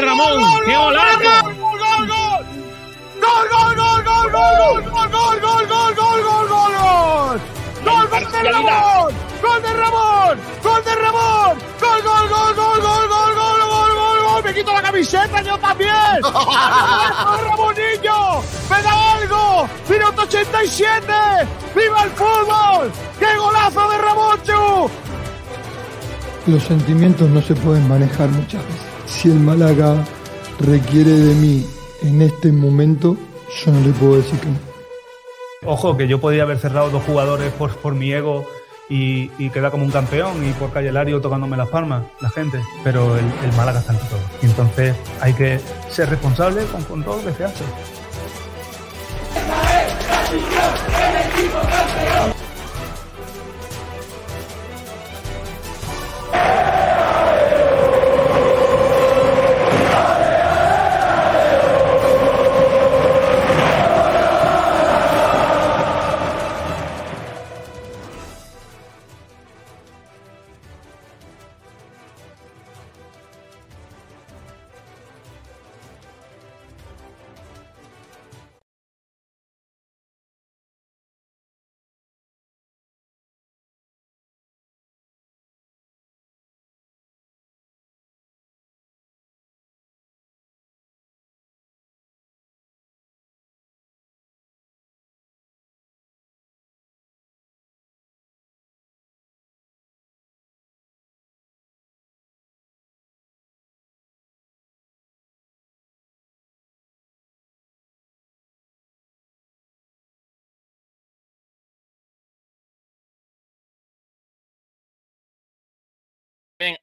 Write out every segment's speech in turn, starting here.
de Ramón! ¡Qué golazo! ¡Gol, gol, gol! ¡Gol, gol, gol, gol, gol, gol, gol, gol, gol, gol, gol, gol, gol! ¡Gol de Ramón! ¡Gol de Ramón! ¡Gol de Ramón! ¡Gol, gol, gol, gol, gol, gol, gol, gol, gol, gol! ¡Me quito la camiseta, yo también! ¡Ramonillo! ¡Me da algo! ¡Minuto 87! ¡Viva el fútbol! ¡Qué golazo de Ramonchu! Los sentimientos no se pueden manejar muchas veces. Si el Málaga requiere de mí en este momento, yo no le puedo decir que no. Ojo, que yo podía haber cerrado dos jugadores por, por mi ego y, y quedar como un campeón y por Calle Lario tocándome las palmas, la gente. Pero el, el Málaga está ante todo. Y entonces hay que ser responsable con, con todo lo que se hace.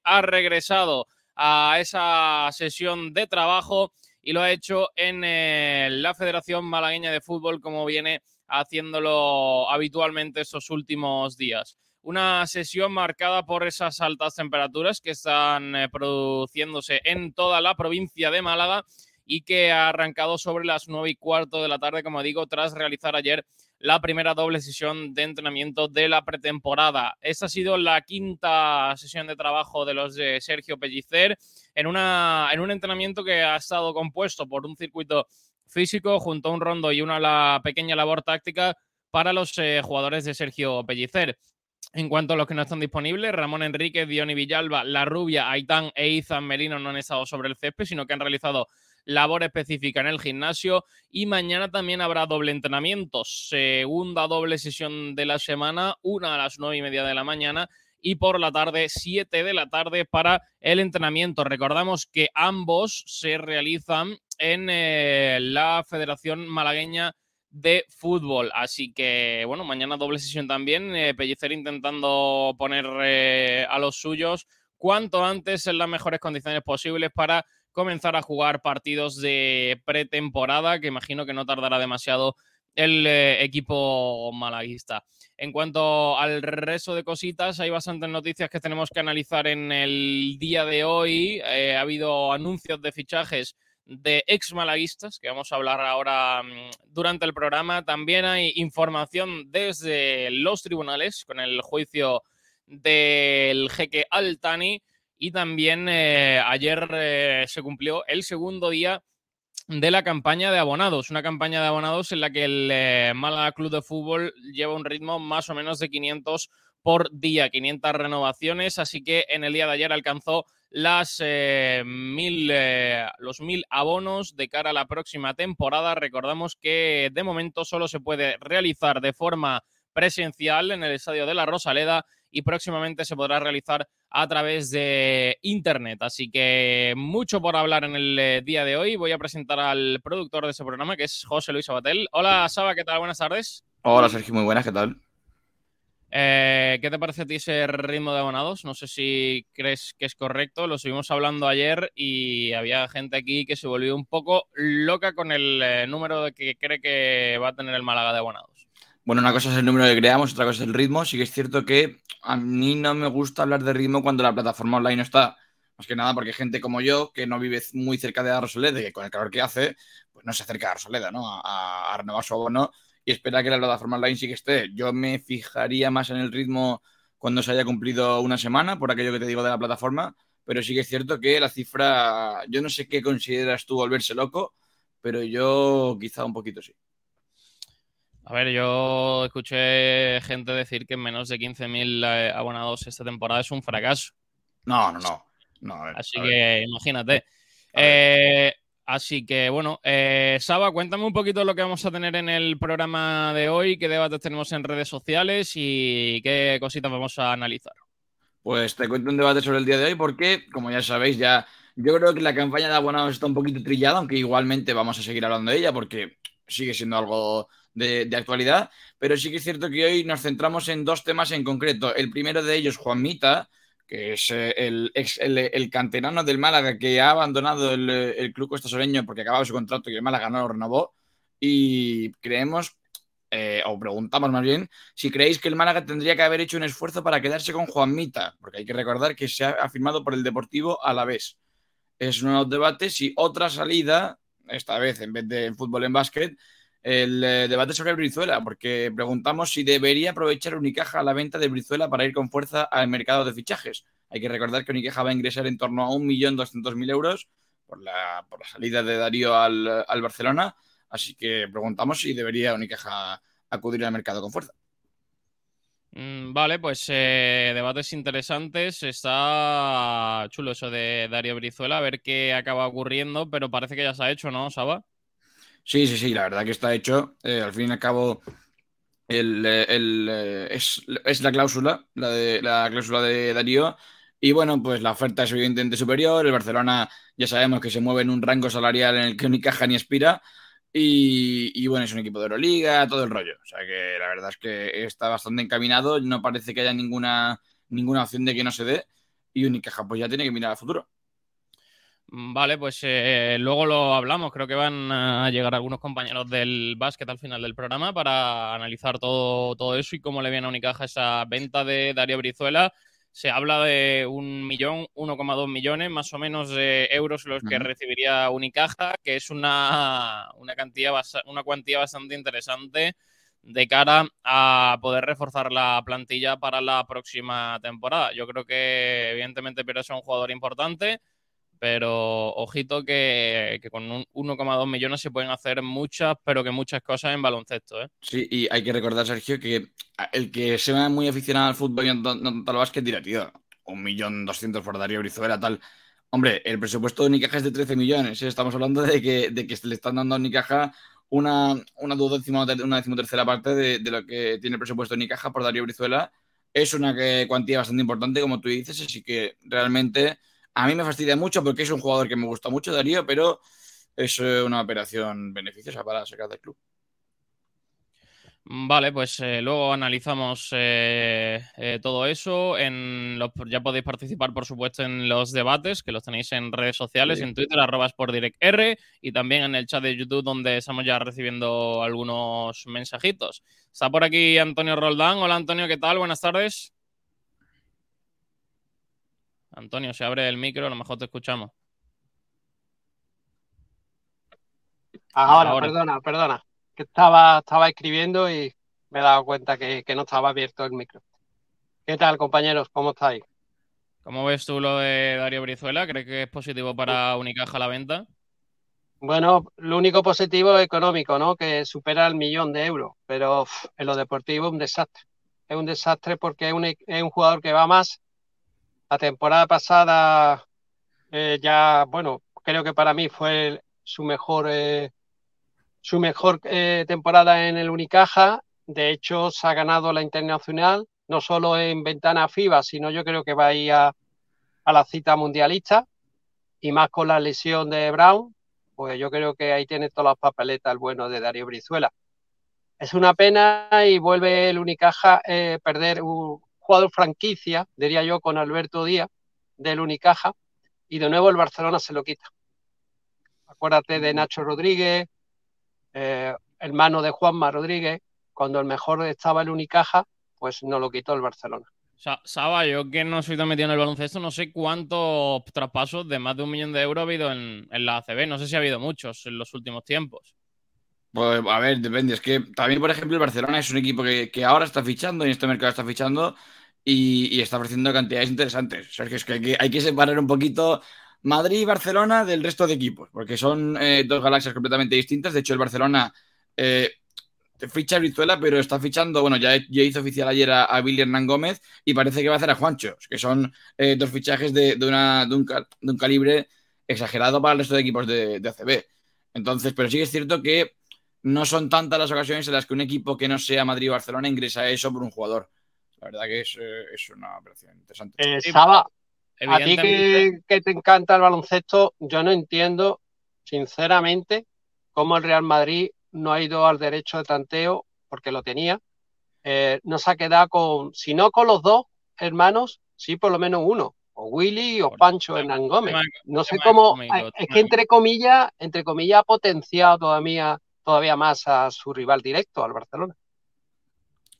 Ha regresado a esa sesión de trabajo y lo ha hecho en eh, la Federación Malagueña de Fútbol como viene haciéndolo habitualmente estos últimos días. Una sesión marcada por esas altas temperaturas que están eh, produciéndose en toda la provincia de Málaga y que ha arrancado sobre las nueve y cuarto de la tarde, como digo, tras realizar ayer la primera doble sesión de entrenamiento de la pretemporada. Esta ha sido la quinta sesión de trabajo de los de Sergio Pellicer en, una, en un entrenamiento que ha estado compuesto por un circuito físico junto a un rondo y una la pequeña labor táctica para los eh, jugadores de Sergio Pellicer. En cuanto a los que no están disponibles, Ramón Enrique, Diony Villalba, La Rubia, Aitán e Izan Merino no han estado sobre el césped, sino que han realizado labor específica en el gimnasio y mañana también habrá doble entrenamiento, segunda doble sesión de la semana, una a las nueve y media de la mañana y por la tarde, siete de la tarde para el entrenamiento. Recordamos que ambos se realizan en eh, la Federación Malagueña de Fútbol. Así que, bueno, mañana doble sesión también. Eh, Pellicer intentando poner eh, a los suyos cuanto antes en las mejores condiciones posibles para comenzar a jugar partidos de pretemporada, que imagino que no tardará demasiado el eh, equipo malaguista. En cuanto al resto de cositas, hay bastantes noticias que tenemos que analizar en el día de hoy. Eh, ha habido anuncios de fichajes de ex malaguistas, que vamos a hablar ahora mm, durante el programa. También hay información desde los tribunales con el juicio del jeque Altani. Y también eh, ayer eh, se cumplió el segundo día de la campaña de abonados, una campaña de abonados en la que el eh, Málaga Club de Fútbol lleva un ritmo más o menos de 500 por día, 500 renovaciones, así que en el día de ayer alcanzó las mil, los mil abonos de cara a la próxima temporada. Recordamos que de momento solo se puede realizar de forma presencial en el Estadio de la Rosaleda y próximamente se podrá realizar a través de Internet. Así que mucho por hablar en el eh, día de hoy. Voy a presentar al productor de ese programa, que es José Luis Abatel. Hola, Saba, ¿qué tal? Buenas tardes. Hola, Sergio, muy buenas, ¿qué tal? Eh, ¿Qué te parece a ti ese ritmo de abonados? No sé si crees que es correcto. Lo estuvimos hablando ayer y había gente aquí que se volvió un poco loca con el eh, número de que cree que va a tener el Málaga de abonados. Bueno, una cosa es el número que creamos, otra cosa es el ritmo. Sí que es cierto que a mí no me gusta hablar de ritmo cuando la plataforma online no está. Más que nada porque gente como yo, que no vive muy cerca de Arrosoleda, que con el calor que hace, pues no se acerca a Arrosoleda, ¿no? A, a, renovar su abono y espera que la plataforma online sí que esté. Yo me fijaría más en el ritmo cuando se haya cumplido una semana, por aquello que te digo de la plataforma, pero sí que es cierto que la cifra, yo no sé qué consideras tú volverse loco, pero yo quizá un poquito sí. A ver, yo escuché gente decir que menos de 15.000 eh, abonados esta temporada es un fracaso. No, no, no. no así que imagínate. Eh, así que bueno, eh, Saba, cuéntame un poquito lo que vamos a tener en el programa de hoy, qué debates tenemos en redes sociales y qué cositas vamos a analizar. Pues te cuento un debate sobre el día de hoy porque, como ya sabéis, ya yo creo que la campaña de abonados está un poquito trillada, aunque igualmente vamos a seguir hablando de ella porque sigue siendo algo de, actualidad. Pero sí que es cierto que hoy nos centramos en dos temas en concreto. El primero de ellos, Juan Mita, que es eh, el, el, canterano del Málaga que ha abandonado el, el club costasoreño porque acababa su contrato y el Málaga no lo renovó. Y creemos, eh, o preguntamos más bien, si creéis que el Málaga tendría que haber hecho un esfuerzo para quedarse con Juan Mita, porque hay que recordar que se ha firmado por el Deportivo a la vez es uno de los debates y otra salida, esta vez en vez de fútbol en básquet, el eh, debate sobre Brizuela, porque preguntamos si debería aprovechar Unicaja la venta de Brizuela para ir con fuerza al mercado de fichajes. Hay que recordar que Unicaja va a ingresar en torno a 1.200.000 euros por la, por la salida de Darío al, al Barcelona, así que preguntamos si debería Unicaja acudir al mercado con fuerza. Mm, vale, pues eh, debates interesantes. Está chulo eso de Darío Brizuela, a ver qué acaba ocurriendo, pero parece que ya se ha hecho, ¿no, Saba? Sí, sí, sí, la verdad que está hecho. Eh, al fin y al cabo, el, eh, es, la cláusula, la, de, la cláusula de Darío. Y bueno, pues la oferta es evidentemente superior. El Barcelona ya sabemos que se mueve en un rango salarial en el que ni caja ni aspira. Y, bueno, es un equipo de Euroliga, todo el rollo. O sea que la verdad es que está bastante encaminado. No parece que haya ninguna, ninguna opción de que no se dé. Y Unicaja pues ya tiene que mirar al futuro. Mm, vale, pues eh, luego lo hablamos. Creo que van a llegar algunos compañeros del básquet al final del programa para analizar todo, todo eso y cómo le viene a Unicaja esa venta de Darío Brizuela se habla de un millón, 1,2 millones más o menos de euros los que recibiría Unicaja, que es una, una, cantidad, una cuantía bastante interesante de cara a poder reforzar la plantilla para la próxima temporada. Yo creo que evidentemente Pérez es un jugador importante, pero ojito que, con 1,2 millones se pueden hacer muchas, pero que muchas cosas en baloncesto. ¿eh? Sí, y hay que recordar, Sergio, que el que sea muy aficionado al fútbol y no, tanto al básquet dirá, tío, un millón doscientos por Darío Brizuela, tal. Hombre, el presupuesto de Unicaja es de 13 millones. ¿eh? Estamos hablando de que, de que le están dando a Unicaja una, una duodécima, una decimotercera parte de, lo que tiene el presupuesto de Unicaja por Darío Brizuela. Es una cuantía bastante importante, como tú dices, así que realmente a mí me fastidia mucho porque es un jugador que me gusta mucho, Darío, pero es eh, una operación beneficiosa para sacar del club. Vale, pues eh, luego analizamos eh, todo eso. En ya podéis participar, por supuesto, en los debates, que los tenéis en redes sociales, en Twitter, arroba R, y también en el chat de YouTube, donde estamos ya recibiendo algunos mensajitos. Está por aquí Antonio Roldán. Hola Antonio, ¿qué tal? Buenas tardes. Antonio, se abre el micro, a lo mejor te escuchamos. Ahora, perdona, perdona. Que estaba, estaba escribiendo y me he dado cuenta que, no estaba abierto el micro. ¿Qué tal, compañeros? ¿Cómo estáis? ¿Cómo ves tú lo de Darío Brizuela? ¿Crees que es positivo para Unicaja la venta? Bueno, lo único positivo es económico, ¿no? Que supera el millón de euros, pero en lo deportivo es un desastre. Es un desastre porque es un, es un jugador que va más la temporada pasada eh, ya, bueno, creo que para mí fue su mejor, eh, su mejor eh, temporada en el Unicaja. De hecho, se ha ganado la internacional, no solo en ventana FIBA, sino yo creo que va a ir a, la cita mundialista y más con la lesión de Brown, pues yo creo que ahí tiene todas las papeletas el bueno de Darío Brizuela. Es una pena y vuelve el Unicaja a perder un, jugador franquicia, diría yo, con Alberto Díaz del Unicaja, y de nuevo el Barcelona se lo quita. Acuérdate de Nacho Rodríguez, eh, hermano de Juanma Rodríguez, cuando el mejor estaba el Unicaja, pues no lo quitó el Barcelona. Saba, yo que no soy tan metido en el baloncesto, no sé cuántos traspasos de más de un millón de euros ha habido en, la ACB. No sé si ha habido muchos en los últimos tiempos. Pues a ver, depende. Es que también, por ejemplo, el Barcelona es un equipo que, que ahora está fichando y en este mercado está fichando y, está ofreciendo cantidades interesantes. Es que hay, que separar un poquito Madrid y Barcelona del resto de equipos, porque son eh, dos galaxias completamente distintas. De hecho, el Barcelona eh, ficha a Brizuela, pero está fichando, bueno, ya, ya hizo oficial ayer a, a, Billy Hernán Gómez y parece que va a hacer a Juancho, que son eh, dos fichajes de, de, una, de, un, calibre exagerado para el resto de equipos de, de ACB. Entonces, pero sí que es cierto que no son tantas las ocasiones en las que un equipo que no sea Madrid o Barcelona ingresa eso por un jugador. La verdad que es, eh, es una operación interesante. Eh, Saba, a ti que, que, te encanta el baloncesto, yo no entiendo, sinceramente, cómo el Real Madrid no ha ido al derecho de tanteo, porque lo tenía. Eh, no se ha quedado con, si no con los dos hermanos, sí por lo menos uno, o Willy o Pancho Hernán Gómez. No sé cómo, es que entre comillas, entre comillas ha potenciado todavía, todavía más a su rival directo, al Barcelona.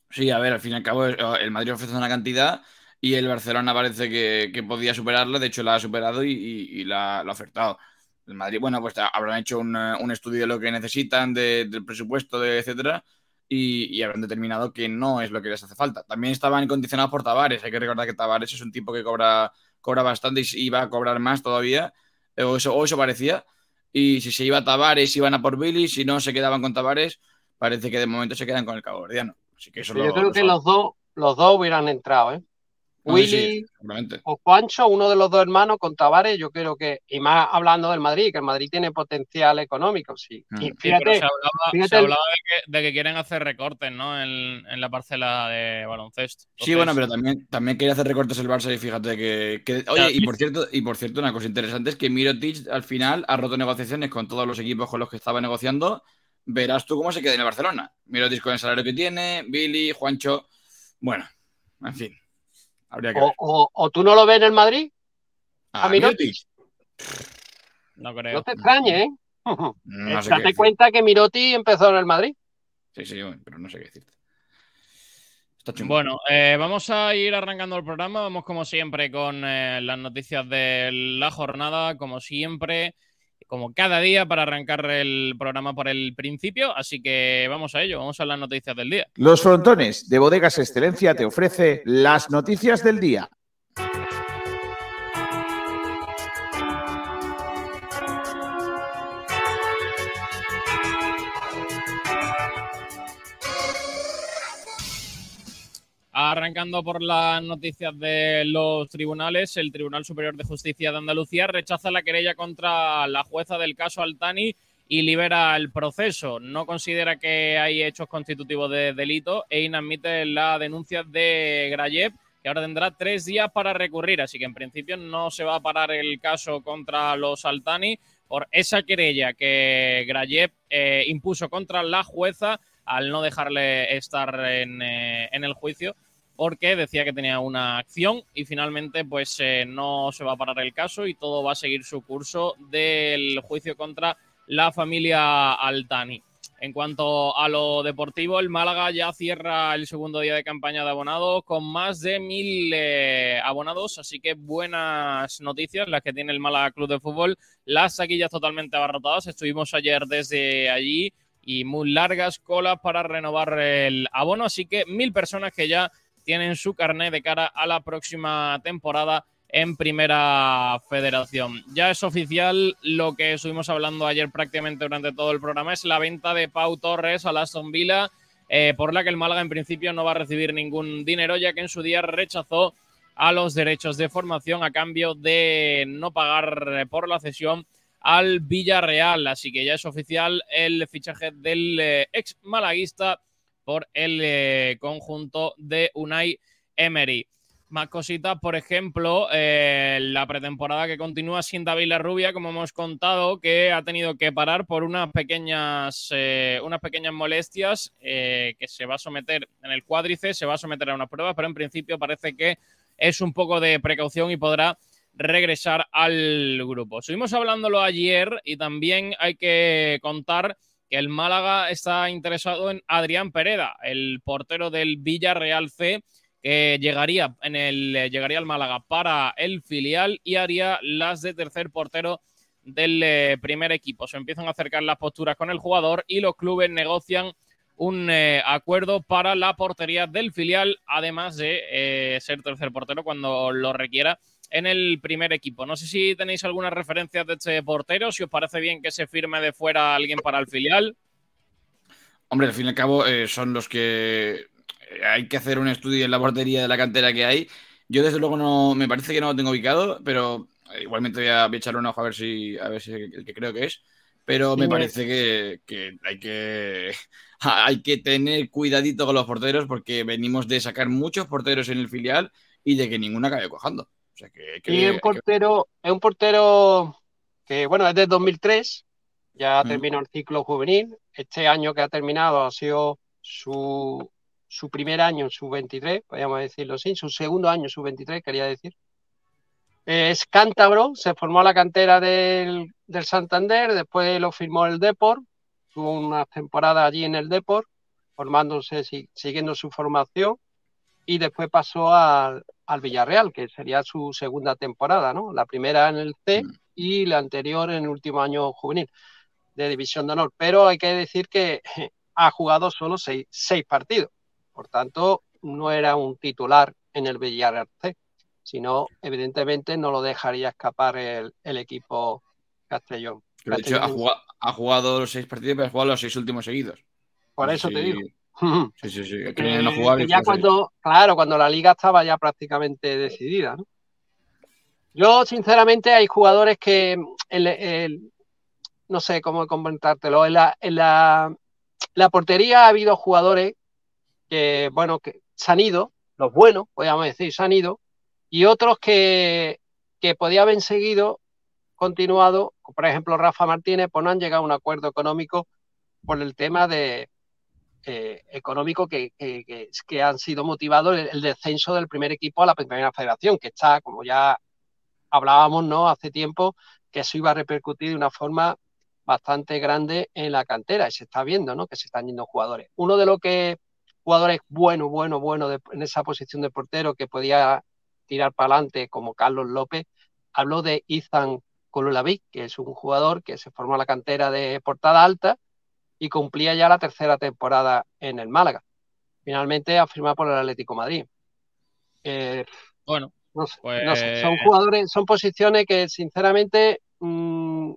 Sí, a ver, al fin y al cabo el Madrid ofrece una cantidad y el Barcelona parece que, que podía superarla, de hecho la ha superado y, la, la, ha ofertado. El Madrid, bueno, pues habrán hecho un, un estudio de lo que necesitan, de, del presupuesto, de, etcétera, y, habrán determinado que no es lo que les hace falta. También estaban condicionados por Tavares, hay que recordar que Tavares es un tipo que cobra, cobra bastante y va a cobrar más todavía, o eso, o eso parecía, y si se iba a Tavares iban a por Billy, si no se quedaban con Tavares, parece que de momento se quedan con el Cabo. Así que eso Yo lo, creo lo que los dos, los dos hubieran entrado, ¿eh? No, Willy sí, o Juancho, uno de los dos hermanos con Tavares, yo creo que, y más hablando del Madrid, que el Madrid tiene potencial económico, sí. Mm. Y fíjate, pero se hablaba, fíjate se el- hablaba de, que, de que quieren hacer recortes, ¿no? En, en la parcela de baloncesto. Sí, bueno, pero también, también quería hacer recortes el Barça y fíjate que, que- oye, y por cierto, y por cierto, una cosa interesante es que Mirotic al final ha roto negociaciones con todos los equipos con los que estaba negociando. Verás tú cómo se queda en el Barcelona. Mirotic con el salario que tiene, Billy, Juancho. Bueno, en fin. Habría que o, ver. o- o tú no lo ves en el Madrid, Ah, a Mirotic. No creo. no te extrañes, ¿eh? No sé qué Date cuenta que Miroti empezó en el Madrid. Sí, sí, bueno, pero no sé qué decirte. Bueno, eh, vamos a ir arrancando el programa. Vamos como siempre con eh, las noticias de la jornada, como siempre, como cada día para arrancar el programa por el principio. Así que vamos a ello, vamos a las noticias del día. Los frontones de Bodegas Excelencia te ofrece las noticias del día. Arrancando por las noticias de los tribunales, el Tribunal Superior de Justicia de Andalucía rechaza la querella contra la jueza del caso Altani y libera el proceso. No considera que hay hechos constitutivos de delito e inadmite la denuncia de Grayev, que ahora tendrá tres días para recurrir. Así que en principio no se va a parar el caso contra los Altani por esa querella que Grayev eh, impuso contra la jueza al no dejarle estar en, eh, en el juicio porque decía que tenía una acción y finalmente pues eh, no se va a parar el caso y todo va a seguir su curso del juicio contra la familia Altani. En cuanto a lo deportivo, el Málaga ya cierra el segundo día de campaña de abonados con más de mil eh, abonados, así que buenas noticias las que tiene el Málaga Club de Fútbol. Las taquillas totalmente abarrotadas, estuvimos ayer desde allí y muy largas colas para renovar el abono, así que mil personas que ya tienen su carnet de cara a la próxima temporada en Primera Federación. Ya es oficial lo que estuvimos hablando ayer prácticamente durante todo el programa, es la venta de Pau Torres a Aston Villa, eh, por la que el Málaga en principio no va a recibir ningún dinero, ya que en su día rechazó a los derechos de formación a cambio de no pagar por la cesión al Villarreal. Así que ya es oficial el fichaje del eh, ex malaguista por el eh, conjunto de Unai Emery. Más cositas, por ejemplo, eh, la pretemporada que continúa sin David Larrubia, como hemos contado, que ha tenido que parar por unas pequeñas, eh, unas pequeñas molestias que se va a someter en el cuádrice, se va a someter a unas pruebas, pero en principio parece que es un poco de precaución y podrá regresar al grupo. Estuvimos hablándolo ayer y también hay que contar que el Málaga está interesado en Adrián Pereda, el portero del Villarreal C, que llegaría, en el, llegaría al Málaga para el filial y haría las de tercer portero del eh, primer equipo. Se empiezan a acercar las posturas con el jugador y los clubes negocian un eh, acuerdo para la portería del filial, además de eh, ser tercer portero cuando lo requiera en el primer equipo. No sé si tenéis algunas referencias de este portero, si os parece bien que se firme de fuera alguien para el filial. Hombre, al fin y al cabo eh, son los que hay que hacer un estudio en la portería de la cantera que hay. Yo desde luego no, me parece que no lo tengo ubicado, pero igualmente voy a, echar un ojo a ver si, a ver si el que creo que es. Pero me parece que, hay que hay que tener cuidadito con los porteros porque venimos de sacar muchos porteros en el filial y de que ninguna acabe cojando. Y un portero, es un portero que, bueno, es de 2003, ya terminó el ciclo juvenil. Este año que ha terminado ha sido su, su primer año en su 23, podríamos decirlo así, su segundo año en su 23, quería decir. Es cántabro, se formó a la cantera del, Santander, después lo firmó el Deport, tuvo una temporada allí en el Deport, formándose, siguiendo su formación, y después pasó al, Villarreal, que sería su segunda temporada, ¿no? La primera en el C mm. y la anterior en el último año juvenil de División de Honor. Pero hay que decir que ha jugado solo seis, seis partidos, por tanto, no era un titular en el Villarreal C si no, evidentemente no lo dejaría escapar el, equipo Castellón. de hecho, ha jugado, los seis partidos, pero ha jugado los seis últimos seguidos. Por eso te digo. Sí, sí, sí. ya cuando, claro, cuando la liga estaba ya prácticamente decidida, ¿no? Yo, sinceramente, hay jugadores que, no sé cómo comentártelo, en la, en la, la portería ha habido jugadores que, bueno, que se han ido, los buenos, podríamos decir, se han ido, y otros que, que podía haber seguido, continuado, por ejemplo Rafa Martínez, pues no han llegado a un acuerdo económico por el tema de eh, económico que, que, han sido motivados el, descenso del primer equipo a la primera federación, que está, como ya hablábamos ¿no? hace tiempo, que eso iba a repercutir de una forma bastante grande en la cantera y se está viendo ¿no? que se están yendo jugadores. Uno de los que jugadores bueno, bueno, bueno en esa posición de portero que podía tirar para adelante como Carlos López, habló de Izan Kolulavic, que es un jugador que se formó en la cantera de Portada Alta y cumplía ya la tercera temporada en el Málaga. Finalmente ha firmado por el Atlético Madrid. Eh, bueno, pues son jugadores, son posiciones que sinceramente mm,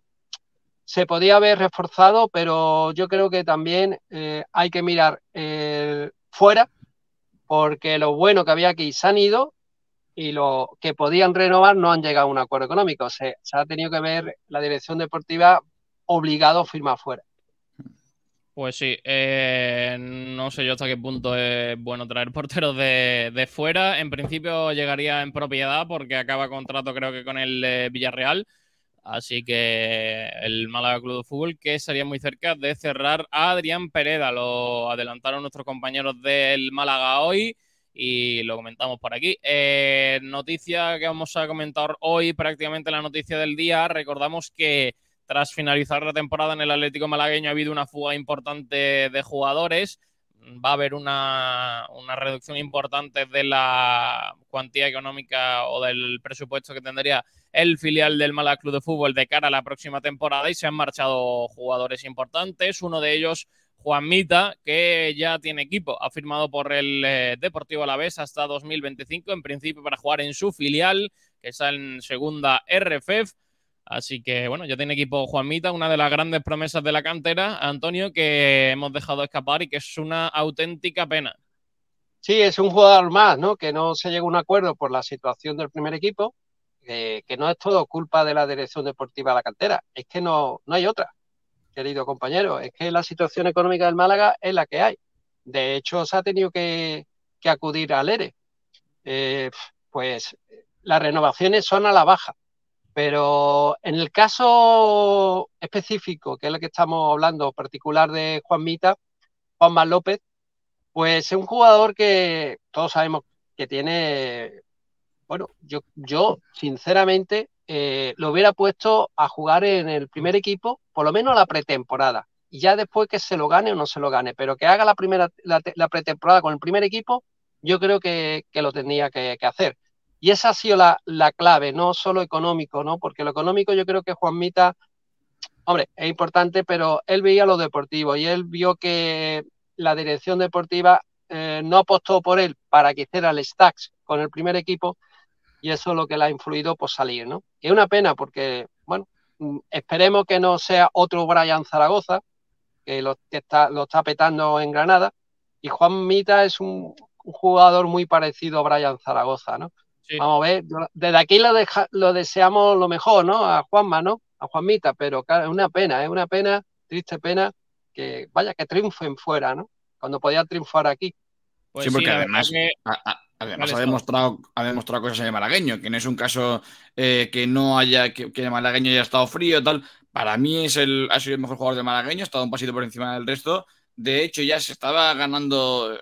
se podía haber reforzado, pero yo creo que también eh, hay que mirar eh, fuera, porque lo bueno que había aquí se han ido y lo que podían renovar no han llegado a un acuerdo económico. Se, se ha tenido que ver la dirección deportiva obligado a firmar fuera. Pues sí, eh, no sé yo hasta qué punto es bueno traer porteros de, fuera. En principio llegaría en propiedad porque acaba contrato creo que con el eh, Villarreal. Así que el Málaga Club de Fútbol que estaría muy cerca de cerrar a Adrián Pereda. Lo adelantaron nuestros compañeros del Málaga hoy y lo comentamos por aquí. Eh, noticia que vamos a comentar hoy, prácticamente la noticia del día. Recordamos que tras finalizar la temporada en el Atlético Malagueño ha habido una fuga importante de jugadores. Va a haber una, una reducción importante de la cuantía económica o del presupuesto que tendría el filial del Málaga Club de Fútbol de cara a la próxima temporada y se han marchado jugadores importantes. Uno de ellos Juan Mita, que ya tiene equipo, ha firmado por el eh, Deportivo Alavés hasta 2025, en principio para jugar en su filial, que está en segunda RFF. Así que bueno, ya tiene equipo Juan Mita, una de las grandes promesas de la cantera, Antonio, que hemos dejado escapar y que es una auténtica pena. Sí, es un jugador más, ¿no? Que no se llega a un acuerdo por la situación del primer equipo, que no es todo culpa de la dirección deportiva de la cantera, es que no, no hay otra querido compañero, es que la situación económica del Málaga es la que hay. De hecho, se ha tenido que, acudir al ERE. Eh, pues las renovaciones son a la baja. Pero en el caso específico, que es el que estamos hablando, particular de Juan Mita, Juan López, pues es un jugador que todos sabemos que tiene, bueno, yo, yo sinceramente eh, lo hubiera puesto a jugar en el primer equipo, por lo menos la pretemporada. Y ya después que se lo gane o no se lo gane, pero que haga la primera la, pretemporada con el primer equipo, yo creo que, lo tenía que, hacer. Y esa ha sido la, clave, no solo económico, ¿no? Porque lo económico yo creo que Juan Mita, hombre, es importante, pero él veía lo deportivo y él vio que la dirección deportiva eh, no apostó por él para que hiciera el stacks con el primer equipo y eso es lo que le ha influido por salir, ¿no? Es una pena porque, bueno, mm, esperemos que no sea otro Brian Zaragoza, que lo, está, lo está petando en Granada, y Juan Mita es un, jugador muy parecido a Brian Zaragoza, ¿no? Vamos a ver, desde aquí lo, lo deseamos lo mejor, ¿no? A Juanma, ¿no? A Juanmita, pero es una pena, es una pena, triste pena, que vaya, que triunfen fuera, ¿no? Cuando podía triunfar aquí. Pues sí, porque además, además ha, demostrado, ha demostrado cosas en el malagueño, que no es un caso eh, que no haya, que, el malagueño haya estado frío tal. Para mí es el, ha sido el mejor jugador del malagueño, ha estado un pasito por encima del resto. De hecho, ya se estaba ganando,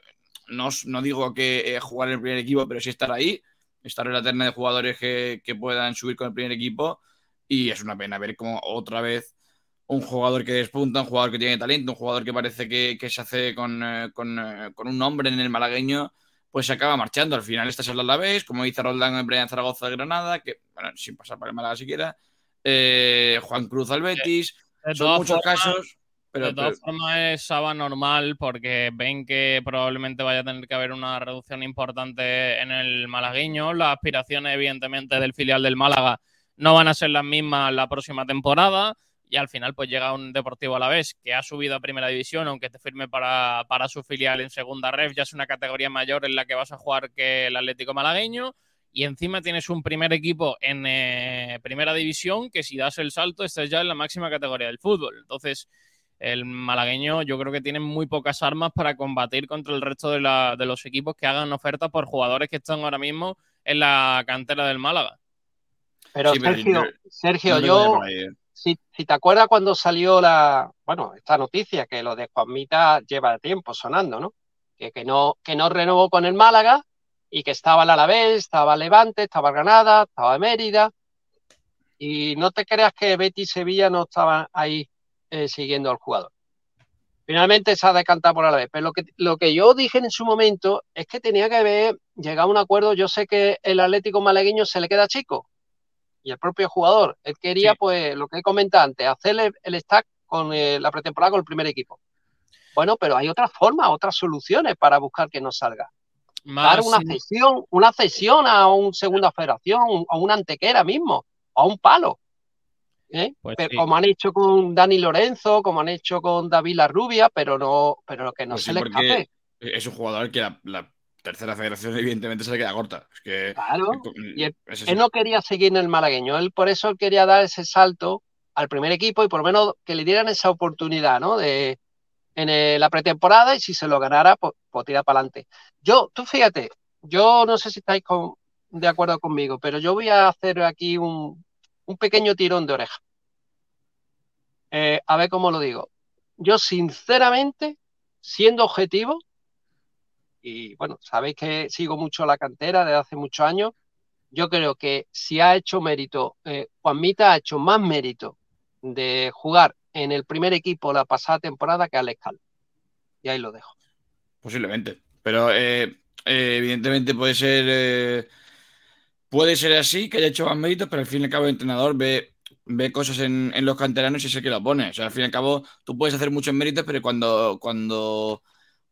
no, no digo que eh, jugar en el primer equipo, pero sí estar ahí estar en la terna de jugadores que, puedan subir con el primer equipo. Y es una pena ver como otra vez un jugador que despunta, un jugador que tiene talento, un jugador que parece que, se hace con, eh, eh, con, un nombre en el malagueño, pues se acaba marchando. Al final esta es la vez, como dice Roldán en Brian Zaragoza de Granada, que, bueno, sin pasar por el Málaga siquiera, eh, Juan Cruz al Betis, son muchos casos de todas formas es normal porque ven que probablemente vaya a tener que haber una reducción importante en el malagueño. Las aspiraciones, evidentemente, del filial del Málaga no van a ser las mismas la próxima temporada. Y al final, pues llega un Deportivo a la vez que ha subido a primera división, aunque te firme para, su filial en segunda ref, ya es una categoría mayor en la que vas a jugar que el Atlético Malagueño y encima tienes un primer equipo en eh, primera división que si das el salto estás ya en la máxima categoría del fútbol. Entonces, el malagueño yo creo que tiene muy pocas armas para combatir contra el resto de, los equipos que hagan ofertas por jugadores que están ahora mismo en la cantera del Málaga. Pero Sergio, Sergio, yo, ¿eh? si, te acuerdas cuando salió la, bueno, esta noticia que lo de Juanmita lleva tiempo sonando, ¿no? Que, que no, que no renovó con el Málaga y que estaba el Alavés, estaba Levante, estaba Granada, estaba Mérida. Y no te creas que Betty y Sevilla no estaban ahí eh, siguiendo al jugador. Finalmente se ha decantado por la vez. Pero lo que, lo que yo dije en su momento es que tenía que haber llegado a un acuerdo. Yo sé que el Atlético malagueño se le queda chico y el propio jugador. Él quería, pues, lo que he comentado antes, hacerle el stack con eh, la pretemporada con el primer equipo. Bueno, pero hay otras formas, otras soluciones para buscar que no salga. Dar una cesión, una cesión a una segunda federación, a una antequera mismo, a un palo. ¿Eh? Pues como han hecho con Dani Lorenzo, como han hecho con David La Rubia, pero no, pero que no pues se le escape. Es un jugador que la, tercera federación evidentemente se le queda corta. claro, y él, no quería seguir en el malagueño, él por eso quería dar ese salto al primer equipo y por lo menos que le dieran esa oportunidad, ¿no? De, en la pretemporada y si se lo ganara, pues, pues tirar para adelante. Yo, tú fíjate, yo no sé si estáis de acuerdo conmigo, pero yo voy a hacer aquí un, un pequeño tirón de oreja. Eh, a ver cómo lo digo. Yo, sinceramente, siendo objetivo, y bueno, sabéis que sigo mucho la cantera desde hace muchos años, yo creo que si ha hecho mérito, eh, Juanmita ha hecho más mérito de jugar en el primer equipo la pasada temporada que Alex Cal. Y ahí lo dejo. Posiblemente. Pero eh, evidentemente puede ser Puede ser así, que haya hecho más méritos, pero al fin y al cabo el entrenador ve, ve cosas en, los canteranos y el que lo pone. O sea, al fin y al cabo tú puedes hacer muchos méritos, pero cuando, cuando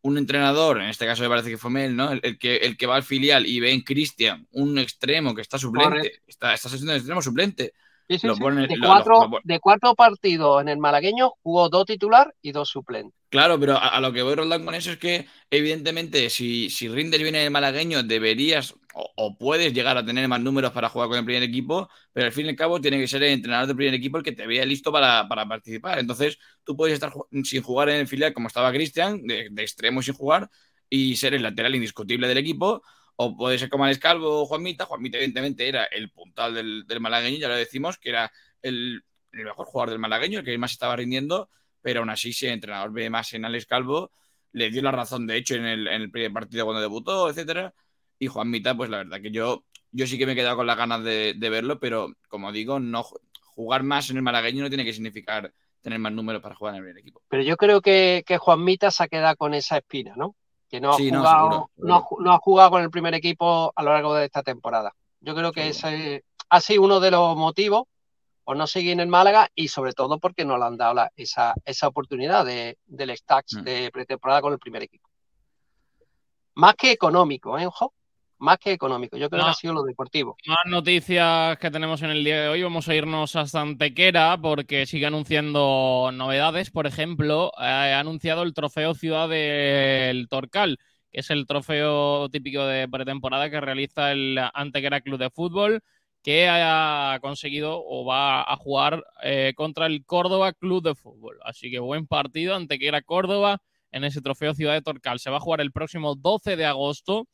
un entrenador, en este caso me parece que fue Mel, ¿no? El, que, el que va al filial y ve en Cristian un extremo que está suplente, está, está siendo un extremo suplente, de, cuatro, partidos en el malagueño jugó dos titular y dos suplentes. Claro, pero a, lo que voy Roldán con eso es que, evidentemente, si, si rindes bien en el malagueño, deberías o, puedes llegar a tener más números para jugar con el primer equipo, pero al fin y al cabo tiene que ser el entrenador del primer equipo el que te vea listo para, participar. Entonces, tú puedes estar sin jugar en el filial como estaba Cristian, de, extremo sin jugar, y ser el lateral indiscutible del equipo, o puede ser como Alex Calvo o Juanmita. Juanmita, evidentemente, era el puntal del, del malagueño, ya lo decimos, que era el, mejor jugador del malagueño, el que más estaba rindiendo, pero aún así, si el entrenador ve más en Alex Calvo, le dio la razón, de hecho, en el, en el primer partido cuando debutó, etcétera. Y Juanmita, pues la verdad que yo, yo sí que me he quedado con las ganas de, verlo, pero como digo, no jugar más en el malagueño no tiene que significar tener más números para jugar en el primer equipo. Pero yo creo que, que Juanmita se ha quedado con esa espina, ¿no? que no ha, jugado, no, ha, jugado con el primer equipo a lo largo de esta temporada. Yo creo que ese ha sido uno de los motivos por no seguir en el Málaga y sobre todo porque no le han dado la- esa, esa oportunidad de, del stacks Mm. de pretemporada con el primer equipo. Más que económico, ¿eh, ojo? Más que económico. Yo creo que ha sido lo deportivo. Más noticias que tenemos en el día de hoy. Vamos a irnos hasta Antequera porque sigue anunciando novedades. Por ejemplo, eh, ha anunciado el trofeo Ciudad del Torcal, que es el trofeo típico de pretemporada que realiza el Antequera Club de Fútbol, que ha conseguido o va a jugar eh, contra el Córdoba Club de Fútbol. Así que buen partido, Antequera Córdoba en ese trofeo Ciudad de Torcal. Se va a jugar el próximo 12 de agosto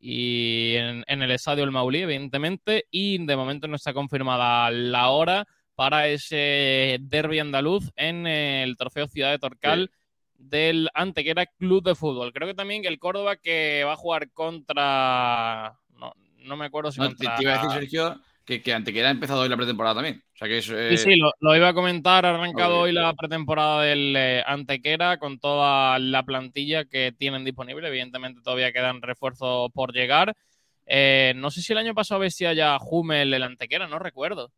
y en, en el estadio El Maulí, evidentemente, y de momento no está confirmada la hora para ese derby andaluz en el trofeo Ciudad de Torcal del Antequera Club de Fútbol. Creo que también que el Córdoba que va a jugar contra... No, me acuerdo si No, te, contra... te iba a decir, Sergio, que, que Antequera ha empezado hoy la pretemporada también. O sea que es. eh, Sí, sí, lo, lo iba a comentar. Ha arrancado hoy la pretemporada del eh, Antequera con toda la plantilla que tienen disponible. Evidentemente, todavía quedan refuerzos por llegar. Eh, no sé si el año pasado vestía ya Hummel el Antequera, no recuerdo.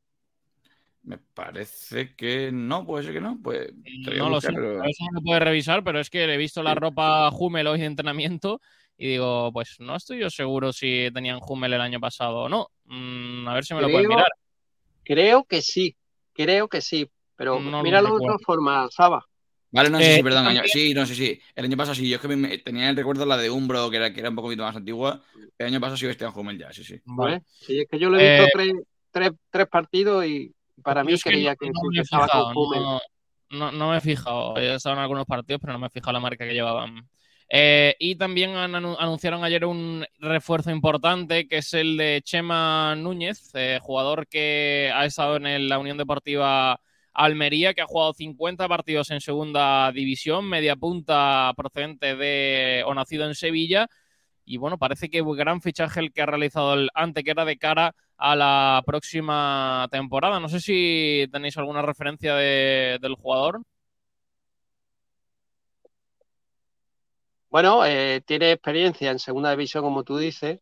Me parece que no, puede ser que no. Pues, a No lo sé, pero- eso no lo puede revisar, pero es que he visto la ropa Hummel hoy de entrenamiento y digo, pues no estoy yo seguro si tenían Hummel el año pasado o no. Mm, a ver si me lo pueden mirar. Creo que sí, creo que sí. Pero No lo míralo de otra forma, Saba. Vale, no, sí, Eh, sí, perdón. también- año- Sí, no, sí, sí. El año pasado sí. Yo es que me- tenía el recuerdo la de Umbro, que era, que era un poquito más antigua. El año pasado sí vestían Hummel ya, sí, sí. Vale. ¿eh? Sí, es que yo lo he visto Eh, tres, tres, tres partidos y para mí es que creía no- que no que he estaba fijado, con Hummel. no, no- no me he fijado. He estado en algunos partidos, pero no me he fijado la marca que llevaban. Eh, y también anunciaron ayer un refuerzo importante, que es el de Chema Núñez, eh, jugador que ha estado en la Unión Deportiva Almería, que ha jugado 50 partidos en segunda división, media punta procedente de o nacido en Sevilla. Y bueno, parece que gran fichaje el que ha realizado el Antequera de cara a la próxima temporada. No sé si tenéis alguna referencia de- del jugador. Bueno, eh, tiene experiencia en segunda división, como tú dices.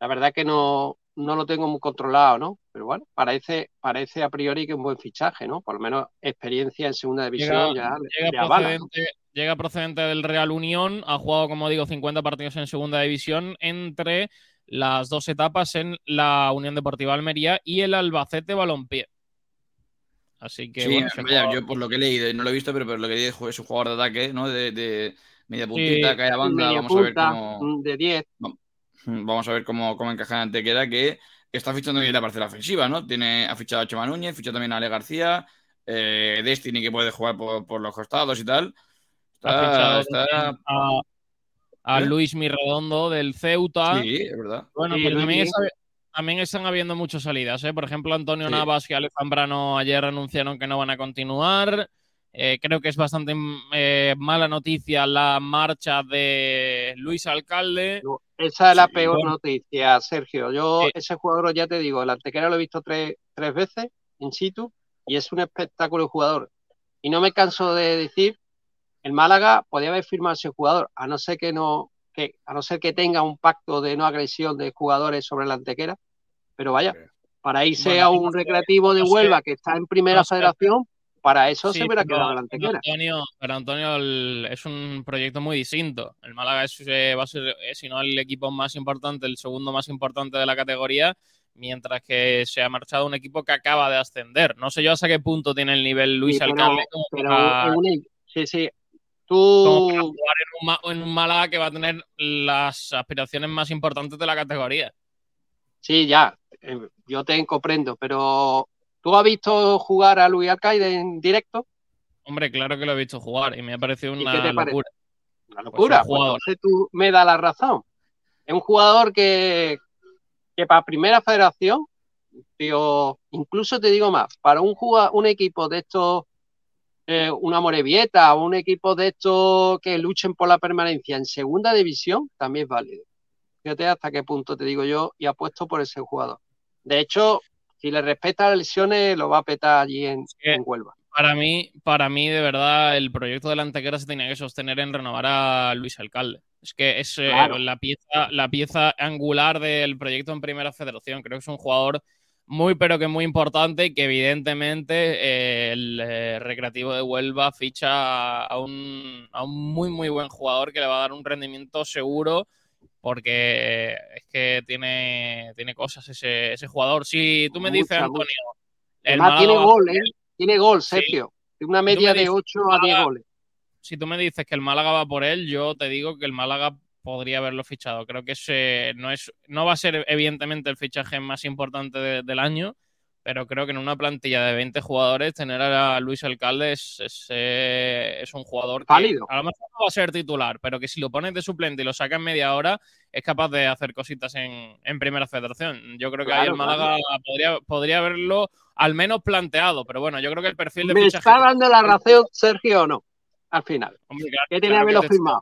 La verdad que no, no lo tengo muy controlado, ¿no? Pero bueno, parece, parece a priori que es un buen fichaje, ¿no? Por lo menos experiencia en segunda división ya le- Llega le avala, ¿no? procedente, llega procedente del Real Unión, ha jugado, como digo, 50 partidos en segunda división entre las dos etapas en la Unión Deportiva Almería y el Albacete Balompié. Así que Sí, bueno, vaya, jugador- yo por lo que he leído, no lo he visto, pero por lo que he leído es un jugador de ataque, ¿no? De, de media puntita, Sí, cae a banda. Media Vamos a ver cómo. mm, de 10. Vamos a ver cómo, cómo encaja en Antequera, que está fichando bien la parcela ofensiva, ¿no? Tiene, ha fichado a Chema Núñez, fichó también a Ale García, eh, Destiny que puede jugar por, por los costados y tal. ha Está, fichado está- a, a ¿Eh? Luis Mirredondo del Ceuta. Sí, es verdad. Bueno, Sí, pero también, también están habiendo muchas salidas, ¿eh? Por ejemplo, Antonio Sí. Navas y Alex Zambrano ayer anunciaron que no van a continuar. Eh, creo que es bastante eh, mala noticia la marcha de Luis Alcalde. Esa es la Sí, peor bueno. noticia, Sergio. Yo, Sí. ese jugador, ya te digo, el Antequera lo he visto tres, tres veces in situ y es un espectáculo de jugador. Y no me canso de decir, el Málaga podía haber firmado a ese jugador, a no ser que no, que, a no ser que tenga un pacto de no agresión de jugadores sobre el Antequera. Pero vaya, para irse Bueno, a un recreativo de Huelva que está en primera no sé. federación, para eso Sí, se hubiera quedado pero Antequera. Antonio, pero Antonio el- es un proyecto muy distinto. El Málaga es, eh, va a ser, eh, si no, el equipo más importante, el segundo más importante de la categoría, mientras que se ha marchado un equipo que acaba de ascender. No sé yo hasta qué punto tiene el nivel Luis Sí, Alcalde Pero para- sí, sí. para Tú, jugar en un, Ma- en un Málaga que va a tener las aspiraciones más importantes de la categoría. Sí, ya, eh, yo te comprendo, pero ¿tú has visto jugar a Luis Alcaide en directo? Hombre, claro que lo he visto jugar y me ha parecido ¿Y una te parece? locura. Una locura. un jugador. Pues entonces tú me das la razón. Es un jugador que, que para primera federación, tío, incluso te digo más, para un, un equipo de estos, eh, una Morevieta o un equipo de estos que luchen por la permanencia en segunda división, también es válido. Fíjate hasta qué punto te digo yo y apuesto por ese jugador. De hecho, si le respeta las lesiones, lo va a petar allí en, Huelva. Para mí, para mí, de verdad, el proyecto de la Antequera se tenía que sostener en renovar a Luis Alcalde. Es que es eh, la, pieza, la pieza angular del proyecto en Primera Federación. Creo que es un jugador muy pero que muy importante y que evidentemente eh, el eh, Recreativo de Huelva ficha a un, a un muy muy buen jugador que le va a dar un rendimiento seguro porque es que tiene, tiene cosas ese, ese jugador. Si tú me dices, Antonio... Además tiene gol, ¿eh? Tiene gol, Sergio. Tiene una media de 8 a 10 goles. Si tú me dices que el Málaga va por él, yo te digo que el Málaga podría haberlo fichado. Creo que ese no, es, no va a ser evidentemente el fichaje más importante del año, pero creo que en una plantilla de 20 jugadores tener a Luis Alcalde es, es, un jugador que a lo mejor no va a ser titular, pero que si lo pones de suplente y lo sacas en media hora, es capaz de hacer cositas en, Primera Federación. Yo creo que ahí el Málaga podría, podría haberlo al menos planteado, pero bueno, yo creo que el perfil de ¿Me está dando la razón, Sergio, o no? Al final. ¿Qué tenía que firmado?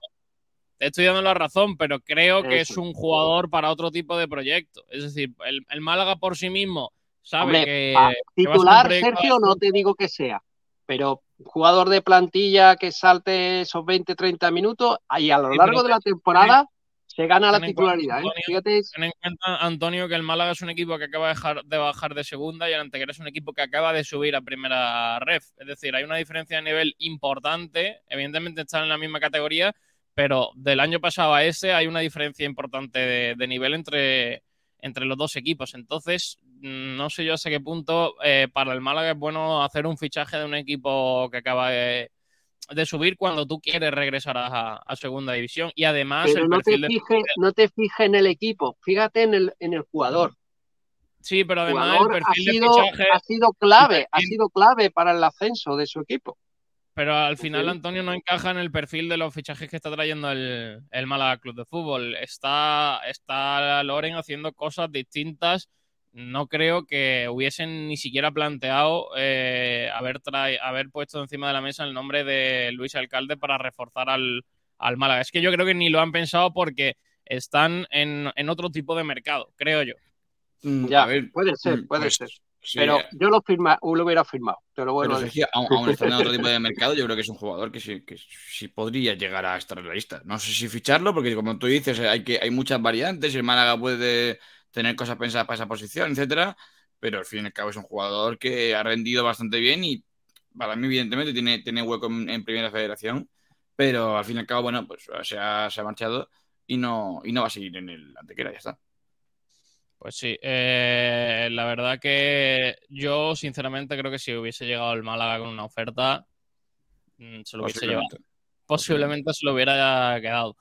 Te estoy dando la razón, pero creo que es un jugador para otro tipo de proyecto. Es decir, el Málaga por sí mismo sabe que, titular, Sergio, no te digo que sea, pero jugador de plantilla que salte esos 20, 30 minutos y a lo largo de la temporada se gana la titularidad. ¿eh? Fíjate. Ten en cuenta, Antonio, que el Málaga es un equipo que acaba de, bajar de segunda y el Antequera es un equipo que acaba de subir a primera ref. Es decir, hay una diferencia de nivel importante. Evidentemente están en la misma categoría, pero del año pasado a ese hay una diferencia importante de nivel entre, entre los dos equipos. Entonces, no sé yo hasta qué punto eh, para el Málaga es bueno hacer un fichaje de un equipo que acaba de, subir cuando tú quieres regresar a, segunda división. Y además. Pero no, te fijes no te fijes en el equipo, fíjate en el, en el jugador. Sí, pero además el perfil ha sido, de fichaje. Ha sido clave, ha sido clave para el ascenso de su equipo. Pero al final Antonio no encaja en el perfil de los fichajes que está trayendo el, el Málaga Club de Fútbol. Está, está Loren haciendo cosas distintas. No creo que hubiesen ni siquiera planteado eh, haber, haber puesto encima de la mesa el nombre de Luis Alcalde para reforzar al, al Málaga. Es que yo creo que ni lo han pensado porque están en, otro tipo de mercado, creo yo. Mm, ya, puede ser, mm, puede pues ser pero yo lo, firma, lo hubiera firmado. Te lo bueno aún, estando en otro tipo de mercado, yo creo que es un jugador que sí, que sí podría llegar a estar en la lista. No sé si ficharlo, porque como tú dices, hay, que, hay muchas variantes. El Málaga puede tener cosas pensadas para esa posición, etcétera. Pero al fin y al cabo es un jugador que ha rendido bastante bien y para mí, evidentemente, tiene, tiene hueco en, Primera Federación. Pero al fin y al cabo, bueno, pues se ha, se ha marchado y no, y no va a seguir en el antequera, ya está. Pues sí, eh, la verdad que yo sinceramente creo que si hubiese llegado el Málaga con una oferta, mm, se lo hubiese llevado. Posiblemente se lo hubiera quedado.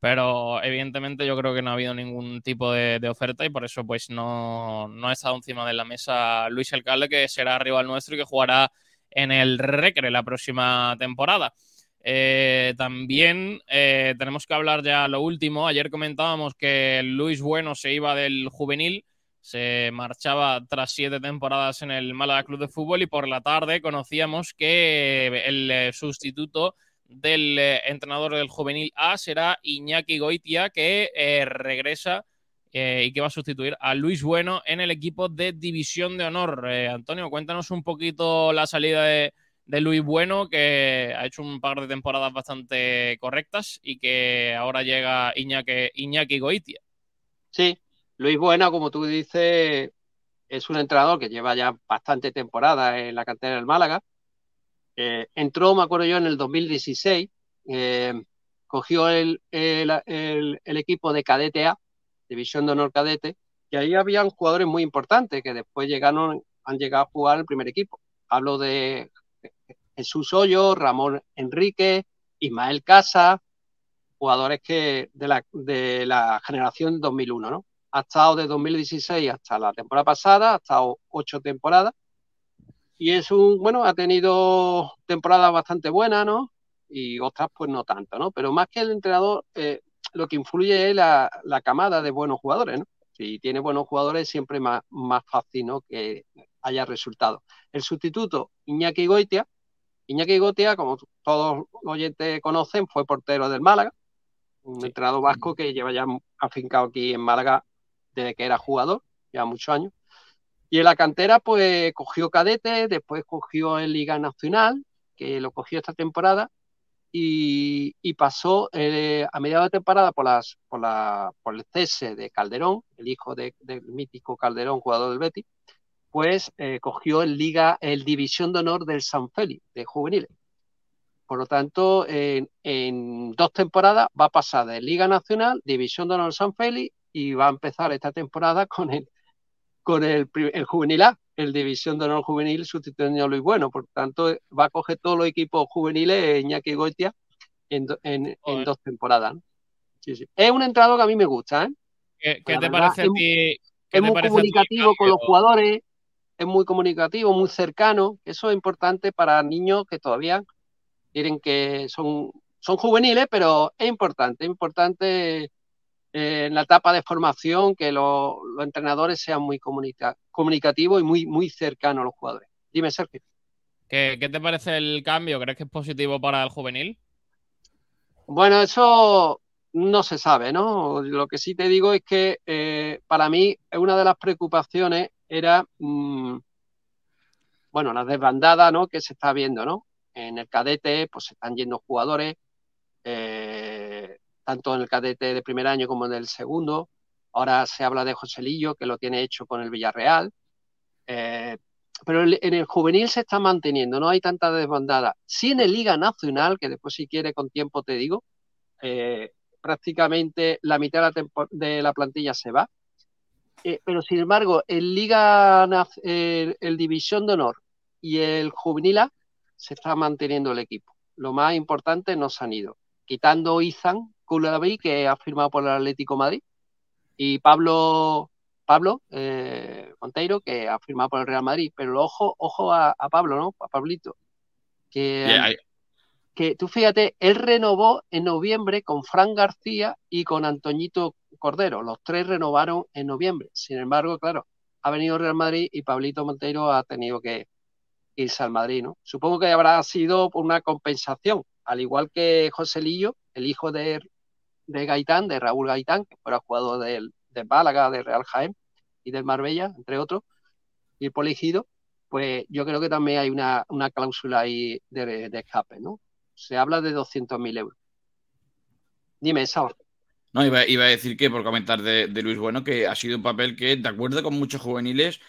Pero evidentemente yo creo que no ha habido ningún tipo de, oferta y por eso pues no, no, ha estado encima de la mesa Luis Alcalde, que será rival nuestro y que jugará en el Recre la próxima temporada. Eh, también eh, tenemos que hablar ya lo último. Ayer comentábamos que Luis Bueno se iba del juvenil, se marchaba tras siete temporadas en el Málaga Club de Fútbol y por la tarde conocíamos que el eh, sustituto del entrenador del juvenil A será Iñaki Goitia, que regresa y que va a sustituir a Luis Bueno en el equipo de División de Honor. Antonio, cuéntanos un poquito la salida de de Luis Bueno, que ha hecho un par de temporadas bastante correctas y que ahora llega Iñaki, Iñaki Goitia. Sí, Luis Bueno, como tú dices, es un entrenador que lleva ya bastante temporada en la cantera del Málaga. Eh, entró, me acuerdo yo, en el 2016, eh, cogió el, el, equipo de cadete A, División de Honor Cadete, y ahí habían jugadores muy importantes que después llegaron, han llegado a jugar el primer equipo. Hablo de Jesús Hoyo, Ramón Enrique, Ismael Casa, jugadores que de la, de la generación 2001, ¿no? Ha estado de 2016 hasta la temporada pasada, ha estado ocho temporadas. Y es un, bueno, ha tenido temporadas bastante buenas, ¿no? Y otras, pues no tanto, ¿no? Pero más que el entrenador, eh, lo que influye es la, la, camada de buenos jugadores, ¿no? Si tiene buenos jugadores, siempre es más, más fácil, ¿no? Que haya resultados. El sustituto, Iñaki Goitia, Iñaki Gotia, como todos los oyentes conocen, fue portero del Málaga, un entrenador vasco que lleva ya afincado aquí en Málaga desde que era jugador, ya muchos años. Y en la cantera, pues cogió cadete, después cogió en Liga Nacional, que lo cogió esta temporada, y, pasó eh, a mediados de temporada por, las, por, el cese de Calderón, el hijo del mítico Calderón, jugador del Betis, pues eh, cogió el Liga, el División de Honor del San Félix, de juveniles. Por lo tanto, en, dos temporadas va a pasar de Liga Nacional, División de Honor San Félix, y va a empezar esta temporada con el, con el, el Juvenil A, el División de Honor Juvenil sustituyendo a Luis Bueno. Por tanto, va a coger todos los equipos juveniles Iñaki Goitia en, en, en dos temporadas. Sí, sí. Es un entrado que a mí me gusta. ¿eh? ¿Qué, te parece a ti? Es muy comunicativo con los jugadores, es muy comunicativo, muy cercano. Eso es importante para niños que todavía quieren que son, son juveniles, pero es importante, es importante eh, en la etapa de formación que los entrenadores sean muy comunicativos y muy, muy cercanos a los jugadores. Dime, Sergio. ¿Qué, ¿Qué, te parece el cambio? ¿Crees que es positivo para el juvenil? Bueno, eso no se sabe, ¿no? Lo que sí te digo es que eh, para mí una de las preocupaciones era, mm, bueno, la desbandada, ¿no? Que se está viendo, ¿no? En el cadete, pues se están yendo jugadores, eh, tanto en el cadete de primer año como en el segundo. Ahora se habla de Joselillo, que lo tiene hecho con el Villarreal. Eh, pero en el juvenil se está manteniendo, no hay tanta desbandada. Sí en el Liga Nacional, que después si quiere con tiempo te digo, eh, prácticamente la mitad de la, plantilla se va. Eh, pero sin embargo, el Liga, el, División de Honor y el Juvenil A se está manteniendo el equipo. Lo más importante no se han ido. Quitando Izan Que ha firmado por el Atlético Madrid, y Pablo Pablo eh, Monteiro, que ha firmado por el Real Madrid. Pero ojo, ojo a, Pablo, ¿no? A Pablito. Que, que tú fíjate, él renovó en noviembre con Fran García y con Antoñito Cordero. Los tres renovaron en noviembre. Sin embargo, claro, ha venido Real Madrid y Pablito Monteiro ha tenido que irse al Madrid, ¿no? Supongo que habrá sido una compensación, al igual que José Lillo, el hijo de, de Gaitán, de Raúl Gaitán, que fuera jugador del, de Málaga, de Real Jaén y del Marbella, entre otros, y el Poligido, pues yo creo que también hay una, cláusula ahí de, escape, ¿no? se habla de 200.000 euros. Dime, esa. No, iba, a decir que, por comentar de, Luis Bueno, que ha sido un papel que, de acuerdo con muchos juveniles,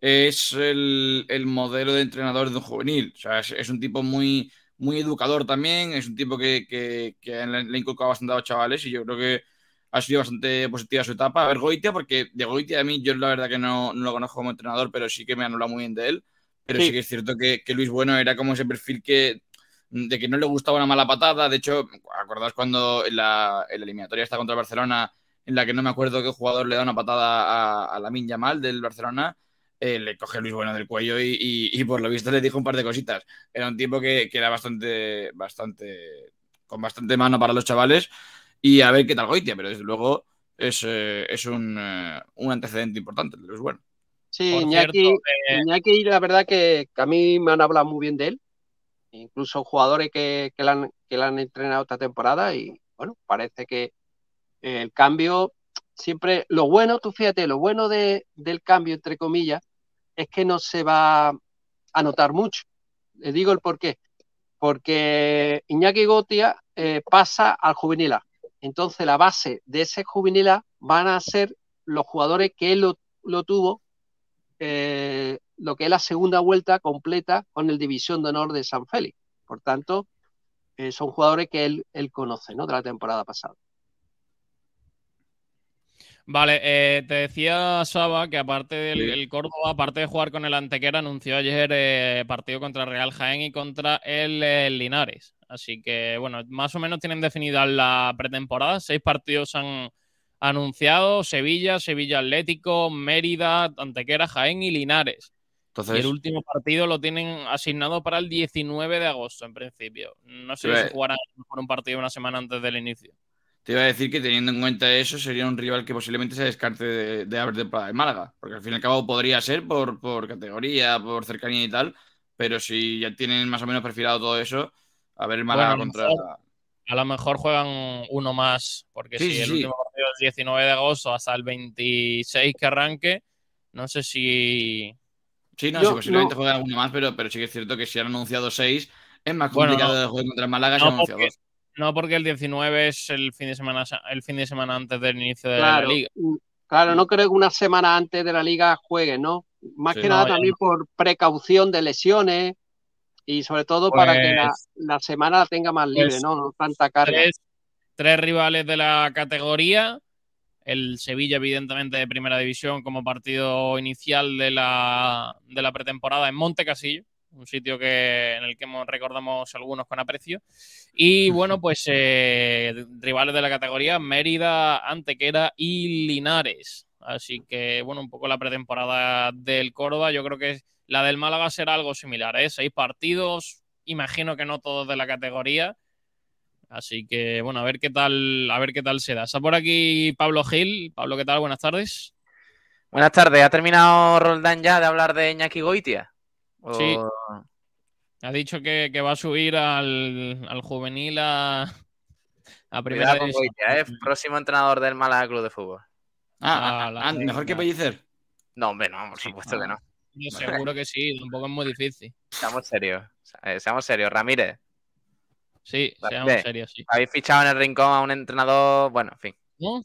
es el, modelo de entrenador de un juvenil. O sea, es, un tipo muy, muy educador también, es un tipo que, que, le, ha inculcado bastante a los chavales y yo creo que ha sido bastante positiva su etapa. A ver, Goitia, porque de Goitia a mí yo la verdad que no, lo conozco como entrenador, pero sí que me han hablado muy bien de él. Pero sí, que es cierto que, que, Luis Bueno era como ese perfil que de que no le gustaba una mala patada. De hecho, ¿acordáis cuando en la, eliminatoria está contra el Barcelona, en la que no me acuerdo qué jugador le da una patada a, la Minya Mal del Barcelona? Eh, le coge Luis Bueno del cuello y, por lo visto le dijo un par de cositas. Era un tiempo que, era bastante, bastante, con bastante mano para los chavales. Y a ver qué tal Goitia, pero desde luego es, eh, es un, eh, un, antecedente importante de Luis Bueno. Sí, Iñaki, Iñaki, la verdad que, que, a mí me han hablado muy bien de él incluso jugadores que, que, la han, que han entrenado esta temporada y bueno, parece que el cambio siempre, lo bueno, tú fíjate, lo bueno de, del cambio, entre comillas, es que no se va a notar mucho. Le digo el por qué. Porque Iñaki Gotia eh, pasa al juvenil A. Entonces la base de ese juvenil A van a ser los jugadores que él lo, lo tuvo eh, lo que es la segunda vuelta completa con el División de Honor de San Félix. Por tanto, eh, son jugadores que él, él conoce ¿no? de la temporada pasada. Vale, eh, te decía Saba que aparte del Córdoba, aparte de jugar con el Antequera, anunció ayer partido contra Real Jaén y contra el, Linares. Así que, bueno, más o menos tienen definida la pretemporada. Seis partidos han, anunciado Sevilla, Sevilla Atlético, Mérida, Antequera, Jaén y Linares. Entonces, y el último partido lo tienen asignado para el 19 de agosto, en principio. No sé si jugarán por un partido una semana antes del inicio. Te iba a decir que teniendo en cuenta eso, sería un rival que posiblemente se descarte de, de haber temporada de Málaga. Porque al fin y al cabo podría ser por, por categoría, por cercanía y tal. Pero si ya tienen más o menos perfilado todo eso, a ver el Málaga contra. A lo mejor juegan uno más, porque si el último partido es el 19 de agosto hasta el 26 que arranque, no sé si. Sí, no, posiblemente juegan uno más, pero, pero sí que es cierto que si han anunciado seis, es más complicado de jugar contra el Málaga no, si han porque, No, porque el 19 es el fin de semana, el fin de semana antes del inicio de la liga. Claro, no creo que una semana antes de la liga jueguen, ¿no? Más Sí, que no, nada ya también por precaución de lesiones y sobre todo para que la, Pues- la semana la tenga más libre, pues ¿no? No tanta carga. tres, tres rivales de la categoría. El Sevilla, evidentemente, de primera división como partido inicial de la, de la pretemporada en Monte Casillo, un sitio que, en el que recordamos algunos con aprecio. Y bueno, pues eh, rivales de la categoría Mérida, Antequera y Linares. Así que, bueno, un poco la pretemporada del Córdoba. Yo creo que la del Málaga será algo similar, ¿eh? Seis partidos, imagino que no todos de la categoría. Así que, bueno, a ver qué tal, a ver qué tal se da. Está por aquí Pablo Gil. Pablo, ¿qué tal? Buenas tardes. Buenas tardes. ¿Ha terminado Roldán ya de hablar de Iñaki Goitia? O- Sí. Ha dicho que, que va a subir al, al juvenil a, a primera con. Goitia, ¿eh? Próximo entrenador del Málaga Club de Fútbol. Ah, Ah, la- ah, mejor que Pellicer. No, hombre, no, por supuesto que no. Yo seguro que sí, tampoco es muy difícil. Seamos serios. Eh, seamos serios. Ramírez, Sí, seamos serios, sí. habéis fichado en el rincón a un entrenador. Bueno, en fin. ¿No?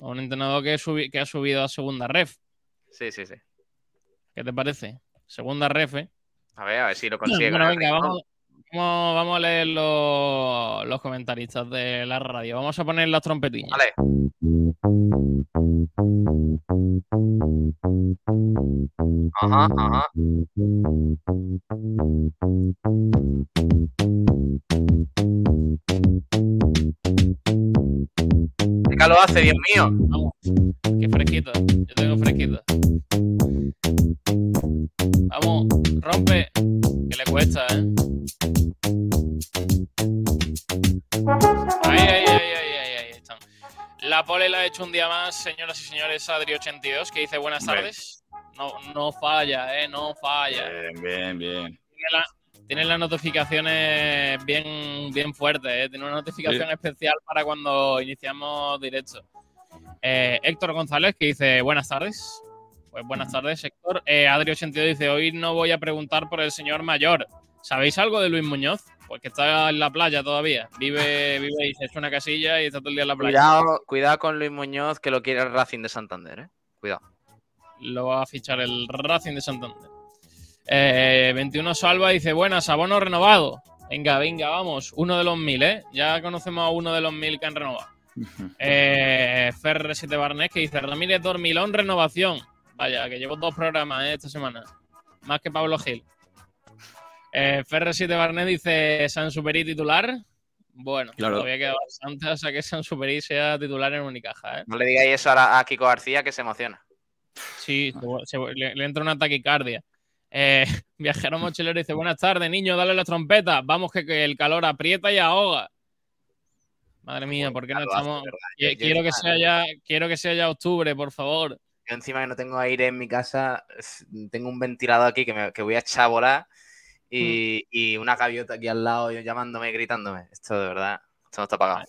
A un entrenador que, subi- que ha subido a segunda ref. Sí, sí, sí. ¿Qué te parece? Segunda ref, ¿eh? A ver, a ver si lo consigue. Bueno, venga, vamos, vamos, vamos a leer los, los comentaristas de la radio. Vamos a poner las trompetiñas. Vale. Ajá, ajá. ¿Qué calor hace, Dios mío? Vamos. Qué fresquito. Yo tengo fresquito. Vamos, rompe. Que le cuesta, ¿eh? Ahí, ahí, ahí, ahí están. La pole la ha hecho un día más, señoras y señores, Adri82, que dice buenas tardes. No, no falla, ¿eh? No falla. Bien, bien, bien. Tiene, la- tiene las notificaciones bien, bien fuertes, ¿eh? Tiene una notificación especial para cuando iniciamos directo. Eh, Héctor González, que dice buenas tardes. Pues buenas tardes, Héctor. Eh, Adri82 dice, hoy no voy a preguntar por el señor mayor. ¿Sabéis algo de Luis Muñoz? Pues que está en la playa todavía. Vive, vive y se echa una casilla y está todo el día en la playa. Cuidado, cuidado con Luis Muñoz, que lo quiere el Racing de Santander, ¿eh? Cuidado. Lo va a fichar el Racing de Santander. Eh, 21 Salva dice, buenas, abono renovado. Venga, venga, vamos. Uno de los mil, ¿eh? Ya conocemos a uno de los mil que han renovado. Eh, Ferre 7 Barnés que dice, Ramírez Dormilón, renovación. Vaya, que llevo dos programas ¿eh? esta semana. Más que Pablo Gil. Eh, Ferre 7 Barnés dice, San Superi titular. Bueno, Claro. todavía queda bastante hasta que San Superi sea titular en Unicaja, ¿eh? No le digáis eso a, la- a Kiko García, que se emociona. Sí, se- se- le, le entra una taquicardia. Eh, viajero mochilero dice, buenas tardes, niño, dale la trompeta. Vamos que, que el calor aprieta y ahoga. Madre mía, ¿por qué no estamos? Quiero que sea ya, quiero que sea ya octubre, por favor. Yo encima que no tengo aire en mi casa, tengo un ventilador aquí que, me, que voy a echar a volar y, y una gaviota aquí al lado yo llamándome, gritándome. Esto de verdad, esto no está pagado.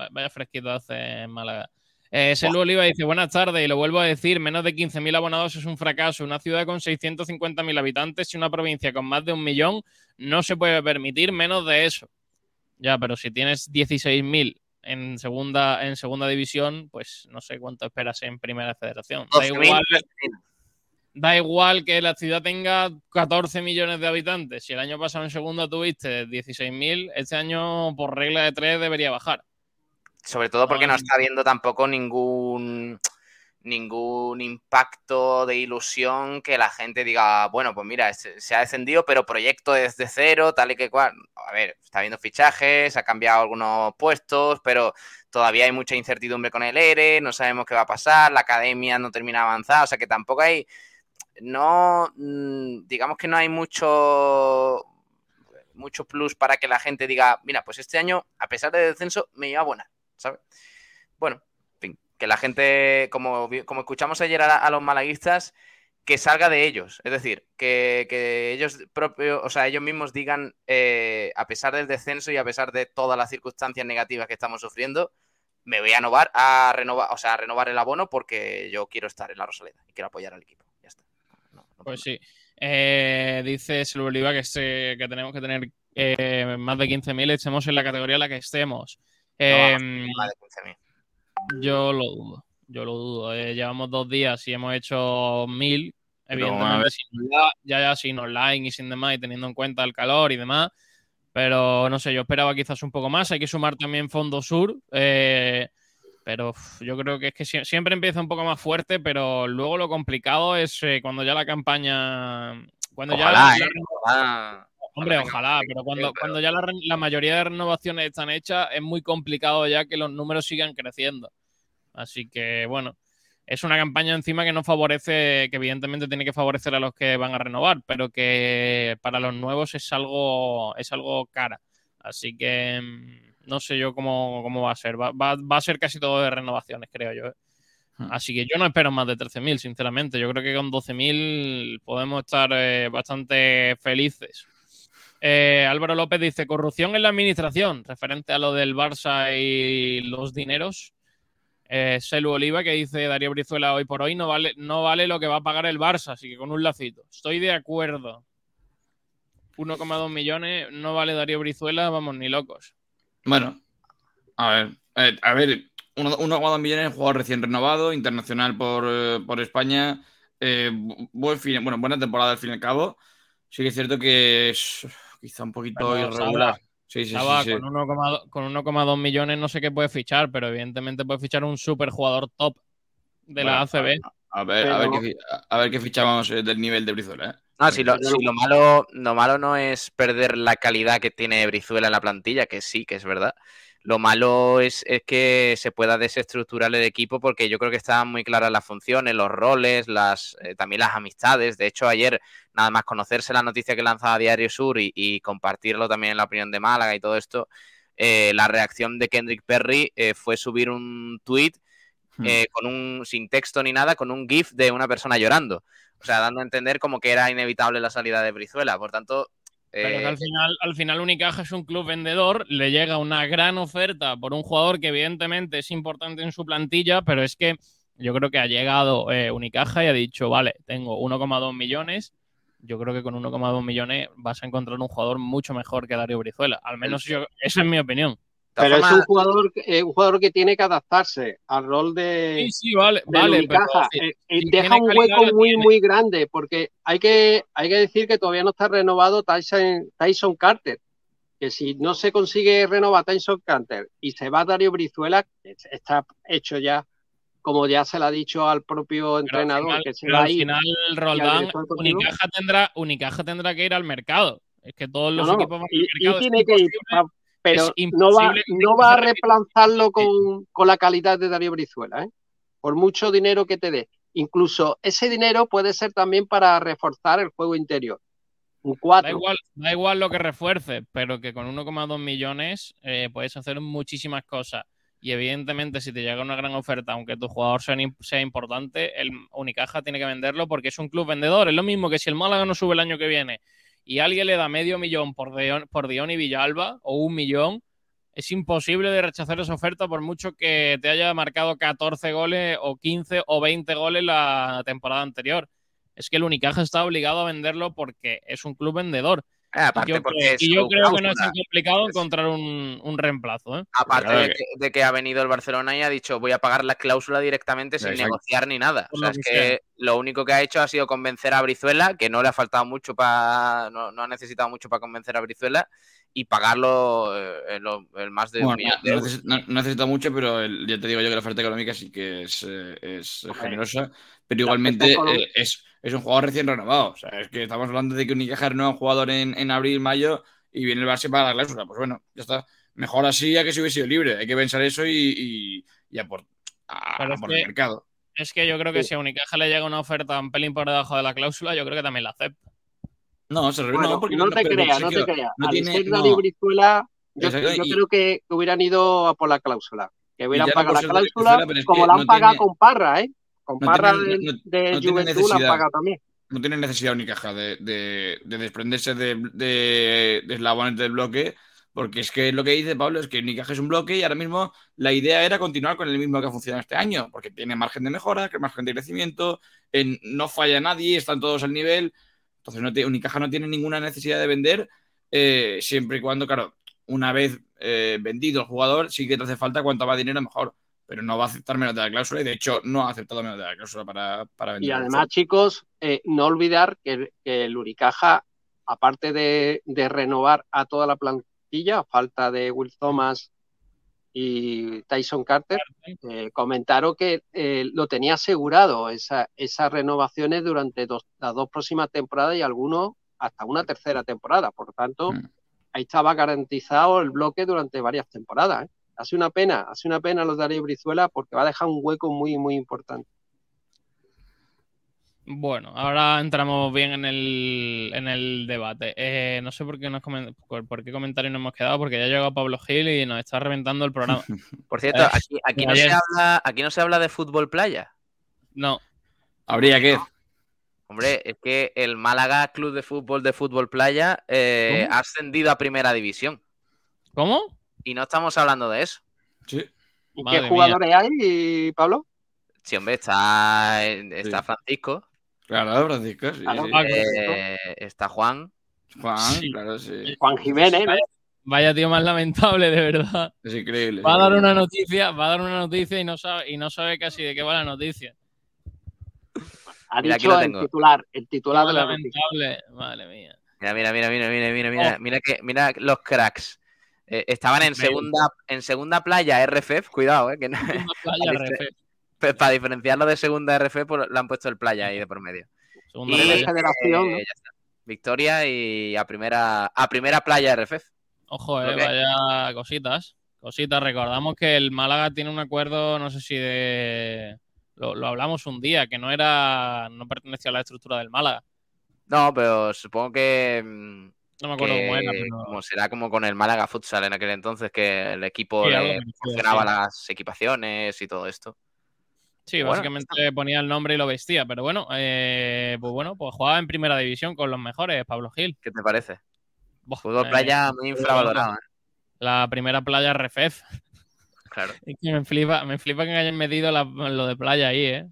Va- Vaya fresquito hace en Málaga. Eh, Selu Oliva dice, buenas tardes, y lo vuelvo a decir, menos de 15.000 abonados es un fracaso. Una ciudad con 650.000 habitantes y una provincia con más de un millón no se puede permitir menos de eso. Ya, pero si tienes 16.000 en segunda, en segunda división, pues no sé cuánto esperas en primera federación. Da 12.000 igual, da igual que la ciudad tenga 14 millones de habitantes. Si el año pasado en segunda tuviste 16.000, este año por regla de tres debería bajar. Sobre todo porque no Ah. está habiendo tampoco ningún ningún impacto de ilusión que la gente diga, bueno, pues mira, se, ha descendido, pero proyecto desde cero, tal y que cual. A ver, está habiendo fichajes, ha cambiado algunos puestos, pero todavía hay mucha incertidumbre con el ERE, no sabemos qué va a pasar, la academia no termina de avanzar, o sea que tampoco hay, no, mm, digamos que no hay mucho, mucho plus para que la gente diga, mira, pues este año, a pesar del descenso, me iba buena, ¿sabes? Bueno, en fin, que la gente, como, como escuchamos ayer a, a los malaguistas, que salga de ellos, es decir, que, que ellos propios, o sea, ellos mismos digan, eh, a pesar del descenso y a pesar de todas las circunstancias negativas que estamos sufriendo, me voy a renovar, a renovar, o sea, a renovar el abono porque yo quiero estar en la Rosaleda y quiero apoyar al equipo. Ya está. No, no Pues sí. Eh, dice Silvio Oliva que, se- que tenemos que tener eh, más de 15.000, estemos en la categoría en la que estemos. Eh, nada. Más de 15.000. yo lo dudo, yo lo dudo. Eh, llevamos dos días y hemos hecho 1.000, Evidentemente, sin, ya, ya sin online y sin demás, y teniendo en cuenta el calor y demás. Pero no sé, yo esperaba quizás un poco más. Hay que sumar también Fondo Sur. Eh, pero yo creo que es que siempre empieza un poco más fuerte, pero luego lo complicado es eh, cuando ya la campaña. Cuando ya. La, ojalá. Hombre, ojalá, pero cuando, cuando ya la, la, mayoría de renovaciones están hechas, es muy complicado ya que los números sigan creciendo. Así que, bueno, es una campaña encima que no favorece, que evidentemente tiene que favorecer a los que van a renovar, pero que para los nuevos es algo, es algo cara. Así que mm, no sé yo cómo, cómo va a ser. Va, va, va, a ser casi todo de renovaciones, creo yo. ¿eh? Hmm. Así que yo no espero más de 13.000, sinceramente. Yo creo que con 12.000 podemos estar eh, bastante felices. Eh, Álvaro López dice, corrupción en la administración, referente a lo del Barça y los dineros. Eh, Selu Oliva que dice Darío Brizuela hoy por hoy no vale, no vale lo que va a pagar el Barça, así que con un lacito. Estoy de acuerdo. 1,2 millones no vale Darío Brizuela, vamos, ni locos. Bueno, a ver, eh, a ver, 1,2 millones, jugador recién renovado, internacional por, eh, por España. Eh, buen fin, bueno, buena temporada al fin y al cabo. Sí que es cierto que es quizá un poquito bueno, irregular. Sí, sí, Estaba sí, sí. Con 1,2 millones no sé qué puede fichar, pero evidentemente puede fichar un super jugador top de Bueno, la ACB. A ver, a ver, qué, a ver qué fichamos del nivel de Brizuela. No, si lo, si lo malo, lo malo no es perder la calidad que tiene Brizuela en la plantilla, que sí, que es verdad. Lo malo es, es que se pueda desestructurar el equipo porque yo creo que estaban muy claras las funciones, los roles, las, eh, también las amistades. De hecho, ayer, nada más conocerse la noticia que lanzaba Diario Sur y, y compartirlo también en la opinión de Málaga y todo esto, eh, la reacción de Kendrick Perry eh, fue subir un tweet Hmm. eh, con un sin texto ni nada, con un GIF de una persona llorando. O sea, dando a entender como que era inevitable la salida de Brizuela. Por tanto, Pero que eh, al final, al final Unicaja es un club vendedor, le llega una gran oferta por un jugador que evidentemente es importante en su plantilla, pero es que yo creo que ha llegado eh, Unicaja y ha dicho, vale, tengo 1,2 millones, yo creo que con 1,2 millones vas a encontrar un jugador mucho mejor que Darío Brizuela. Al menos yo, esa es mi opinión. Pero es un jugador, eh, un jugador que tiene que adaptarse al rol de, Sí, sí, vale, del vale, pero Unicaja. si- Eh, si deja un hueco muy, tiene. muy grande, porque hay que, hay que decir que todavía no está renovado Tyson, Tyson Carter. Que si no se consigue renovar Tyson Carter y se va Darío Brizuela, es- está hecho ya, como ya se le ha dicho al propio Pero al entrenador, final, que se pero va al ir. final, y al Roldán. Unicaja tendrá, Unicaja tendrá que ir al mercado. Es que todos los No, no, equipos van al y, y mercado. es tiene que ir. Pero no va, no va a reemplazarlo con, con la calidad de Darío Brizuela, ¿eh? Por mucho dinero que te dé. Incluso ese dinero puede ser también para reforzar el juego interior. Un Da 4. igual, da igual lo que refuerce, pero que con 1,2 millones eh, puedes hacer muchísimas cosas. Y evidentemente, si te llega una gran oferta, aunque tu jugador sea, sea importante, el Unicaja tiene que venderlo porque es un club vendedor. Es lo mismo que si el Málaga no sube el año que viene y alguien le da medio millón por Dion, por Dion y Villalba o un millón, es imposible de rechazar esa oferta por mucho que te haya marcado 14 goles o 15 o 20 goles la temporada anterior. Es que el Unicaja está obligado a venderlo porque es un club vendedor. Eh, Y aparte yo, porque y yo creo que no es tan complicado encontrar un, un reemplazo. ¿eh? Aparte Claro de que- que, de que ha venido el Barcelona y ha dicho voy a pagar la cláusula directamente sin Exacto. negociar ni nada. O sea, lo es que lo único que ha hecho ha sido convencer a Brizuela, que no le ha faltado mucho para. No, no ha necesitado mucho para convencer a Brizuela y pagarlo eh, lo- el más de un millón de no, euros. neces- no- no necesita mucho, pero el- ya te digo yo que la oferta económica sí que es, eh, generosa, pero igualmente eh, es, es un jugador recién renovado. O sea, es que estamos hablando de que Unicaja renueva un jugador en, en abril, mayo y viene el Barça para la cláusula. Pues bueno, ya está. Mejor así a que si hubiese sido libre. Hay que pensar eso y, y, y a por, a- es por que- el mercado. Es que yo creo que Sí. si a Unicaja le llega una oferta un pelín por debajo de la cláusula, yo creo que también la acepta. No, se re- Bueno, no, porque no te creas, no te creas. no Al tiene- ser no. Darío Brizuela, yo, yo y- creo que, hubieran ido a por la cláusula. Que hubieran no pagado la cláusula, es como la han no pagado tiene- con Parra, ¿eh? Con no Parra tiene- de, de no Juventud la pagado también. no tiene necesidad Unicaja de, de, de desprenderse de, de, de eslabones del bloque, porque es que lo que dice Pablo es que Unicaja es un bloque y ahora mismo la idea era continuar con el mismo que ha funcionado este año, porque tiene margen de mejora, que margen de crecimiento, en- no falla nadie, están todos al nivel, entonces no te- Unicaja no tiene ninguna necesidad de vender, eh, siempre y cuando, claro, una vez eh, vendido el jugador, sí que te hace falta cuanto más dinero mejor. Pero no va a aceptar menos de la cláusula y de hecho no ha aceptado menos de la cláusula para, para vender. Y además, chicos, eh, no olvidar que, que el Unicaja, aparte de, de renovar a toda la plantilla, a falta de Will Thomas y Tyson Carter, eh, comentaron que eh, lo tenía asegurado esa- esas renovaciones durante dos- las dos próximas temporadas y algunos hasta una tercera temporada. Por lo tanto, Mm. ahí estaba garantizado el bloque durante varias temporadas. ¿eh? Hace una pena, hace una pena los de Darío Brizuela porque va a dejar un hueco muy, muy importante. Bueno, ahora entramos bien en el, en el debate. Eh, no sé por qué, nos por, qué comentario nos hemos quedado, porque ya ha llegado Pablo Gil y nos está reventando el programa. Por cierto, Eh, aquí, aquí no se habla, aquí no se habla de fútbol playa. No, Habría que. Hombre, es que el Málaga Club de Fútbol de Fútbol Playa eh, ha ascendido a primera división. ¿cómo? Y no estamos hablando de eso. Sí. ¿Y Madre qué jugadores hay, Pablo? Sí, hombre, está, está Sí. Francisco, Claro, Francisco. Sí, Claro, sí. ah, eh, está Juan. Juan, Sí. claro, sí. Juan Jiménez. Vaya tío más lamentable, de verdad. Es increíble. Va a dar una noticia, va a dar una noticia y no sabe, y no sabe casi de qué va la noticia. Ha Mira, dicho el titular, el titular de la noticia. lamentable, madre mía. Mira, mira, mira, mira, mira, mira, mira, mira que, mira los cracks. Eh, estaban en segunda, en segunda playa RFF, cuidado, eh, que no- playa, Vale, refe. pues para diferenciarlo de segunda RFF pues, le han puesto el playa ahí de por medio. Segunda Y, playa. Federación, ¿no? eh, ya está. Victoria y a primera, a primera playa RFF. Ojo, eh, vaya cositas. Cositas. Recordamos que el Málaga tiene un acuerdo, no sé si de. Lo, lo hablamos un día, que no era. No pertenecía a la estructura del Málaga. No, pero supongo que, mm, No me acuerdo que cómo era, pero. como será como con el Málaga Futsal en aquel entonces, que el equipo Sí, le sí. las equipaciones y todo esto. Sí, Bueno, básicamente ponía el nombre y lo vestía. Pero bueno, eh, pues bueno, pues jugaba en primera división con los mejores, Pablo Gil. ¿Qué te parece? Fútbol eh, playa muy infravalorado, ¿eh? La primera playa Refef. Claro, Es que me flipa, me flipa que hayan metido la- lo de playa ahí, ¿eh?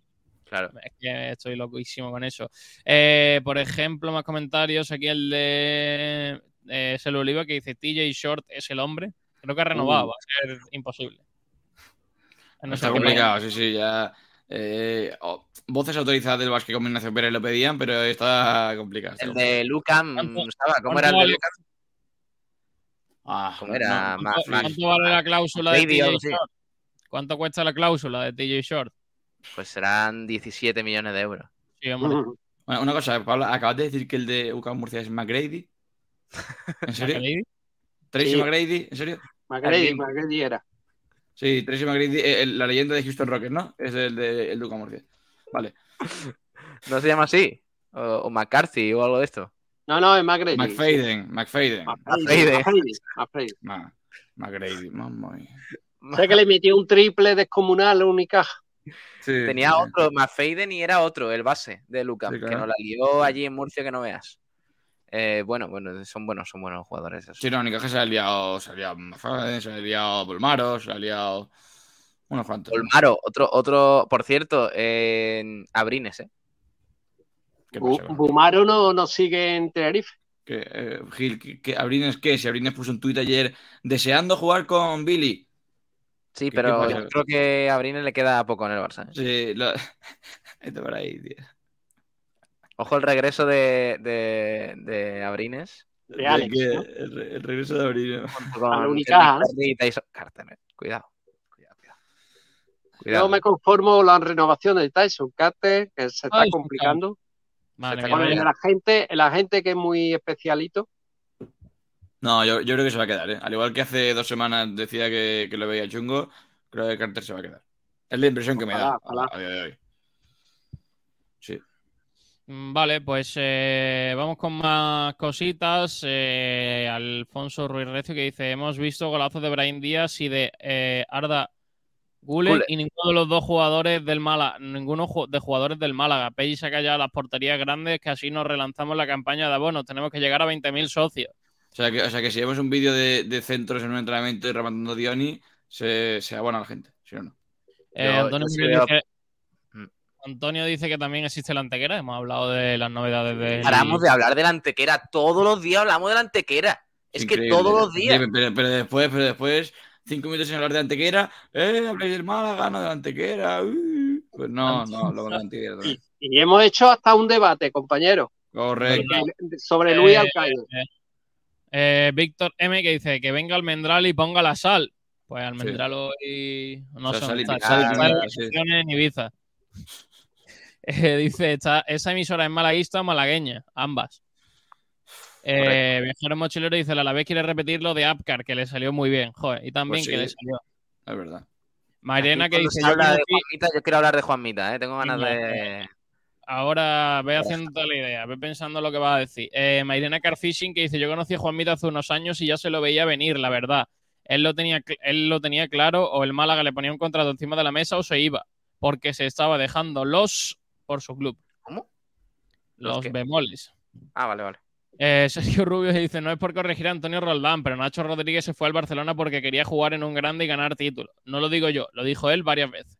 Claro. Es que estoy loquísimo con eso. Eh, por ejemplo, más comentarios. Aquí el de eh, Oliva que dice TJ Short es el hombre. Creo que ha renovado, Uh. va a ser imposible. No Está complicado, sí, sí, ya. eh, oh, voces autorizadas del Basque con Ignacio Pérez lo pedían, pero está complicado. está El complicado. de Lucam, ¿Cuánto- ¿estaba? ¿Cómo era el de? Lucam? Ah, ¿Cómo era? no, Más- ¿Cuánto, más- vale la cláusula de TJ. Short? ¿Cuánto cuesta la cláusula de TJ Short? Pues serán 17 millones de euros. Sí. Bueno, una cosa, Pablo, acabas de decir que el de UCAM Murcia es McGrady. ¿En serio? ¿Tracy Sí. McGrady? ¿En serio? McGrady, McGrady era. Sí, Tracy McGrady, eh, el- la leyenda de Houston Rockets, ¿no? Es el de, el de UCAM Murcia. Vale. ¿No se llama así? O, o McCarthy o algo de esto. No, no, es McGrady. McFadden, McFadden. McFadden. McFadden. McGrady, mamá mía. Sé que le metió un triple descomunal a Unicaja. Sí, Tenía sí, otro, McFadden y era otro, el base de Sí, claro. que nos la lió allí en Murcia que no veas. Eh, bueno, bueno, son buenos, son buenos jugadores. esos. Sí, no, Unicaja se ha liado, se ha liado se ha liado Bulmaro, se ha liado unos cuantos. Olmaro, otro, otro, por cierto, en Abrines, ¿eh? Bumaro no, no sigue en Tenerife. Que, eh, Gil, que, que Abrines, ¿qué? Si Abrines puso un tuit ayer deseando jugar con Billy. Sí, ¿Qué- qué pero yo creo que a Abrines le queda poco en el Barça. ¿eh? Sí, lo... Esto por ahí, tío. Ojo el regreso de, de, de Abrines. De Alex, que- ¿no? el, re- el regreso de Abrines. Perry y Tyson Carter, ¿eh? Cuidado. Cuidado, cuidado. Yo me conformo la renovación de Tyson Carter, que se está Ay, complicando. Madre Se mía, está Con el vaya- de la gente, la gente que es muy especialito. No, yo, yo creo que se va a quedar, ¿eh? Al igual que hace dos semanas decía que, que lo veía chungo, creo que Carter se va a quedar. Es la impresión que me da Ojalá, a, día de hoy. Sí. Mm, Vale, pues eh, vamos con más cositas. Eh, Alfonso Ruiz Recio que dice: Hemos visto golazos de Brian Díaz y de eh, Arda Guller y ninguno de los dos jugadores del Málaga, ninguno de jugadores del Málaga. Pelli saca ya las porterías grandes que así nos relanzamos la campaña de abonos. Tenemos que llegar a 20.000 socios. O sea, que, o sea que si vemos un vídeo de, de centros en un entrenamiento y rematando Dioni, se, se abona la gente. Si no, no. Eh, Yo- Antonio, yo sí Miguel veo- dice, Mm. Antonio dice que también existe la antequera. Hemos hablado de las novedades de. Paramos de hablar de la antequera. Todos los días hablamos de la antequera. Es que todos los días. Sí, pero, pero después, pero después cinco minutos sin hablar de Antequera. Eh, habléis del Málaga, no de Antequera. uh. Pues no, no, lo de Antequera también. Y hemos hecho hasta un debate, compañero, Correcto. sobre Luis Eh, Alcaide. eh, eh, Víctor M que dice que venga Almendral y ponga la sal. Pues Almendral hoy no O sea, son sal sí. en Ibiza. Eh, dice, está- esa emisora es malaguista o malagueña, ambas. Eh, Viajero Mochilero dice, la vez quiere repetir lo de Apcar, que le salió muy bien. Joder, y también Pues sí. que le salió. Es verdad. Mairena Aquí que dice, yo habla de Juanmita, yo quiero hablar de Juanmita, ¿eh? Tengo ganas de. Ahora ve haciendo la idea, ve pensando lo que va a decir. Eh, Mairena Carfishing que dice: Yo conocí a Juanmita hace unos años y ya se lo veía venir, la verdad. Él lo tenía, él lo tenía claro, o el Málaga le ponía un contrato encima de la mesa o se iba, porque se estaba dejando los por su club. ¿Cómo? ¿Los bemoles. Ah, vale, vale. Eh, Sergio Rubio dice: No es por corregir a Antonio Roldán, pero Nacho Rodríguez se fue al Barcelona porque quería jugar en un grande y ganar títulos. No lo digo yo, lo dijo él varias veces.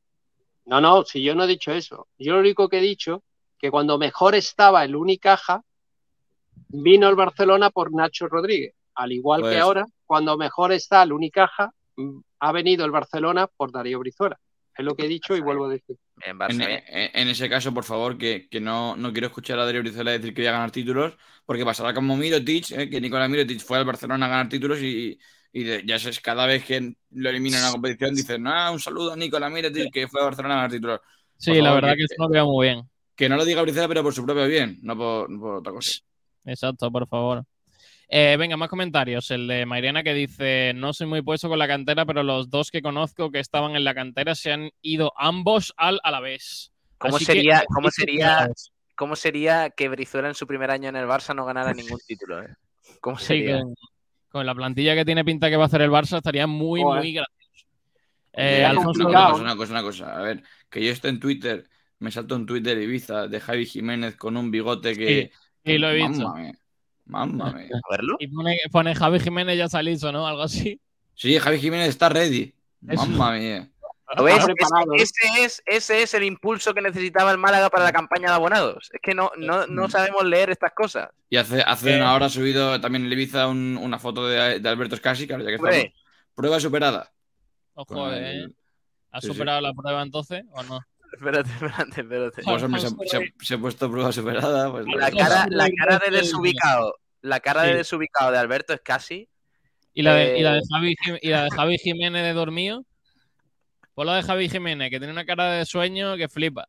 No, no, si yo no he dicho eso. Yo lo único que he dicho que cuando mejor estaba el Unicaja, vino el Barcelona por Nacho Rodríguez. Al igual Pues- que ahora, cuando mejor está el Unicaja, ha venido el Barcelona por Darío Brizuela. Es lo que he dicho y vuelvo a decir. En En, Barça, bien. en- ese caso, por favor, que, que no, no quiero escuchar a Darío Brizuela decir que voy a ganar títulos, porque pasará como Mirotic, eh, que Nicolás Mirotic fue al Barcelona a ganar títulos y, y de- ya es cada vez que lo eliminan en una competición dicen, ah, un saludo a Nicolás Mirotic que fue a Barcelona a ganar títulos. Sí, la verdad que- que eso lo veo muy bien. Que no lo diga Brizuela, pero por su propio bien, no por, no por otra cosa. Exacto, por favor. Eh, venga, más comentarios. El de Mairena que dice, no soy muy puesto con la cantera, pero los dos que conozco que estaban en la cantera se han ido ambos al Alavés. ¿Cómo Así que- sería, cómo sería, cómo sería que Brizuela en su primer año en el Barça no ganara ningún título? eh? ¿Cómo Sí, sería? con, con la plantilla que tiene pinta que va a hacer el Barça estaría muy, muy gracioso. Eh, Alfonso una complicado. cosa, una cosa, una cosa. A ver, que yo estoy en Twitter, me salto un Twitter de Ibiza de Javi Jiménez con un bigote que. sí, lo he visto. Mámame, mámame. A verlo. Y pone, pone Javi Jiménez ya listo, ¿no? Algo así. Sí, Javi Jiménez está ready. Mamma mía. Ese, es, ese es el impulso que necesitaba el Málaga para la campaña de abonados. Es que no, no, no Mm. sabemos leer estas cosas. Y hace, hace Eh. una hora ha subido también en Ibiza un- una foto de, de Alberto Scassi, claro, ya que estamos. Prueba superada. Ojo, eh. el- ¿Ha sí, sí. superado la prueba entonces o no? Espérate, espérate, espérate. Pues, hombre, se, ha puesto prueba superada. Pues, La cara, la cara de desubicado. La cara de desubicado de Alberto es casi. ¿Y la de, Eh. y la de Javi, Jim- y la de Javi Jiménez de dormido? Pues la de Javi Jiménez, que tiene una cara de sueño que flipa.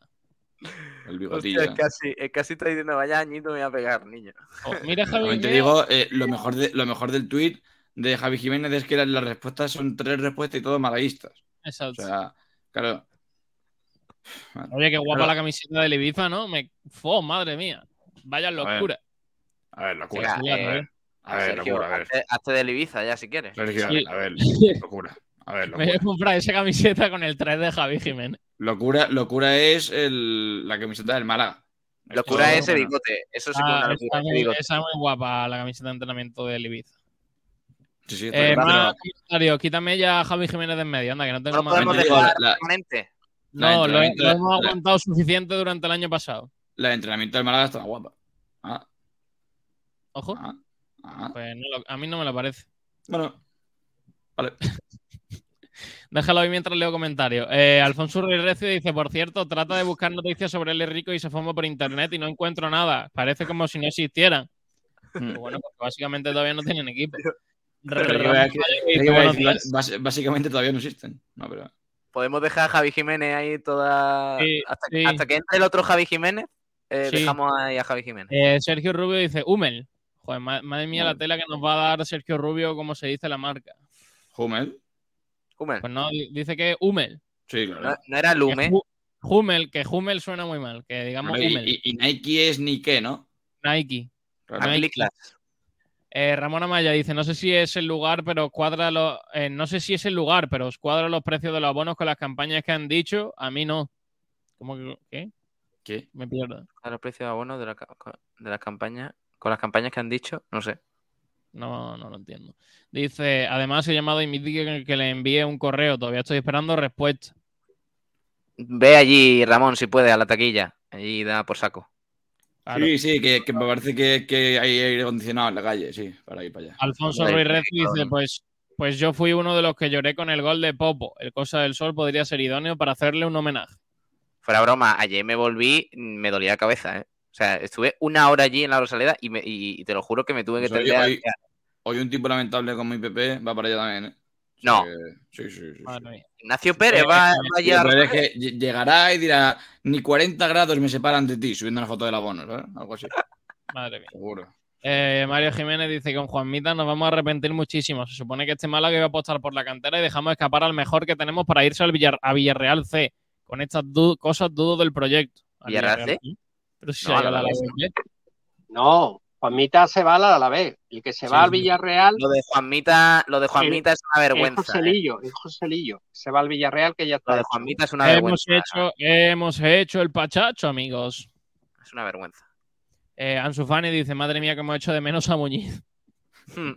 el Hostia, bigotillo. es casi, es casi está diciendo, vaya añito me voy a pegar, niño. Oh, mira Javi te Jiménez. digo, eh, lo, mejor de, lo mejor del tweet de Javi Jiménez es que las, las respuestas son tres respuestas y todos malaguistas. O Exacto. sea, claro. Oye, qué guapa la camiseta de Ibiza, ¿no? Me... ¡Fo, madre mía! Vaya ver. locura. A ver, locura. Venga, sí, eh, a ver. A ver, Sergio, locura, a ver. hazte, hazte del Ibiza ya si quieres. Sergio, Sí. a ver, locura. A ver, Me voy a locura. comprar esa camiseta con el 3 de Javi Jiménez. Locura, locura es el, la camiseta del Málaga. Locura es ese bigote. Eso sí que es Ah, una esa, locura. ese muy, bigote. esa muy guapa, la camiseta de entrenamiento del Ibiza. Sí, sí, está Eh, más pero comentarios. Quítame ya a Javi Jiménez de en medio, anda, que no tengo No más. podemos dejar la- permanente. No, lo, hemos la- aguantado suficiente durante el año pasado. la de entrenamiento del Málaga está guapa. Ah, Ojo, ah, ah. pues no lo- a mí no me lo parece. Bueno, vale. Déjalo ahí mientras leo comentarios. Eh, Alfonso Ruiz Recio dice, por cierto, trata de buscar noticias sobre el rico y se forma por internet y no encuentro nada. Parece como si no existieran. Mm. Pues bueno, porque básicamente todavía no tienen equipo. Básicamente todavía no existen. No, pero. Podemos dejar a Javi Jiménez ahí toda. Sí, hasta, sí. hasta que entre el otro Javi Jiménez, eh, Sí. dejamos ahí a Javi Jiménez. Eh, Sergio Rubio dice, Hummel. Joder, ma- madre mía la tela que nos va a dar Sergio Rubio, como se dice la marca. Hummel. Hummel. Pues no, di- dice que Hummel. Sí, No, claro. no era Lume. Hummel, que Hummel suena muy mal, que digamos y, Hummel. y- y Nike es Nike, ¿no? Nike. Nike. Clicklass. Eh, Ramón Amaya dice, no sé si es el lugar, pero cuadra los, eh, no sé si es el lugar, pero os cuadra los precios de los abonos con las campañas que han dicho. A mí no. ¿Cómo que qué? ¿Qué? Me pierdo. A los precios de abonos de la, de las campañas. Con las campañas que han dicho, no sé. No, no lo entiendo. Dice, además he llamado y me que, que le envíe un correo. Todavía estoy esperando respuesta. Ve allí, Ramón, si puede, a la taquilla. Allí da por saco. Claro. Sí, sí, que, que me parece que, que hay aire acondicionado en la calle, sí, para ir para allá. Alfonso Ruiz Recio dice, pues Pues yo fui uno de los que lloré con el gol de Popo. El Cosa del Sol podría ser idóneo para hacerle un homenaje. Fuera broma, ayer me volví, me dolía la cabeza, ¿eh? O sea, estuve una hora allí en la Rosaleda y, me- y- y te lo juro que me tuve que Pues hoy- hoy- Hoy un tipo lamentable como IPP va para allá también, ¿eh? No. que- Sí, sí, sí. Ignacio Pérez va, va allí a lo la peor es Rosaleda. que ll- llegará y dirá, ni 40 grados me separan de ti, subiendo una foto del abono, ¿sabes? Algo así, Madre mía. seguro. Eh, Mario Jiménez dice que con Juanmita nos vamos a arrepentir muchísimo. Se supone que este Málaga iba a apostar por la cantera y dejamos escapar al mejor que tenemos para irse al Villar- a Villarreal C. Con estas du- cosas dudo del proyecto. ¿Al ¿Villarreal C? Pero si No, se a la. No, Juanmita se va a la vez. El que se Sí, va al. Villarreal Lo de Juanmita, lo de Juanmita es una es vergüenza. ¿eh? Joselillo, es Joselillo. Se va al Villarreal que ya Lo está. de hecho. Juanmita es una Hemos vergüenza. hecho, hemos hecho el pachacho, amigos. Es una vergüenza. Eh, Ansu Fani dice, madre mía, que hemos hecho de menos a Muñiz. Hmm.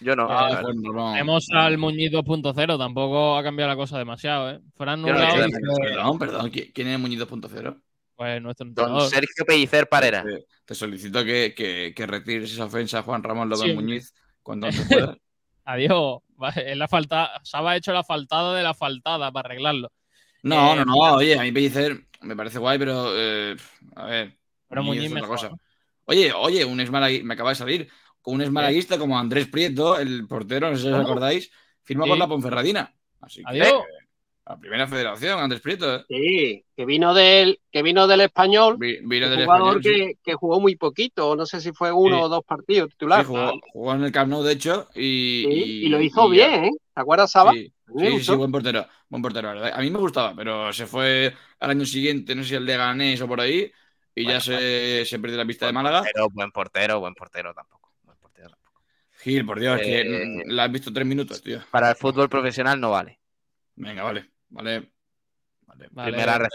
Yo no. Ah. Bueno, no. Tenemos al Muñiz 2.0, tampoco ha cambiado la cosa demasiado, ¿eh? Fran no he de dice. Perdón, perdón. ¿qui- ¿Quién es Muñiz 2.0? Pues nuestro Don. Sergio Pellicer Parera. Te, te solicito que, que, que retires esa ofensa a Juan Ramón López Sí. Muñiz cuando antes pueda. Adiós. Es la falta, Saba ha hecho la faltada de la faltada para arreglarlo. No, Eh, no, no. Oye, a mí Pellicer me parece guay, pero eh, a ver. Pero Muñiz es otra mejor, cosa. ¿no? Oye, oye, un exmalaguista, me acaba de salir, un exmalaguista como Andrés Prieto, el portero, no sé si os acordáis, firma Sí. por la Ponferradina. Así que Adiós. La primera federación, Andrés Prieto, ¿eh? Sí, que vino del, que vino del español. Vi- vino del jugador español. sí. que, que jugó muy poquito, no sé si fue uno Sí. o dos partidos titular. Sí, jugó, jugó en el Camp Nou, de hecho, y, y lo hizo y bien, ¿eh? ¿Te acuerdas, Saba? Sí, sí, buen portero, buen portero, la verdad. A mí me gustaba, pero se fue al año siguiente, no sé si el de Ganés o por ahí, y Bueno, ya se, se perdió la pista de Málaga. portero, buen portero, buen portero tampoco. Buen portero tampoco. Gil, por Dios, que Eh, la has visto tres minutos, tío. Para el fútbol profesional no vale. Venga, vale, vale. Vale. Vale, Primera vale.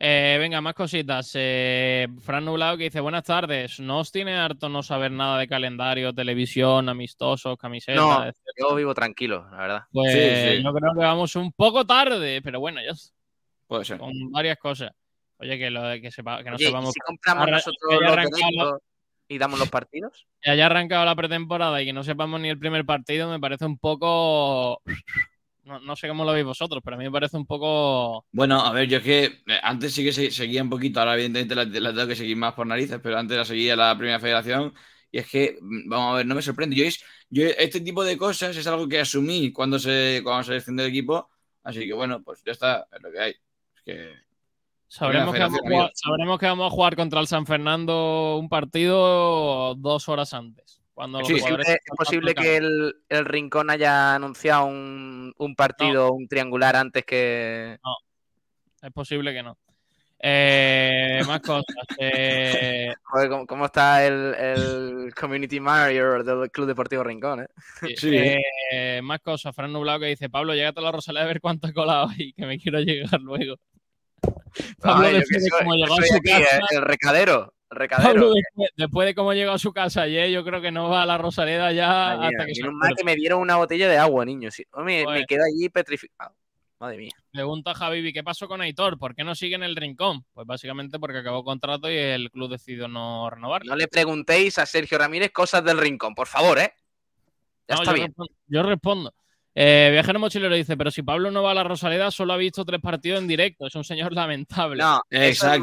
Eh, venga, más cositas. Eh, Fran Nublado que dice, buenas tardes. ¿No os tiene harto no saber nada de calendario, televisión, amistosos, camisetas? No, etcétera? yo vivo tranquilo, la verdad. Pues Sí, sí. yo creo que vamos un poco tarde, pero bueno, ya Puede ser. con varias cosas. Oye, que, lo, de que, sepa, que no Oye, ¿y sepamos si compramos nosotros los arrancado- y damos los partidos? que haya arrancado la pretemporada y que no sepamos ni el primer partido, me parece un poco. No, no sé cómo lo veis vosotros, pero a mí me parece un poco. Bueno, a ver, yo es que eh, antes sí que se- seguía un poquito, ahora evidentemente la, la tengo que seguir más por narices, pero antes la seguía la primera federación y es que, mm, vamos a ver, no me sorprende. Yo, es, yo este tipo de cosas es algo que asumí cuando se, cuando se descendió el equipo, así que bueno, pues ya está, es lo que hay. Es que, Sabremos que, Primera vamos a federación, jugar, sabremos que vamos a jugar contra el San Fernando un partido dos horas antes. Cuando Sí, ¿Es posible, es que el, el Rincón haya anunciado un, un partido, un triangular antes que. Es posible que no. Eh, más cosas. Eh, Joder, ¿cómo, cómo está el, el community manager del Club Deportivo Rincón? ¿eh? Sí. eh, más cosas. Fran Nublado que dice: Pablo, llégate a la Rosaleda a ver cuánto he colado y que me quiero llegar luego. Pablo, Ay, yo que soy- cómo yo llegó a soy su aquí, casa. eh, el recadero. Recadero. Pablo, después, después de cómo llegó a su casa ayer, yo creo que no va a la Rosaleda ya mía, hasta que se menos mal acuerde. que me dieron una botella de agua, niño. sí. Oh, me, me quedo allí petrificado. Madre mía. Pregunta Javi, ¿qué pasó con Aitor? ¿Por qué no sigue en el rincón? Pues básicamente porque acabó contrato y el club decidió no renovar. No le preguntéis a Sergio Ramírez cosas del Rincón, por favor, ¿eh? Ya No, está yo bien. respondo- yo respondo. Eh, Viajero Mochilero dice, pero si Pablo no va a la Rosaleda, solo ha visto tres partidos en directo. Es un señor lamentable. No, eso es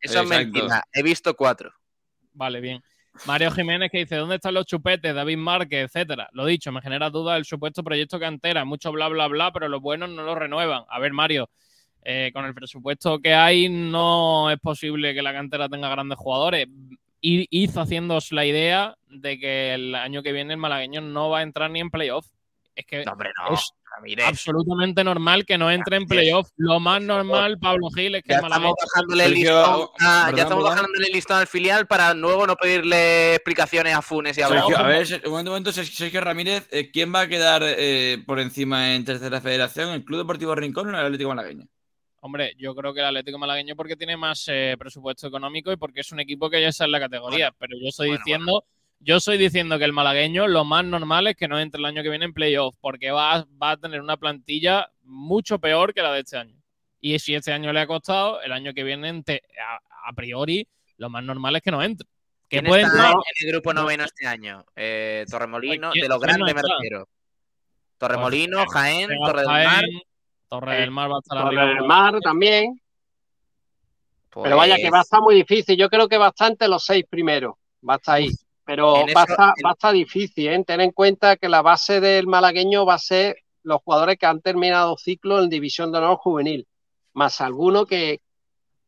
Exacto. Eso es mentira. He visto cuatro. Vale, bien. Mario Jiménez que dice, ¿dónde están los chupetes? David Márquez, etcétera. Lo dicho, me genera duda el supuesto proyecto cantera. Mucho bla, bla, bla, pero los buenos no lo renuevan. A ver, Mario, eh, con el presupuesto que hay, no es posible que la cantera tenga grandes jugadores. Y hizo haciéndoos la idea de que el año que viene el malagueño no va a entrar ni en playoff. Es que No, hombre, no. es Ramírez. absolutamente normal que no entre en Ramírez. playoff. Lo más normal, Pablo Gil, es que Ya malagueño... estamos bajándole el listón, a- perdón, ya estamos bajándole el listón al filial para luego no pedirle explicaciones a Funes y a Sergio, a ver, un momento, un momento, Sergio Ramírez, eh, ¿quién va a quedar eh, por encima en tercera federación? ¿El Club Deportivo Rincón o el Atlético Malagueño? Hombre, yo creo que el Atlético Malagueño porque tiene más eh, presupuesto económico y porque es un equipo que ya está en la categoría. pero yo estoy bueno, diciendo, yo estoy diciendo que el malagueño lo más normal es que no entre el año que viene en playoff, porque va, va a tener una plantilla mucho peor que la de este año. Y si este año le ha costado, el año que viene, te- a, a priori, lo más normal es que no entre. Que ¿Quién pueden está entrar- en el grupo noveno este año? Eh, Torremolino, ¿Quién- de los quién no grandes me refiero. Torremolino, Jaén, Real Torre del Jaén, Mar. Torre del Mar va a estar Torre arriba. del Mar también. Pero vaya que Pues, va a estar muy difícil. Yo creo que bastante los seis primeros. Va a estar ahí. Pero va, a eso- estar, en- va a estar difícil, ¿eh? Ten en cuenta que la base del malagueño va a ser los jugadores que han terminado ciclo en División de Honor Juvenil, más alguno que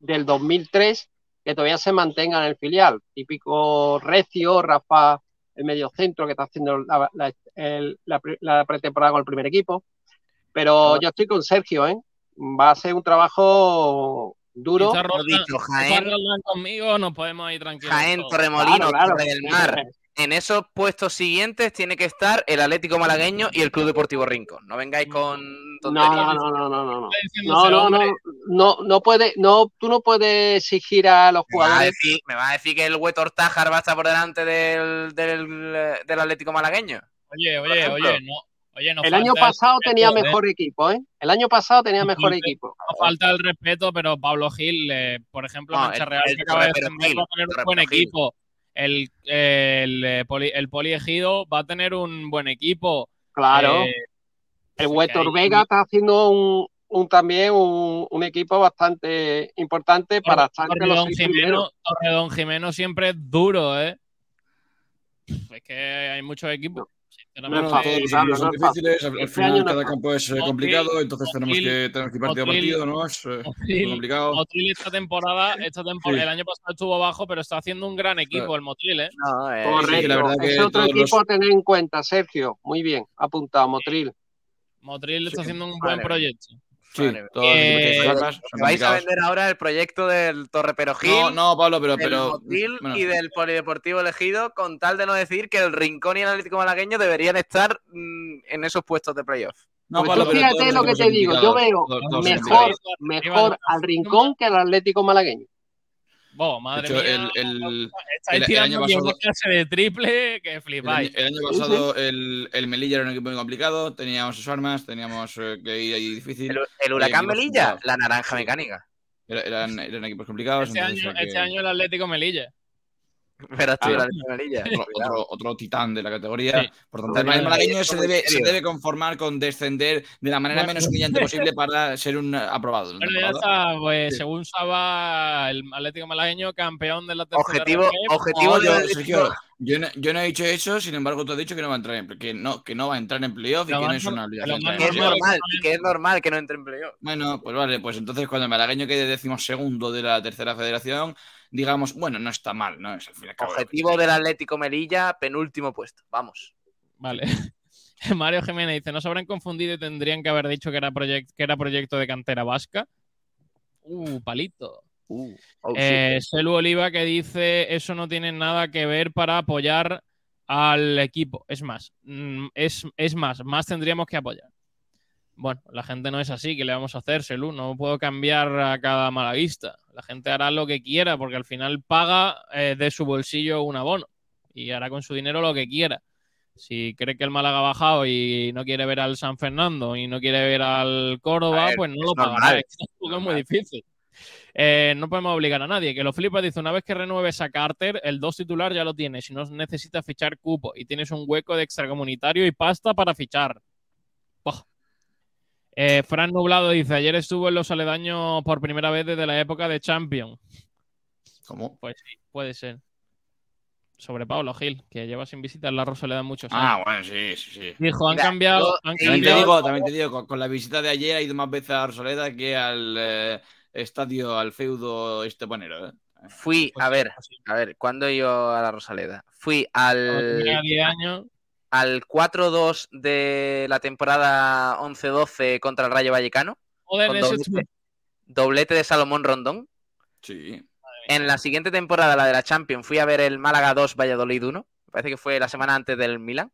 del 2003 que todavía se mantenga en el filial. Típico Recio, Rafa, el mediocentro que está haciendo la, la- el- la pre- la pretemporada con el primer equipo. Pero yo estoy con Sergio, ¿eh? Va a ser un trabajo duro. Lo dicho, Jaén, conmigo, nos podemos ir tranquilos. Jaén. Torremolino, Claro, claro. Torre del Mar. En esos puestos siguientes tiene que estar el Atlético Malagueño y el Club Deportivo Rincón. No vengáis con No, tonterías. no, no, no, no, no, no. No, no, no, no, no puede, no, tú no puedes exigir a los Me va, a jugadores. decir, me va a decir que el Huetor Tájar va a estar por delante del, del, del Atlético Malagueño. Oye, oye, oye, no. Oye, no El año pasado respeto, tenía ¿eh? mejor equipo, ¿eh? El año pasado tenía No mejor falta- equipo. No falta el respeto, pero Pablo Gil, eh, por ejemplo, No, Mancha el- Real, el que acaba de tener un buen Gil. equipo. El, el, eh, poli, el poliegido va a tener un buen equipo. Claro. Eh, el Huetor Vega está haciendo un, un también un, un equipo bastante importante para estar entre los Torredón primeros. Jimeno, Torredón Jimeno siempre es duro, ¿eh? Es que hay muchos equipos. Bueno, No es todos los claro, son es difíciles, al, al Este final cada es campo es eh, complicado, entonces tenemos que, tenemos que ir partido a partido, ¿no? Es eh, muy Motril, complicado. Motril esta temporada, esta temporada, Sí. el año pasado estuvo bajo, pero está haciendo un gran equipo el Motril, ¿eh? No, eh, Correcto. sí, la verdad que es otro todos los- equipo a tener en cuenta, Sergio. Muy bien, apuntado, Motril. Motril está Sí, haciendo un buen proyecto. Sí, todos Eh, armas, son vais a vender ahora el proyecto del Torre Perojil. No, no, Pablo, pero, del pero Motril bueno, y del Polideportivo elegido, con tal de no decir que el Rincón y el Atlético Malagueño deberían estar mm, en esos puestos de playoff. no, Pues Pablo, tú pero fíjate lo que te digo, yo veo todos- todos son mejor, mejor al Rincón que al Atlético Malagueño. Bo, madre De hecho, mía. el- el- estáis el- año pasado- clase de triple que flipáis. el año pasado el, el Melilla era un equipo muy complicado, teníamos sus armas, teníamos eh, que ir ahí difícil. El, el Huracán Melilla, complicados. la naranja mecánica. Era- eran, eran equipos complicados. Este año, que- este año el Atlético Melilla. Pero tú, Ah, Atlético Melilla. otro, otro, otro titán de la categoría. Sí. Por tanto, el malagueño se debe, se debe conformar con descender de la manera menos humillante posible para ser un eh, aprobado. en la Bueno, ya está, pues Sí. según Saba, el Atlético Malagueño, campeón de la tercera Objetivo, objetivo del Sergio, yo, no, yo no he dicho eso, sin embargo, tú has dicho que no va a entrar en que no, que no va a entrar en playoff y que no es una normal- obligación. Que es normal- que es normal que no entre en playoff. Bueno, pues vale, pues entonces cuando el malagueño quede décimo segundo de la tercera federación, digamos, bueno, no está mal, ¿no? Es al fin Objetivo del Atlético Melilla, penúltimo puesto. Vamos. Vale. Mario Jiménez dice, no se habrán confundido y tendrían que haber dicho que era, proyec- que era proyecto de cantera vasca. Uh, palito. Oh, sí. Eh, Selu Oliva que dice, eso no tiene nada que ver para apoyar al equipo. Es más, mm, es, es más, más tendríamos que apoyar. Bueno, la gente no es así, ¿qué le vamos a hacer, Selu? No puedo cambiar a cada malaguista. La gente hará lo que quiera porque al final paga eh, de su bolsillo un abono y hará con su dinero lo que quiera. Si cree que el Málaga ha bajado y no quiere ver al San Fernando y no quiere ver al Córdoba, ver, pues no lo pagará. Es muy difícil. Eh, no podemos obligar a nadie. Que lo flipa dice, una vez que renueves a Carter, el 2 titular ya lo tienes. Si no necesitas fichar cupo y tienes un hueco de extracomunitario y pasta para fichar. Eh, Fran Nublado dice, ayer estuvo en los aledaños por primera vez desde la época de Champion. ¿Cómo? Pues sí, puede ser. Sobre Pablo Gil, que lleva sin visitar la Rosaleda muchos años. Ah, bueno, sí, sí, sí. Dijo, han Mira, cambiado, yo- han Sí, También te digo, también te digo, con, con la visita de ayer ha ido más veces a Arsoleda que al eh, estadio, al feudo estepanero. ¿eh? Fui, Pues a ver, pues sí. a ver, ¿cuándo yo a la Rosaleda? Fui Cuando tenía al, 10 años. Al 4-2 de la temporada 11-12 contra el Rayo Vallecano. Joder, con ese doblete, doblete de Salomón Rondón. Sí. En la siguiente temporada, la de la Champions, fui a ver el Málaga 2, Valladolid 1. Me parece que fue la semana antes del Milan.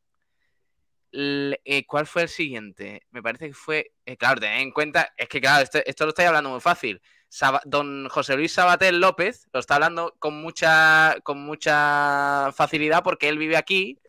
Eh, ¿Cuál fue el siguiente? Me parece que fue. eh, claro, tened en cuenta, es que claro, esto, esto lo estáis hablando muy fácil. Don José Luis Sabatel López lo está hablando con mucha, con mucha facilidad porque él vive aquí,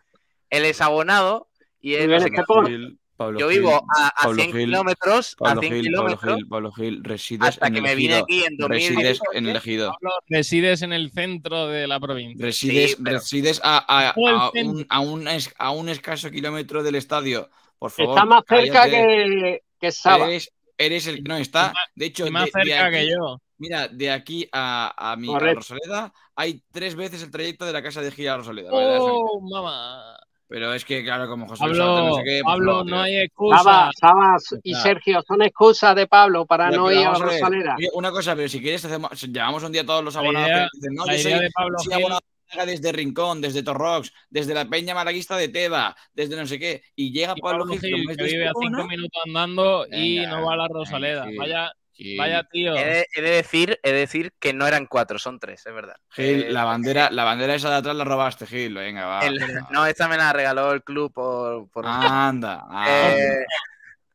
él es abonado y él no sé Sí, Pablo Yo Gil, vivo a, a Pablo 100 Gil, kilómetros, a Pablo 100 Gil, Pablo kilómetros, Gil, Pablo Gil, resides hasta en que el me vine aquí en Resides 2018. en el ejido. Pablo, resides en el centro de la provincia. Resides, Sí, pero- resides a, a- a un, a, un es- a un escaso kilómetro del estadio. Por favor, Está más cerca cállate. que, que Saba. Eres, eres el no está. De hecho, Y más de- de cerca aquí- que yo. Mira, de aquí a, a mi a. Rosaleda hay tres veces el trayecto de la casa de Gil a Rosaleda. ¡Oh, mamá! Pero es que, claro, como José Luis Pablo, no sé qué, pues Pablo, no, hay excusa. Saba, Saba y Está. Sergio son excusas de Pablo para Pero- no pero ir a vamos a ver, Rosalera. una cosa, pero si quieres, hacemos, llamamos un día todos los La abonados idea- que dicen, no, la yo soy, de Pablo soy abonado desde Rincón, desde Torrox, desde la Peña Malaguista de Teba, desde no sé qué, y llega Y Pablo, Pablo Gil, Gil, que vive a cinco minutos andando y Venga, no va a la venga, Rosaleda. Gil. Vaya, Gil, vaya tío. He de, he de decir, he de decir que no eran cuatro, son tres, es verdad. Gil, Eh, la bandera, la bandera esa de atrás la robaste, Gil, venga, va. el- no, esta me la regaló el club por, por Anda, anda. Eh,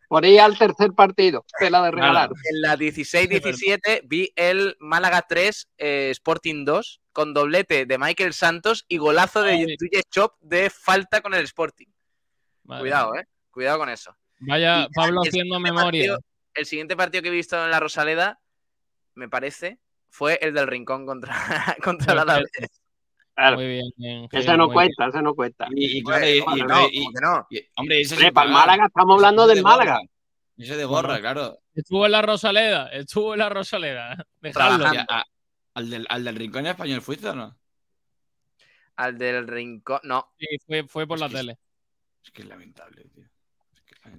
Por ir al tercer partido, te la de regalar. en la 16-17 vi el Málaga 3, eh, Sporting 2, con doblete de Michael Santos y golazo de Ay. Tuye Chop de falta con el Sporting. Madre Cuidado, eh. Cuidado con eso. Vaya, Y- Pablo haciendo memoria. partido- el siguiente partido que he visto en la Rosaleda, me parece, fue el del Rincón contra, contra la Alavés. Claro, Muy bien. bien, ese Gil, no muy cuenta, ese no cuenta. Y, y claro, y, no, y- ¿cómo que no? y- hombre, ese es Hombre, sin para el. Málaga, estamos hablando del de. Málaga. Ese de gorra, Bueno. claro. Estuvo en la Rosaleda, estuvo en la Rosaleda. Dejadlo. A- al, del, al del Rincón Español fuiste o no? Al del Rincón, no. Sí, fue, fue por Es la que- tele. Es que es lamentable, tío.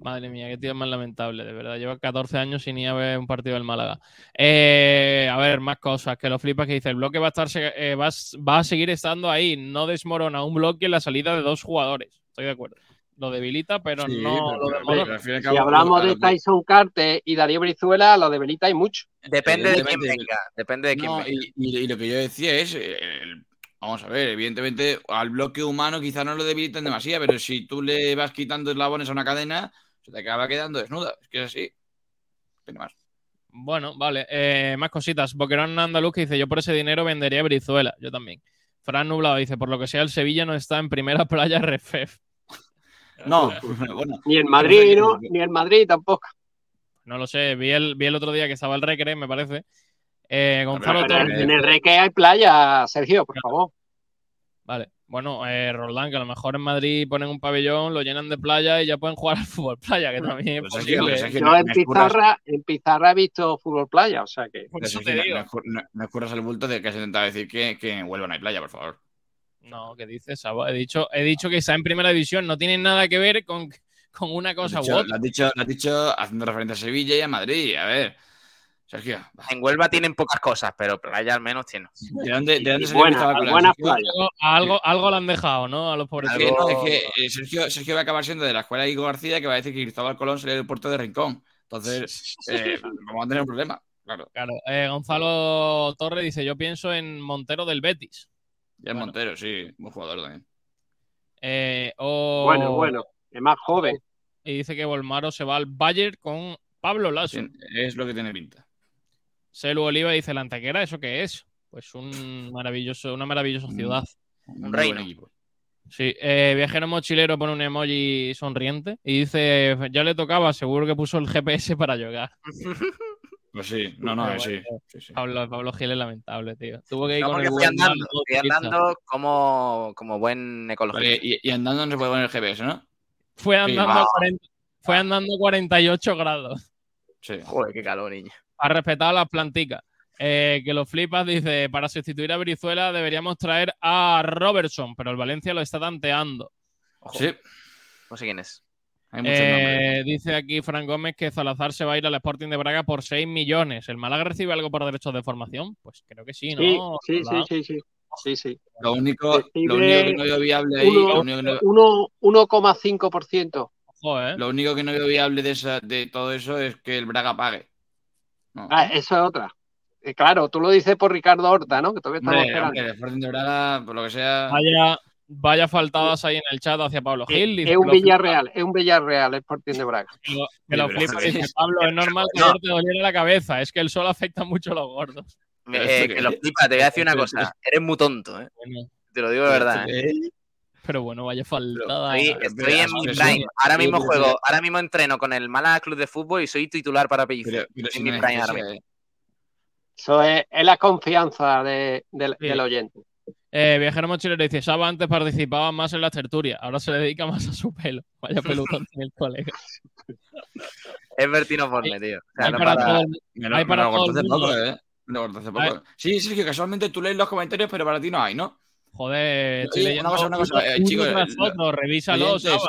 Madre mía, qué tío más lamentable, de verdad. Lleva 14 años sin ir a ver un partido del Málaga. Eh, a ver, más cosas. Que lo flipas que dice, el bloque va a, estar, eh, va, a- va a seguir estando ahí. No desmorona un bloque en la salida de dos jugadores. Estoy de acuerdo. Lo debilita, pero Sí, no lo desmorona. Si cabo, hablamos de Tyson Carte y Darío Brizuela, lo debilita y mucho. Depende de quién venga. Depende de quién No, venga. y, y- y lo que yo decía es, eh, el- vamos a ver, evidentemente al bloque humano quizá no lo debilitan demasiado, pero si tú le vas quitando eslabones a una cadena, se te acaba quedando desnuda. Es que es así. Tiene más. Bueno, vale. Eh, más cositas. Boquerón Andaluz que dice, yo por ese dinero vendería Brizuela. Yo también. Fran Nublado dice, por lo que sea, el Sevilla no está en primera playa RFF. No, bueno. Ni el Madrid, ¿no? Ni el Madrid tampoco. No lo sé. Vi el, vi el otro día que estaba el Recre, me parece. Eh, Gonzalo pero-. En el Reque hay playa, Sergio, por favor. Vale. Bueno, eh, Roldán, que a lo mejor en Madrid ponen un pabellón, lo llenan de playa y ya pueden jugar al fútbol playa, que también es Pues posible. no- en Pizarra, en Pizarra he visto fútbol playa, o sea que. Por eso te no- digo. no escur- no- no escurras el bulto de que has intentado decir que, que en Huelva no hay playa, por favor. No, ¿qué dices, Sabo? He dicho, he dicho que está en primera división. No tiene nada que ver con, con una Lo has cosa u otra. lo has dicho, lo has dicho haciendo referencia a Sevilla y a Madrid. A ver, Sergio, va. En Huelva tienen pocas cosas, pero playa al menos tiene. ¿de dónde, de Colón, buenas Sergio? playas. Algo, algo, le han dejado, ¿no? A los pobres. Es que, no, es que eh, Sergio, Sergio va a acabar siendo de la escuela de Igo García que va a decir que Cristóbal Colón salió del puerto de Rincón. Entonces, eh, vamos a tener un problema. Claro, Claro. Eh, Gonzalo Torre dice: Yo pienso en Montero del Betis. ya es Bueno. Montero, sí, buen jugador también. Eh, o- Bueno, bueno, es más joven. Y dice que Volmaro se va al Bayern con Pablo Lasso. Es lo que tiene pinta. Selu Oliva dice: ¿La Antequera eso qué es? Pues un maravilloso, una maravillosa ciudad. Un reino. buen equipo. Sí, eh, viajero mochilero pone un emoji sonriente y dice, ya le tocaba, seguro que puso el GPS para llegar. Pues sí, no, no, sí. bueno, sí, sí. Pablo, Pablo Gil es lamentable, tío. Tuvo que ir No, con el fui andando, fui andando como, como buen Vale, ecologista. y, y andando no se puede poner el GPS, ¿no? Fue andando, Ah. 40 fue andando 48 grados. Sí. Joder, qué calor, niño. Ha respetado las planticas. Eh, que lo flipas, dice, para sustituir a Brizuela deberíamos traer a Robertson, pero el Valencia lo está tanteando. Ojo, Sí, no sé quién es. hay muchos Eh, dice aquí Fran Gómez que Salazar se va a ir al Sporting de Braga por 6 millones. ¿El Málaga recibe algo por derechos de formación? Pues creo que sí, ¿no? Sí, sí, sí, sí, sí. Sí, sí. Lo único, lo único que no veo viable ahí, uno- lo único que no- Uno- 1,5%. Ojo, ¿eh? lo único que no veo viable de, esa- de todo eso es que el Braga pague. No. Ah, eso es otra. Eh, claro, tú lo dices por Ricardo Horta, ¿no? Que todavía estamos Hombre, esperando. hombre, el Sporting de Braga, por lo que sea. Vaya, vaya faltadas ahí en el chat hacia Pablo Eh, Gil. es un lo Villarreal, es un Villarreal, es Sporting de Braga. flipa- Que lo flipa, dice Pablo, es normal que No. te doliera la cabeza. Es que el sol afecta mucho a los gordos. Eh, que lo flipa, te voy a decir una cosa. Eres muy tonto, ¿eh? Bueno, Te lo digo de verdad. ¿eh? ¿Eh? Pero bueno, vaya faltada. Estoy, estoy en mi prime. Ahora mismo juego, ahora mismo entreno con el Málaga Club de Fútbol y soy titular para Pellicer. Pero, si mi no prime eso, ahora mismo. eh. Eso es, es la confianza de- del- Sí. del oyente. Eh, Viajero Mochilero dice, Saba antes participaba más en las tertulias, ahora se dedica más a su pelo. Vaya pelotón tiene el colega. Es Bertino Forne, tío. O sea, Hay no para para- todo el- Hay para todo hace mundo. poco, ¿eh? Me lo hace Hay- poco. Sí, Sergio, casualmente tú lees los comentarios, pero para ti no hay, ¿no? Joder, estoy Oye, leyendo una cosa, una cosa, eh, chicos, otro, revísalo, oyentes.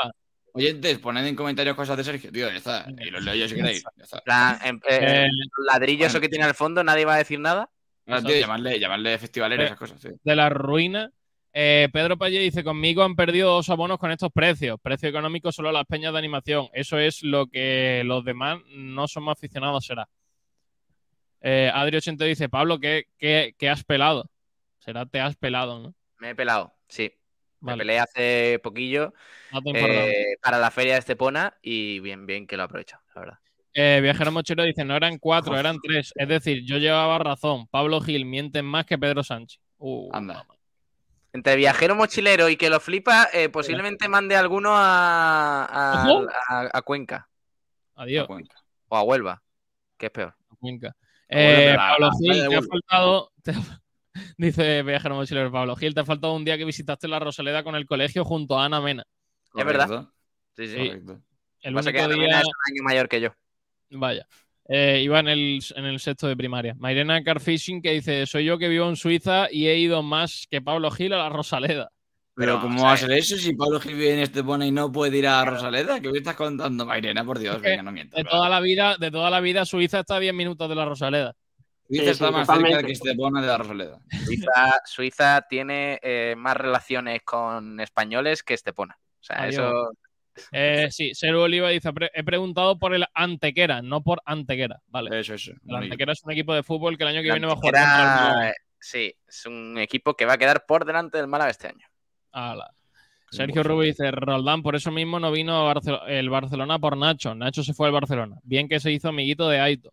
Oyentes, poned en comentarios cosas de Sergio, tío, ya está. Y los leo yo si queréis. Ya está. en- eh, Eh, el ladrillo eso que tiene al fondo, nadie va a decir nada. Ahora, tío, llamarle, llamarle festivalero, Eh, esas cosas, sí. de la ruina. Eh, Pedro Payé dice, conmigo han perdido dos abonos con estos precios. Precio económico solo las peñas de animación. Eso es lo que los demás no somos aficionados será. Eh, Adri80 dice, Pablo, ¿qué, qué, qué has pelado? Será te has pelado, ¿no? Me he pelado, sí. Me Vale, peleé hace poquillo eh, para la feria de Estepona y bien, bien que lo aprovecho, la verdad. Eh, Viajero Mochero dice, no eran cuatro, eran tres. Es decir, yo llevaba razón. Pablo Gil mienten más que Pedro Sánchez. Uh, Anda. mamá. Entre viajero mochilero y que lo flipa, eh, posiblemente mande alguno a, a, a- a Cuenca Adiós. Cuenca. o a Huelva, que es peor. Cuenca. Eh, pero la- Pablo Gil, te ha faltado. te ha- dice Viajero Mochilero Pablo Gil, te ha faltado un día que visitaste la Rosaleda con el colegio junto a Ana Mena. Es verdad. Sí, sí. Correcto. El Pasa que único Ana día. Mena es un año mayor que yo. Vaya. Eh, iba en el, en el sexto de primaria. Mairena Carfishing que dice: Soy yo que vivo en Suiza y he ido más que Pablo Gil a la Rosaleda. Pero, Pero, ¿cómo o sea, va a ser eso si Pablo Gil vive en Estepona y no puede ir a Rosaleda? ¿Qué me estás contando, Mairena? Por Dios, venga, no mientas. De toda la vida, de toda la vida, Suiza está a 10 minutos de la Rosaleda. Suiza Sí, está sí, más cerca de que Estepona de la Rosaleda. Suiza, Suiza tiene eh, más relaciones con españoles que Estepona. O sea, Adiós. eso. Eh, sí, Seru Oliva dice: "Pre- He preguntado por el Antequera, no por Antequera. Vale. Eso, eso. El Antequera es un equipo de fútbol que el año que viene va a jugar contra el. Sí, es un equipo que va a quedar por delante del Málaga este año. Ala. Sergio Rubio dice, Roldán, por eso mismo no vino Barcel- el Barcelona por Nacho. Nacho se fue al Barcelona. Bien que se hizo amiguito de Aito.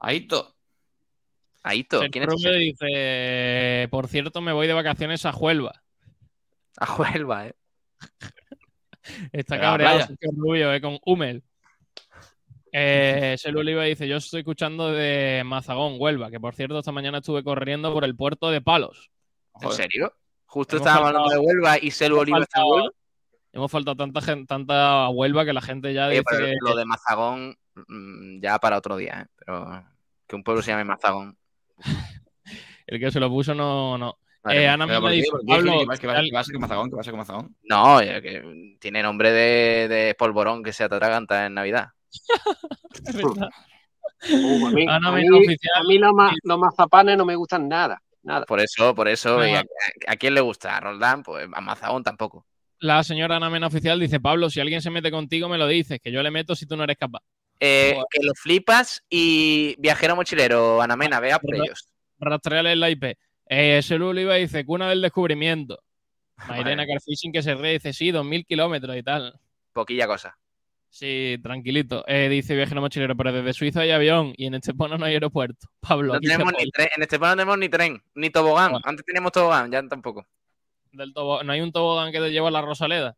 Aito. Aito, ¿quién es ese? dice, por cierto, me voy de vacaciones a Huelva. A Huelva, eh. Está cabreado Rubio, eh, con Hummel. Eh, Oliva dice, yo estoy escuchando de Mazagón, Huelva, que por cierto esta mañana estuve corriendo por el puerto de Palos. ¿En serio? Justo estábamos hablando de Huelva y Selu Oliva está en Huelva. Hemos faltado tanta gente, tanta Huelva que la gente ya dice pero que- lo de Mazagón mm, ya para otro día, ¿eh? Pero que un pueblo se llame Mazagón. el que se lo puso no... no. Madre Eh. Ana me dice, ¿Por qué, Pablo? ¿Qué pasa? ¿Qué con Mazagón? ¿Qué pasa con Mazagón? No, que tiene nombre de, de polvorón que se atraganta en Navidad. Uh, a mí, Ana a mí- Mena oficial. a mí los, ma- los mazapanes no me gustan nada. Nada. Por eso, por eso. a, a quién le gusta? ¿A Roldán? Pues a Mazagón tampoco. La señora Ana Mena oficial dice, Pablo, si alguien se mete contigo me lo dices, que yo le meto si tú no eres capaz. Eh, que lo flipas y viajero mochilero, Anamena, vea por ellos. Rastreale la IP. Eh, Selu Oliva dice, cuna del descubrimiento. Mairena. Carfishing que se ríe dice, sí, 2.000 kilómetros y tal. Poquilla cosa. Sí, tranquilito. Eh, dice viajero mochilero, pero desde Suiza hay avión y en Estepona no hay aeropuerto. Pablo, No tenemos ni tren, en Estepona no tenemos ni tren, ni tobogán. Bueno. Antes teníamos tobogán, ya tampoco. Del tobo- no hay un tobogán que te lleva a la Rosaleda.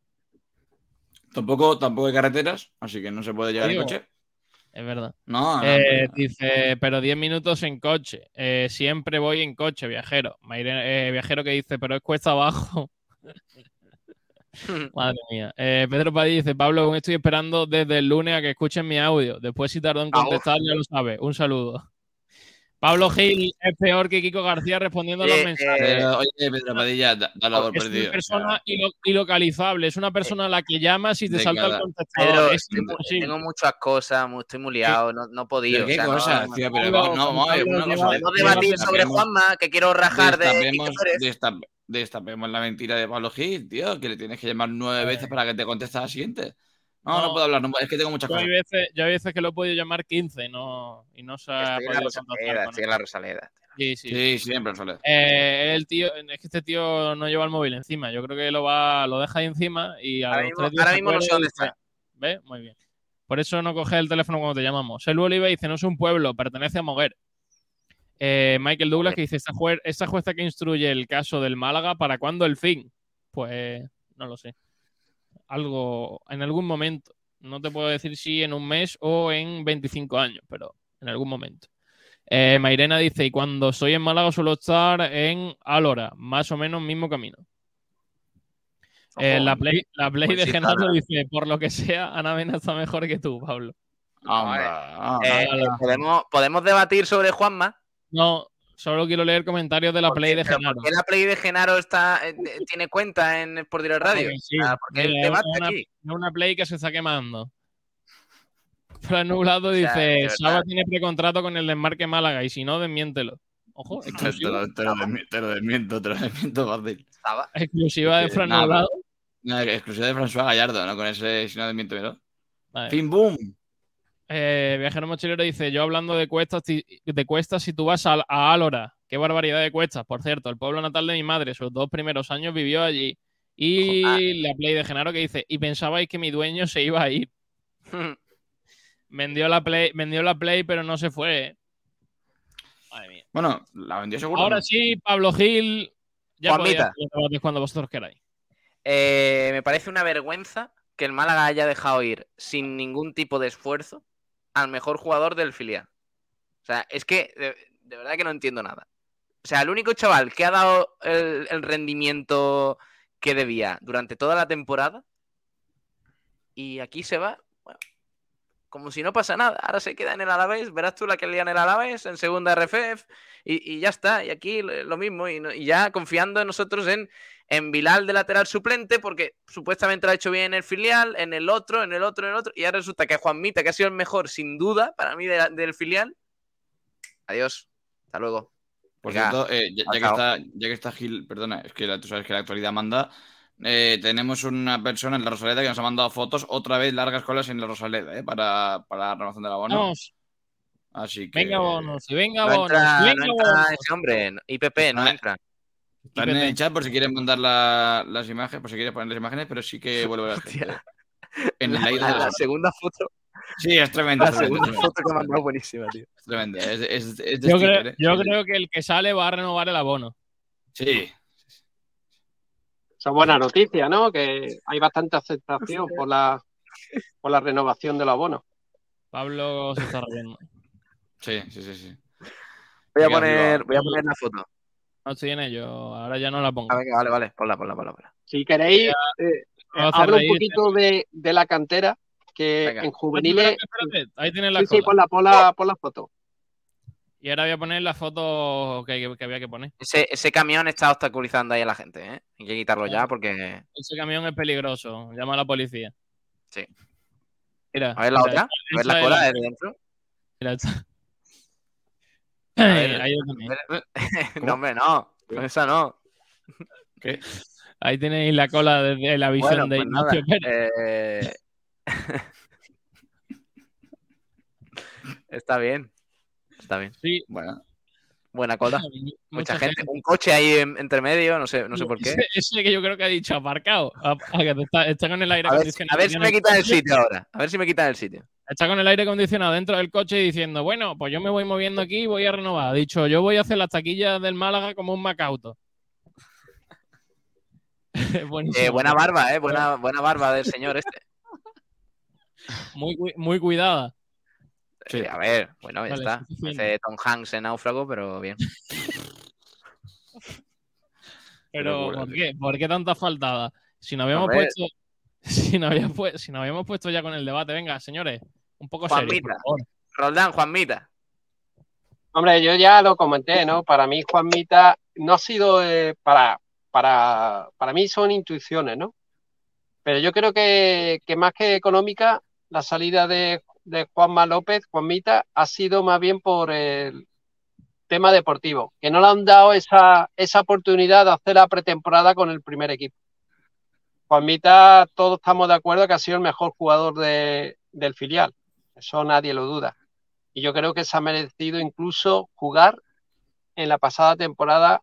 Tampoco, tampoco hay carreteras, así que no se puede llegar en coche. Es verdad. No, no. Eh, dice, pero 10 minutos en coche. Eh, siempre voy en coche, viajero. Maire- eh, viajero que dice, pero es cuesta abajo. Madre mía. Pedro Padilla dice, Pablo, aún estoy esperando desde el lunes a que escuchen mi audio. Después si tardó en contestar, ya lo sabe. Un saludo. Pablo Gil es peor que Kiko García respondiendo a los Eh, mensajes. eh, oye, Pedro Padilla, da- por es perdido. una persona ilo- ilocalizable, es una persona a la que llamas y te De salta el contestador. Pedro, es tengo, imposible. tengo muchas cosas, estoy muy liado, no, no he podido. ¿Pero qué o sea, no- tío? Pero una cosa. Podemos debatir sobre destapemos- Juanma, que quiero rajar de destapemos, Kiko Pérez. destap- destapemos la mentira de Pablo Gil, tío, que le tienes que llamar nueve veces para que te conteste a la siguiente. No, no, No. puedo hablar, no, es que tengo muchas Yo cosas. hay, veces, yo hay veces que lo he podido llamar 15 y no, y no se ha Estoy podido contactar Rosaleda, con en la Rosaleda. Sí, sí. Sí, siempre, Soledad. Eh, el tío, es que este tío no lleva el móvil encima. Yo creo que lo va, lo deja ahí encima y a Ahora los mismo, tres días ahora mismo no sé dónde está. ¿Ves? Muy bien. Por eso no coge el teléfono cuando te llamamos. Selu Oliva dice, no es un pueblo, pertenece a Moguer. Eh, Michael Douglas que dice, esta, juez, esta jueza que instruye el caso del Málaga, ¿para cuándo el fin? Pues no lo sé. Algo, en algún momento. No te puedo decir si en un mes o en 25 años, pero en algún momento. Eh, Mairena dice, y cuando soy en Málaga suelo estar en Alora, más o menos mismo camino. Eh, la Play, la play Pues de sí, dice, por lo que sea, Ana Mena está mejor que tú, Pablo. Hombre, Eh. ¿podemos, podemos debatir sobre Juanma. No, solo quiero leer comentarios de la ¿Por Play qué- de Genaro. ¿Por qué la Play de Genaro está, eh, tiene cuenta en Sport Direct Radio? Porque sí, Ah, porque el debate una- aquí. una Play que se está quemando. Fran Nublado sea, dice. Saba tiene precontrato con el desmarque Málaga y si no, desmiéntelo. Ojo, Te, exclusiva, lo, te lo desmi- te lo desmiento, te lo desmiento fácil. Exclusiva de Fran Nublado. No, exclusiva de François Gallardo, ¿no? Con ese, si no. Vale. Fin, boom. Eh, Viajero Mochilero dice, yo hablando de cuestas, de cuestas si tú vas a, a Álora, qué barbaridad de cuestas. Por cierto, el pueblo natal de mi madre, sus dos primeros años vivió allí. Y Joder. la Play de Genaro que dice, y pensabais que mi dueño se iba a ir. Vendió la Play, vendió la Play, pero no se fue. Madre mía. Bueno, la vendió seguro. Ahora ¿no? sí, Pablo Gil. Ya podéis cuando vosotros queráis. Eh, me parece una vergüenza que el Málaga haya dejado ir sin ningún tipo de esfuerzo al mejor jugador del filial. O sea, es que de, verdad que no entiendo nada. O sea, el único chaval que ha dado el, rendimiento que debía durante toda la temporada y aquí se va, como si no pasa nada. Ahora se queda en el Alavés, verás tú la que lía en el Alavés, en segunda RFF y, y ya está. Y aquí lo mismo y, no- y ya confiando en nosotros en en Vilal de lateral suplente, porque supuestamente lo ha hecho bien en el filial, en el otro, en el otro, en el otro, y ahora resulta que Juanmita, que ha sido el mejor, sin duda, para mí, de la- del filial. Adiós. Hasta luego. Por Venga, cierto, eh, ya, ya que está, ya que está Gil, perdona, es que la- tú sabes que la actualidad manda. Eh, tenemos una persona en la Rosaleda que nos ha mandado fotos, otra vez largas colas en la Rosaleda, eh, para, para la renovación del abono. Vamos, Así que. venga bonos, y venga No bonos, entra, y no venga entra bonos. ese hombre. no- IPP, no Ah, entra. Están en el chat por si quieren mandar la- las imágenes, por si quieren poner las imágenes, pero sí que vuelve a la gente. En La, segunda foto, Sí, es tremendo. la segunda tremendo, foto que me ha mandado buenísima, tío. es tremendo, es- es- es de Yo, sticker, creo, eh. yo Sí, creo que el que sale va a renovar el abono. Sí, Eso es buena noticia, ¿no? Que hay bastante aceptación por la, por la renovación del abono. Pablo se está riendo. sí, sí, sí. sí. Voy a poner, voy a poner la foto. No estoy en ello, ahora ya no la pongo. Ah, venga, vale, vale. Ponla, ponla, ponla. ponla. Si queréis, eh, a hacer hablo un poquito de, de la cantera, que Venga. en juveniles... Espérate, espérate, Ahí tienes la Sí, sí, cola. pon la, pon la, pon la foto. Y ahora voy a poner la foto que, que- que había que poner. Ese, ese camión está obstaculizando ahí a la gente, ¿eh? Hay que quitarlo ya porque. Ese camión es peligroso. Llama a la policía. Sí. Mira. A ver la mira, otra. A ver la cola la- desde dentro. mira esta. ver, ahí, no, hombre, no. Con esa no. ¿Qué? Ahí tenéis la cola desde la visión Bueno, de pues. Ignacio Pérez. eh, Está bien. Está bien. Sí, Bueno, Buena cola. mucha, Mucha gente. Un coche ahí en- entre medio, no sé, no sé por qué. Ese, ese que yo creo que ha dicho aparcado. A- a que está, está con el aire A ver, acondicionado. a ver si me quitan el sitio ahora. A ver si me quitan el sitio. Está con el aire acondicionado dentro del coche diciendo, bueno, pues yo me voy moviendo aquí y voy a renovar. Ha dicho, yo voy a hacer las taquillas del Málaga como un Macauto. Eh, buena barba, eh. Buena, buena barba del señor este. Muy, muy cuidada. Sí. Eh, a ver, bueno, ya Vale, está. suficiente. Hace Tom Hanks en náufrago, pero bien. Pero, ¿por qué? ¿Por qué tanta faltada? Si nos habíamos puesto. Si nos, habíamos pu- si habíamos puesto ya con el debate, venga, señores, un poco serio. Juanmita. por favor. Roldán, Juanmita. Hombre, yo ya lo comenté, ¿no? Para mí, Juan Mita no ha sido eh, para, para, para mí son intuiciones, ¿no? Pero yo creo que, que más que económica, la salida de, de Juanma López, Juan Mita, ha sido más bien por el tema deportivo, que no le han dado esa, esa oportunidad de hacer la pretemporada con el primer equipo. Juan Mita, todos estamos de acuerdo que ha sido el mejor jugador de- del filial, eso nadie lo duda y yo creo que se ha merecido incluso jugar en la pasada temporada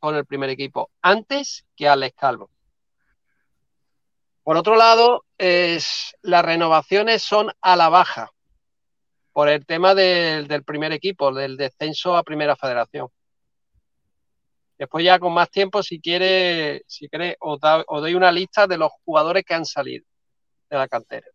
con el primer equipo, antes que Alex Calvo. Por otro lado, las renovaciones son a la baja por el tema del, primer equipo, del descenso a primera federación. Después ya con más tiempo, si quiere, si quiere, os, os doy una lista de los jugadores que han salido de la cantera.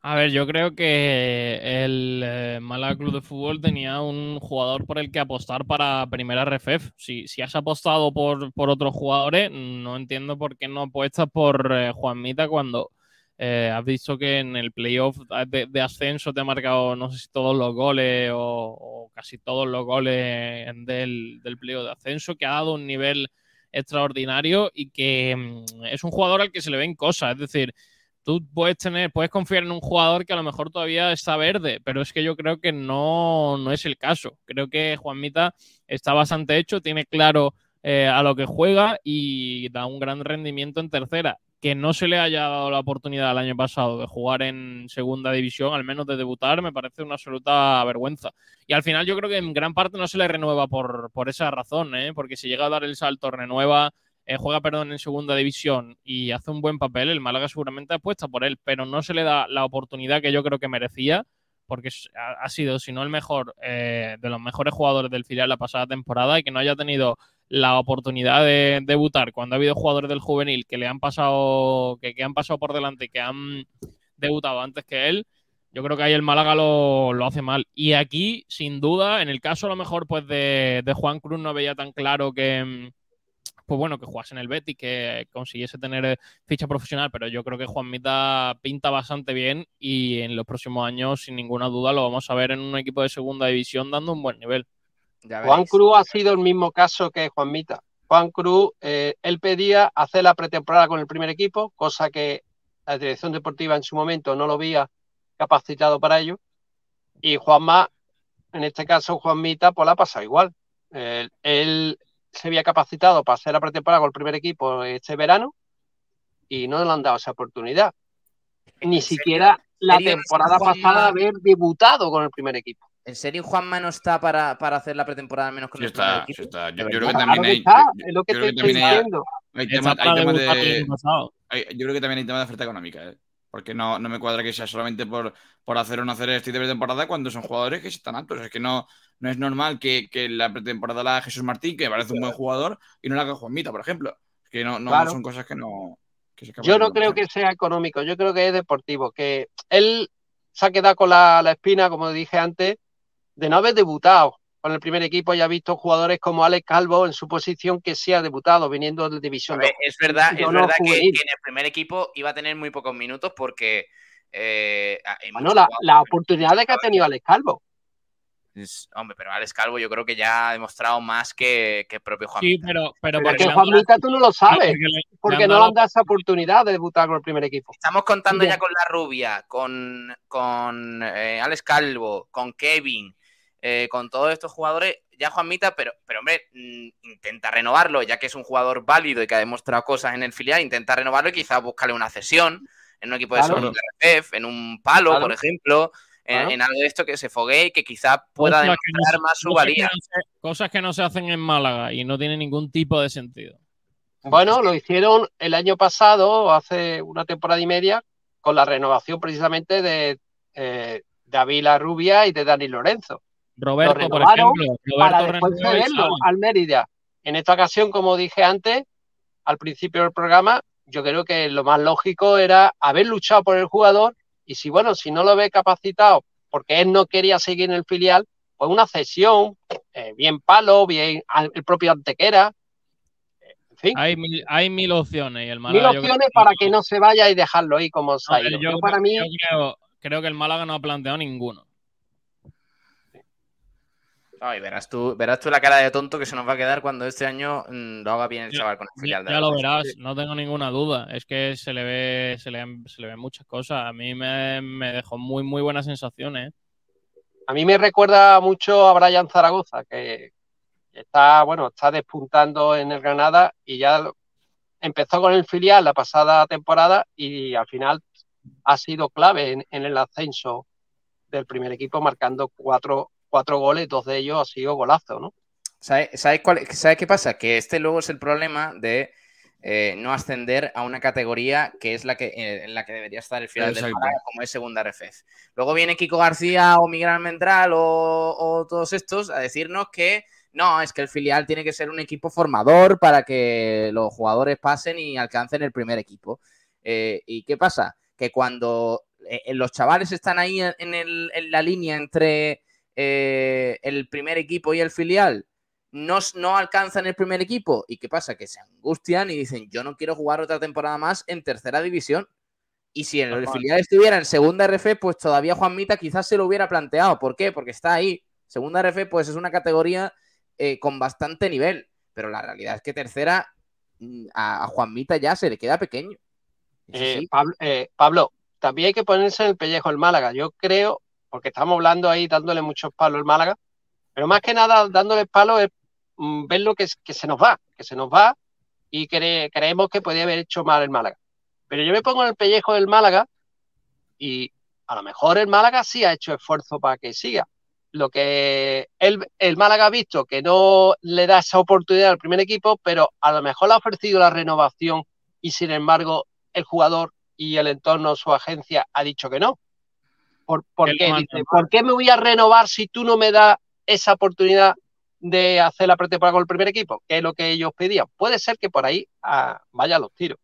A ver, yo creo que el eh, Málaga Club de Fútbol tenía un jugador por el que apostar para primera RFF. Si, si has apostado por, por otros jugadores, no entiendo por qué no apuestas por eh, Juanmita cuando eh, has visto que en el playoff de, ascenso te ha marcado, no sé si todos los goles o, o casi todos los goles del, del playoff de ascenso, que ha dado un nivel extraordinario y que mm, es un jugador al que se le ven cosas. Es decir, tú puedes tener, puedes confiar en un jugador que a lo mejor todavía está verde, pero es que yo creo que no, no es el caso. Creo que Juanmita está bastante hecho, tiene claro eh, a lo que juega y da un gran rendimiento en tercera. Que no se le haya dado la oportunidad el año pasado de jugar en segunda división, al menos de debutar, me parece una absoluta vergüenza. Y al final yo creo que en gran parte no se le renueva por, por esa razón, ¿eh? porque si llega a dar el salto, renueva, eh, juega, perdón, en segunda división y hace un buen papel, el Málaga seguramente apuesta por él, pero no se le da la oportunidad que yo creo que merecía, porque ha, sido, si no el mejor, eh, de los mejores jugadores del filial la pasada temporada y que no haya tenido la oportunidad de debutar cuando ha habido jugadores del juvenil que le han pasado, que, que han pasado por delante y que han debutado antes que él, yo creo que ahí el Málaga lo, lo hace mal. Y aquí, sin duda, en el caso a lo mejor pues de, de Juan Cruz no veía tan claro que, pues bueno, que jugase en el Betis, que consiguiese tener eh, ficha profesional, pero yo creo que Juan Mita pinta bastante bien y en los próximos años, sin ninguna duda, lo vamos a ver en un equipo de segunda división dando un buen nivel. Ya Juan. Cruz ha sido el mismo caso que Juan Mita. Juan Cruz, eh, él pedía hacer la pretemporada con el primer equipo, cosa que la dirección deportiva en su momento no lo había capacitado para ello. Y Juanma, en este caso Juan Mita, pues la ha pasado igual. Eh, él se había capacitado para hacer la pretemporada con el primer equipo este verano y no le han dado esa oportunidad. Ni siquiera la temporada pasada haber debutado con el primer equipo. ¿En serio Juanma no está para, para hacer la pretemporada al menos con Sí el primer está, equipo? sí está. Yo, creo que también hay, está, yo- es lo que yo te creo que estoy también hay- el de, hay- yo creo que también hay temas de oferta económica, ¿eh? Porque no, no me cuadra que sea solamente por, por hacer o no hacer este tipo de temporada cuando son jugadores que están altos. Es que no, no es normal que, que la pretemporada la haga Jesús Martín, que parece un buen jugador, y no la haga Juanmita, por ejemplo. Es que no, no Claro. son cosas que no. que se Yo no creo que sea económico, yo creo que es deportivo, que él se ha quedado con la, la espina, como dije antes, de no haber debutado con el primer equipo y ha visto jugadores como Alex Calvo en su posición que sí ha debutado viniendo de División ver, 2. es verdad, es verdad que, en el primer equipo iba a tener muy pocos minutos porque eh, Bueno, la, la oportunidad que ha tenido Alex Calvo. Es- Hombre, pero Alex Calvo yo creo que ya ha demostrado más que, que el propio Juan. Sí, pero, pero Pero porque Juan Mita tú no lo sabes, porque le- no le han dado esa oportunidad de debutar con el primer equipo. Estamos contando Bien. ya con la rubia, con, con eh, Alex Calvo, con Kevin, eh, con todos estos jugadores, ya Juanmita, pero, pero hombre, mm, intenta renovarlo, ya que es un jugador válido y que ha demostrado cosas en el filial, intenta renovarlo y quizás buscarle una cesión en un equipo de Claro. segunda RF, en un palo, Claro. por ejemplo, en, Claro. en algo de esto que se foguee y que quizás pueda Cosas que no demostrar más su cosas que valía. no se- cosas que no se hacen en Málaga y no tiene ningún tipo de sentido. Bueno, lo hicieron el año pasado, hace una temporada y media, con la renovación precisamente de eh, David La Rubia y de Dani Lorenzo. Roberto, por ejemplo. para Roberto después cederlo sale. al Mérida. En esta ocasión, como dije antes, al principio del programa, yo creo que lo más lógico era haber luchado por el jugador y si, bueno, si no lo ve capacitado porque él no quería seguir en el filial, pues una cesión, eh, bien palo, bien el propio Antequera, en fin, Hay mil, hay mil opciones y el mil Málaga. creo opciones para que no se vaya y dejarlo ahí como se ha No, ido. yo, Yo para mí, yo creo, creo que el Málaga no ha planteado ninguno. Ay, verás tú, verás tú la cara de tonto que se nos va a quedar cuando este año mm, lo haga bien el chaval con el filial. de ya lo verás, no tengo ninguna duda. Es que se le ve, se le, se le ven muchas cosas. A mí me, me dejó muy, muy buenas sensaciones. a mí me recuerda mucho a Brian Zaragoza, que está, bueno, está despuntando en el Granada y ya empezó con el filial la pasada temporada y al final ha sido clave en, en el ascenso del primer equipo, marcando cuatro, cuatro goles, dos de ellos ha sido golazo, ¿no? ¿Sabe- ¿Sabes sabe qué pasa? Que este luego es el problema de eh, no ascender a una categoría que es la que, eh, en la que debería estar el final del Exacto. Málaga, como es segunda RFF. Luego viene Kiko García o Miguel Almendral o, o todos estos a decirnos que no, es que el filial tiene que ser un equipo formador para que los jugadores pasen y alcancen el primer equipo. Eh, ¿Y qué pasa? Que cuando eh, los chavales están ahí en, la línea entre eh, el primer equipo y el filial, no, no alcanzan el primer equipo. ¿Y qué pasa? Que se angustian y dicen, yo no quiero jugar otra temporada más en tercera división. Y si el, filial estuviera en segunda RF, pues todavía Juan Mita quizás se lo hubiera planteado. ¿Por qué? Porque está ahí. Segunda RF, pues es una categoría eh, con bastante nivel. Pero la realidad es que tercera mm, a, Juan Mita ya se le queda pequeño. Eh, eh, Pablo, también hay que ponerse en el pellejo el Málaga. Yo creo, porque estamos hablando ahí dándole muchos palos al Málaga, pero más que nada dándole palos es mm, ver lo que, que, se nos va, que se nos va y creemos que podía haber hecho mal el Málaga. Pero yo me pongo en el pellejo del Málaga y a lo mejor el Málaga sí ha hecho esfuerzo para que siga. Lo que el, el Málaga ha visto que no le da esa oportunidad al primer equipo, pero a lo mejor le ha ofrecido la renovación y sin embargo el jugador y el entorno, su agencia, ha dicho que no. ¿Por, qué? ¿por qué me voy a renovar si tú no me das esa oportunidad de hacer la pretemporada con el primer equipo? Que es lo que ellos pedían. Puede ser que por ahí ah, vayan los tiros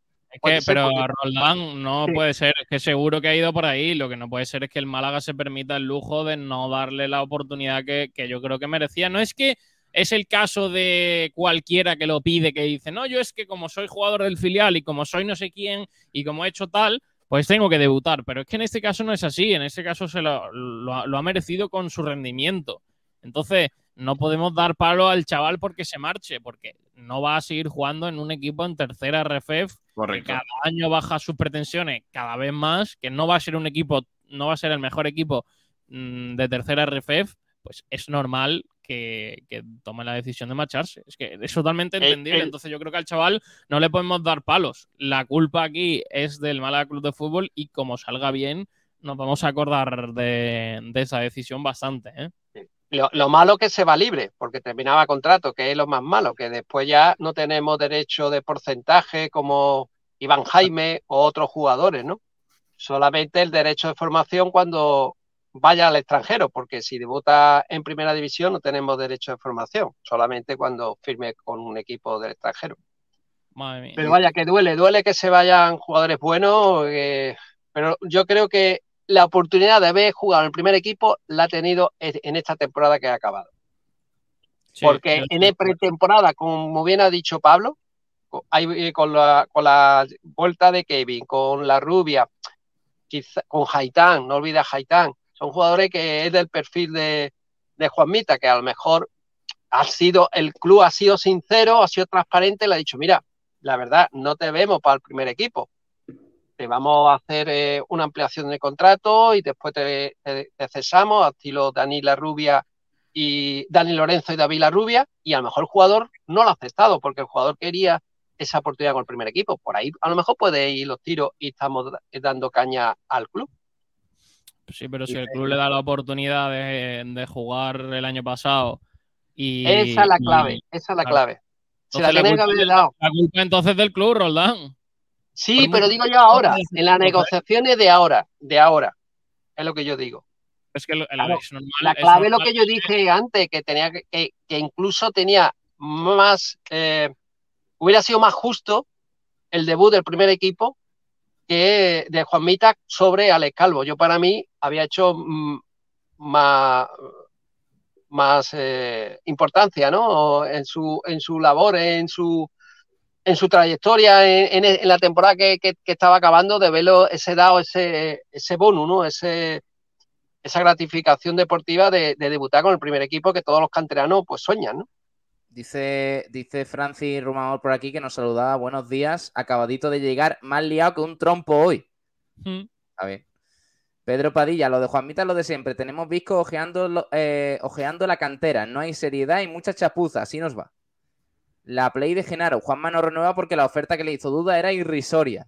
pero Roldán no puede ser, es que seguro que ha ido por ahí. Lo que no puede ser es que el Málaga se permita el lujo de no darle la oportunidad que, yo creo que merecía. No es que es el caso de cualquiera que lo pide, que dice, no, yo es que como soy jugador del filial y como soy no sé quién y como he hecho tal, pues tengo que debutar. Pero es que en este caso no es así, en este caso se lo, lo ha merecido con su rendimiento. Entonces, no podemos dar palo al chaval porque se marche, porque no va a seguir jugando en un equipo en tercera RFF que cada año baja sus pretensiones cada vez más, que no va a ser un equipo, no va a ser el mejor equipo mm, de tercera RFF, pues es normal que, tome la decisión de marcharse. Es que es totalmente entendible. Entonces yo creo que al chaval no le podemos dar palos. La culpa aquí es del Málaga Club de Fútbol y como salga bien, nos vamos a acordar de, esa decisión bastante. ¿eh? Lo, malo que se va libre, porque terminaba contrato, que es lo más malo, que después ya no tenemos derecho de porcentaje como Iván Jaime o otros jugadores, ¿no? Solamente el derecho de formación cuando vaya al extranjero, porque si debuta en primera división no tenemos derecho de formación, solamente cuando firme con un equipo del extranjero. Pero vaya, que duele, duele que se vayan jugadores buenos, eh, pero yo creo que la oportunidad de haber jugado en el primer equipo la ha tenido en esta temporada que ha acabado. Porque en pretemporada, como bien ha dicho Pablo, eh, con la, con la vuelta de Kevin, con la rubia, con Haitán, no olvides Haitán, son jugadores que es del perfil de, de Juanmita, que a lo mejor ha sido, el club ha sido sincero, ha sido transparente, le ha dicho, mira, la verdad, no te vemos para el primer equipo, te vamos a hacer eh, una ampliación de contrato y después te, cesamos, a estilo Dani Rubia y Dani Lorenzo y David La Rubia, y a lo mejor el jugador no lo ha aceptado porque el jugador quería esa oportunidad con el primer equipo. Por ahí a lo mejor puede ir los tiros y estamos dando caña al club. Sí, pero si el club le da la oportunidad de, jugar el año pasado y... Esa es la clave, esa es la clave. la, la culpa entonces del club, Roldán. Sí, pero digo yo ahora, en las negociaciones de ahora, de ahora, es lo que yo digo. Es que la clave es lo que yo dije antes, que tenía que, que, incluso tenía más, eh, hubiera sido más justo el debut del primer equipo que de Juan Mita sobre Alex Calvo. Yo para mí había hecho mm, más, más eh, importancia, ¿no? En su, en su labor, en su en su trayectoria en, la temporada que, estaba acabando de verlo ese dado, ese, ese bonus, ¿no? Ese, esa gratificación deportiva de, debutar con el primer equipo que todos los canteranos pues sueñan, ¿no? Dice, dice Francis Rumador por aquí que nos saludaba. Buenos días. Acabadito de llegar, más liado que un trompo hoy. A ver. Pedro Padilla, lo de Juanmita lo de siempre. Tenemos Visco ojeando, eh, ojeando la cantera. No hay seriedad y mucha chapuza. Así nos va. La play de Genaro. Juanma no renueva porque la oferta que le hizo duda era irrisoria.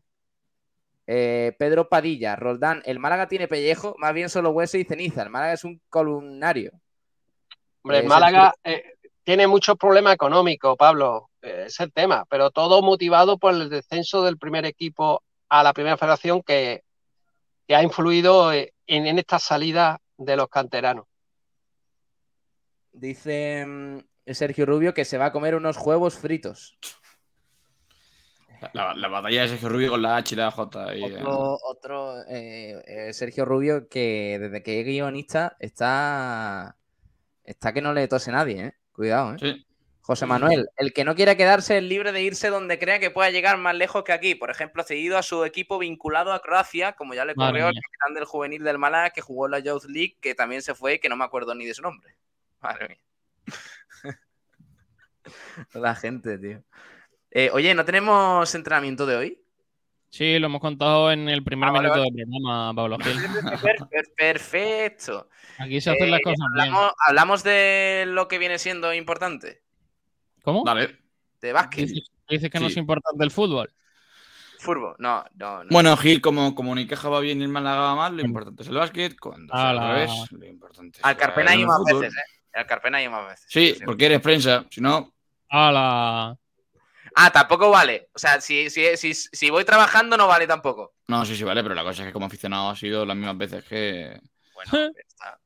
Eh, Pedro Padilla, Roldán, el Málaga tiene pellejo, más bien solo hueso y ceniza. El Málaga es un columnario. Hombre, el Málaga eh, tiene muchos problemas económicos, Pablo, eh, es el tema, pero todo motivado por el descenso del primer equipo a la primera federación que, ha influido en, en esta salida de los canteranos. Dice mm, Sergio Rubio que se va a comer unos huevos fritos. La, la batalla de Sergio Rubio con la H y la J. y, eh, Otro, otro, eh, eh, Sergio Rubio que desde que es guionista está, está que no le tose nadie, ¿eh? Cuidado, ¿eh? sí. José Manuel, el que no quiera quedarse es libre de irse donde crea que pueda llegar más lejos que aquí. Por ejemplo, cedido a su equipo vinculado a Croacia, como ya le ocurrió al capitán del juvenil del Málaga que jugó en la Youth League, que también se fue y que no me acuerdo ni de su nombre. Madre mía. La gente, tío. Eh, oye, ¿no tenemos entrenamiento de hoy? Sí, lo hemos contado en el primer Ah, vale, minuto del programa, Pablo Gil. Per- per- perfecto. Aquí se hacen Eh, las cosas bien. hablamos, hablamos de lo que viene siendo importante, ¿Cómo? Dale. de básquet, Dices, dices que no es importante el fútbol. fútbol. No, no, no. Bueno, Gil, como, como Unicaja va bien y el Málaga va mal, lo importante es el básquet. Cuando al Ala. revés, lo importante es Al Carpena hay más fútbol. veces, ¿eh? Al Carpena hay más veces. Sí, porque eres prensa. Si no, ¡Hala! Ah, tampoco vale. O sea, si, si, si, si voy trabajando no vale tampoco. no, sí, sí, vale, pero la cosa es que como aficionado ha sido las mismas veces que. Bueno, está.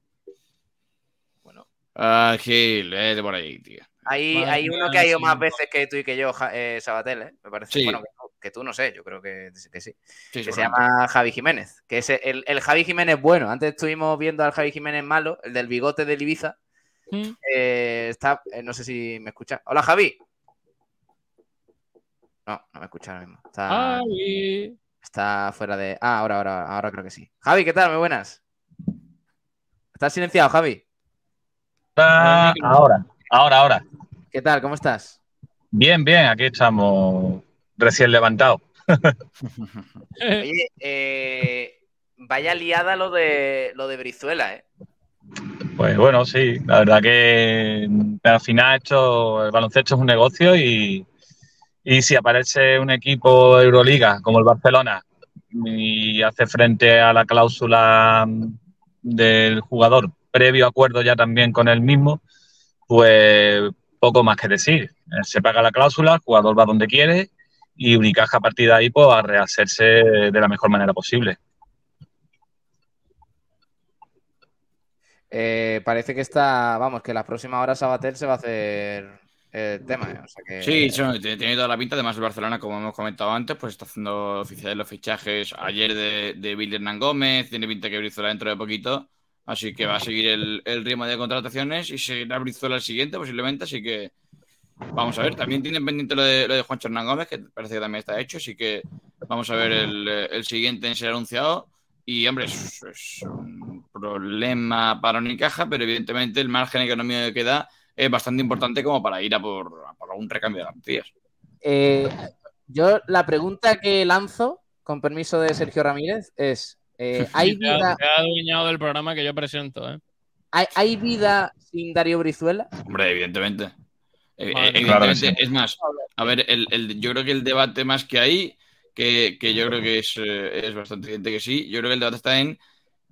Bueno, Ah, Gil, vete por ahí, tío. hay, hay uno que ha ido sí. más veces que tú y que yo, eh, Sabatel, ¿eh? Me parece. Sí. Bueno, que, tú- que tú no sé, yo creo que, que sí. Sí, que se llama Javi Jiménez. Que es el, el Javi Jiménez bueno. Antes estuvimos viendo al Javi Jiménez malo, el del bigote del Ibiza. Mm. Eh, está, eh, no sé si me escucha. Hola, Javi. No, no me escucha ahora mismo. Está, Javi. está fuera de. Ah, ahora, ahora, ahora creo que sí. Javi, ¿qué tal? Muy buenas. ¿Estás silenciado, Javi? Ah, ahora, ahora, ahora. ¿Qué tal? ¿Cómo estás? Bien, bien, aquí estamos recién levantados. Oye, eh, vaya liada lo de lo de Brizuela, ¿eh? Pues bueno, sí, la verdad que al final esto, el baloncesto es un negocio y, y si aparece un equipo de Euroliga como el Barcelona y hace frente a la cláusula del jugador previo acuerdo ya también con él mismo, pues poco más que decir. Eh, Se paga la cláusula, el jugador va donde quiere y Unicaja a partir de ahí pues, a rehacerse de la mejor manera posible. Eh, parece que está, vamos, que las próximas horas Sabatel se va a hacer el tema, ¿eh? O sea que- Sí, tiene toda la pinta. Además, el Barcelona, como hemos comentado antes, pues está haciendo oficiales los fichajes ayer de, de Billy Hernán Gómez. Tiene pinta que Brizuela dentro de poquito. Así que va a seguir el, el ritmo de contrataciones y seguirá Brizuela el siguiente, posiblemente. Así que vamos a ver. También tienen pendiente lo de, lo de Juan Hernán Gómez, que parece que también está hecho. Así que vamos a ver el, el siguiente en ser anunciado. Y, hombre, es, es un problema para Unicaja, pero evidentemente el margen económico que queda es bastante importante como para ir a por, a por un recambio de garantías. Eh, yo la pregunta que lanzo, con permiso de Sergio Ramírez, es: eh, ¿hay, Te vida, te ha adueñado del programa que yo presento, ¿eh? hay, hay vida sin Darío Brizuela? Hombre, evidentemente. Eh, eh, evidentemente, Claro que sí. es más, a ver, el, el- yo creo que el debate más que hay, que, que yo creo que es, eh, es bastante evidente que sí, yo creo que el debate está en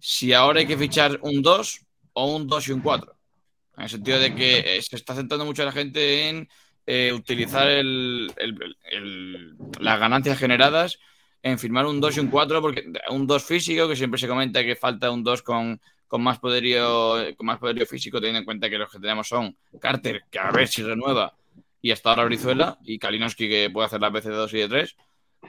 si ahora hay que fichar un 2 o un 2 y un 4. En el sentido de que eh, se está centrando mucho la gente en eh, utilizar el- el- el- las ganancias generadas en firmar un 2 y un 4, porque un 2 físico, que siempre se comenta que falta un 2 con, con más poderío, con más poderío físico, teniendo en cuenta que los que tenemos son Carter, que a ver si renueva, y hasta ahora Brizuela, y Kalinowski, que puede hacer las veces de 2 y de 3,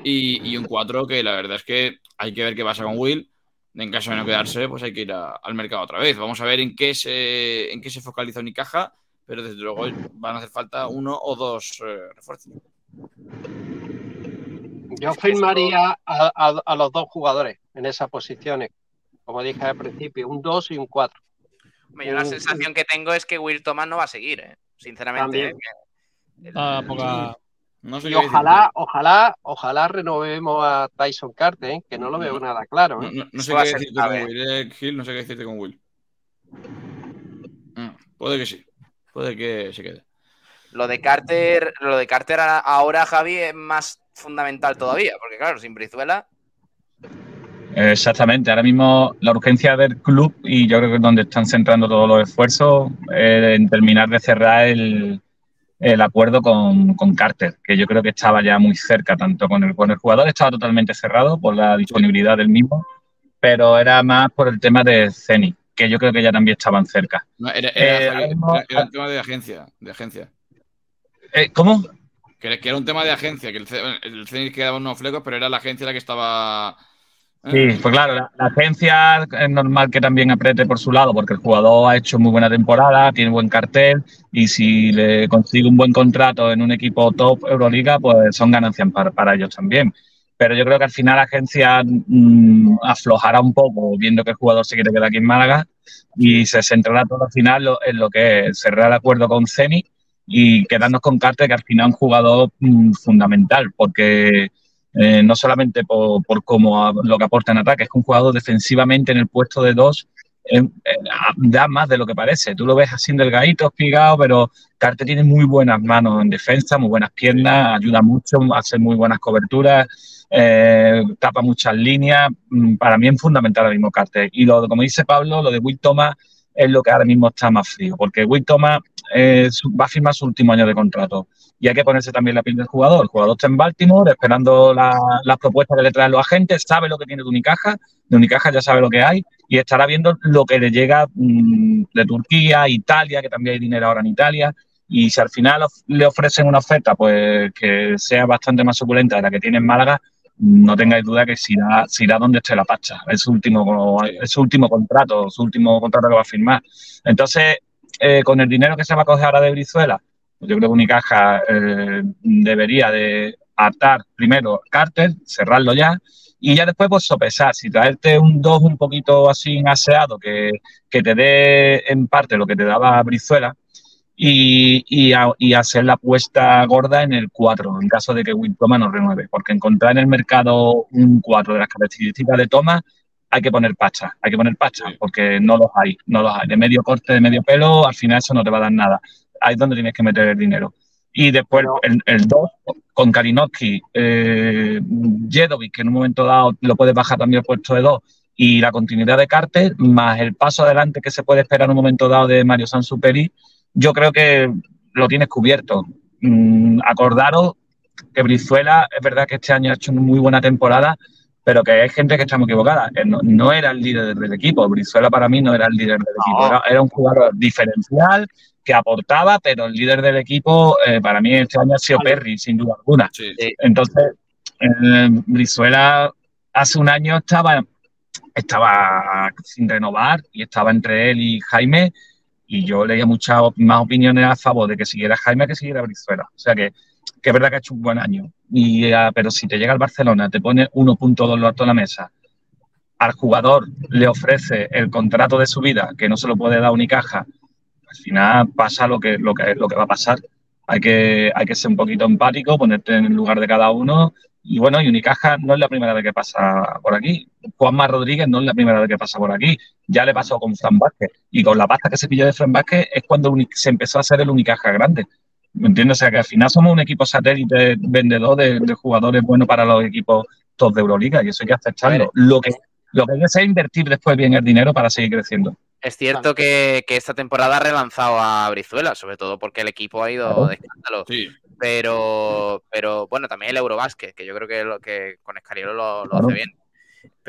y, y un 4 que la verdad es que hay que ver qué pasa con Will. En caso de no quedarse, pues hay que ir a- al mercado otra vez. Vamos a ver en qué se, en qué se focaliza Unicaja, pero desde luego van a hacer falta uno o dos eh, refuerzos. Yo firmaría a, a- a los dos jugadores en esas posiciones, como dije al principio, un 2 y un 4. Hombre, Yo la sensación que tengo es que Will Thomas no va a seguir, ¿eh? sinceramente. También. ¿eh? El- Ah, poca- No sé Y ojalá, ojalá, ojalá renovemos a Tyson Carter, ¿eh? que no lo veo No. nada claro. No, ¿eh? no- no sé qué decirte con. Will, eh, Gil, no sé qué decirte con Will. Mm, puede que sí, puede que se quede. Lo de Carter, lo de Carter ahora, Javi, es más fundamental todavía, porque claro, sin Brizuela, Exactamente, ahora mismo la urgencia del club y yo creo que es donde están centrando todos los esfuerzos eh, en terminar de cerrar el, el acuerdo con, con Carter, que yo creo que estaba ya muy cerca, tanto con el, con el jugador estaba totalmente cerrado por la disponibilidad del mismo, pero era más por el tema de Ceni, que yo creo que ya también estaban cerca. No, era, era- Eh, era- era un tema de agencia. De agencia. Eh, ¿Cómo? Que, que era un tema de agencia, que el, el Zenit quedaba unos flecos, pero era la agencia la que estaba. Sí, pues claro, la, agencia es normal que también apriete por su lado, porque el jugador ha hecho muy buena temporada, tiene buen cartel y si le consigue un buen contrato en un equipo top Euroliga, pues son ganancias para, ellos también. Pero yo creo que al final la agencia mm, aflojará un poco viendo que el jugador se quiere quedar aquí en Málaga y se centrará todo al final lo- en lo que es cerrar el acuerdo con Ceni y quedarnos con Carter, que al final es un jugador mm, fundamental, porque eh, no solamente por, cómo lo que aporta en ataque, es que un jugador defensivamente en el puesto de dos eh, eh, da más de lo que parece. Tú lo ves así delgadito, espigado, pero Carter tiene muy buenas manos en defensa, muy buenas piernas, ayuda mucho, hace muy buenas coberturas, tapa muchas líneas. Mm, Para mí es fundamental ahora mismo Carter. Y lo, como dice Pablo, lo de Will Thomas es lo que ahora mismo está más frío, porque Will Thomas va a firmar su último año de contrato y hay que ponerse también la piel del jugador. El jugador está en Baltimore esperando la- las propuestas que le traen los agentes, sabe lo que tiene de Unicaja, de Unicaja ya sabe lo que hay y estará viendo lo que le llega mm, de Turquía, Italia, que también hay dinero ahora en Italia. Y si al final of- le ofrecen una oferta pues que sea bastante más suculenta de la que tiene en Málaga, no tengáis duda que se irá, se irá donde esté la pacha. Es su último, es su último contrato, su último contrato que va a firmar. Entonces, eh, con el dinero que se va a coger ahora de Brizuela, yo creo que Unicaja eh, debería de atar primero Carter, cerrarlo ya, y ya después pues sopesar, si traerte un 2 un poquito así aseado que, que te dé en parte lo que te daba Brizuela, y, y, a- y hacer la apuesta gorda en el 4, en caso de que Will Thomas no renueve, porque encontrar en el mercado un 4 de las características de Thomas hay que poner pacha, hay que poner pacha, porque no los hay, no los hay. De medio corte, de medio pelo, al final eso no te va a dar nada. Ahí es donde tienes que meter el dinero. Y después el, el 2, con Kalinowski, eh, Jedovic, que en un momento dado lo puedes bajar también al puesto de 2, y la continuidad de Carter, más el paso adelante que se puede esperar en un momento dado de Mario Sansuperi, yo creo que lo tienes cubierto. Mm, acordaros que Brizuela, es verdad que este año ha hecho una muy buena temporada, pero que hay gente que está muy equivocada. No, no era el líder del equipo. Brizuela para mí no era el líder del equipo. Era, era un jugador diferencial que aportaba, pero el líder del equipo eh, para mí este año ha sido Perry, sin duda alguna. sí. Entonces, eh, Brizuela hace un año estaba, estaba sin renovar y estaba entre él y Jaime y yo leía muchas más opiniones a favor de que siguiera Jaime que siguiera Brizuela. O sea que, que es verdad que ha hecho un buen año. Y, eh, pero si te llega al Barcelona, te pone 1.2 lo alto en la mesa, al jugador le ofrece el contrato de su vida, que no se lo puede dar Unicaja, al final pasa lo que, lo que, lo que va a pasar. Hay que, hay que ser un poquito empático, ponerte en el lugar de cada uno. Y bueno, y Unicaja no es la primera vez que pasa por aquí. Juanma Rodríguez no es la primera vez que pasa por aquí. Ya le pasó con Fran Vázquez. Y con la pasta que se pilló de Fran Vázquez es cuando se empezó a hacer el Unicaja grande. ¿Me entiendes? O sea, que al final somos un equipo satélite vendedor de, de jugadores buenos para los equipos top de Euroliga y eso hay que aceptarlo. Lo que, lo que hay que hacer es invertir después bien el dinero para seguir creciendo. Es cierto que, que esta temporada ha relanzado a Brizuela, sobre todo porque el equipo ha ido Claro. de escándalo. Sí, Pero, pero bueno, también el Eurobásquet, que yo creo que, lo, que con Escariolo lo, lo Claro. hace bien.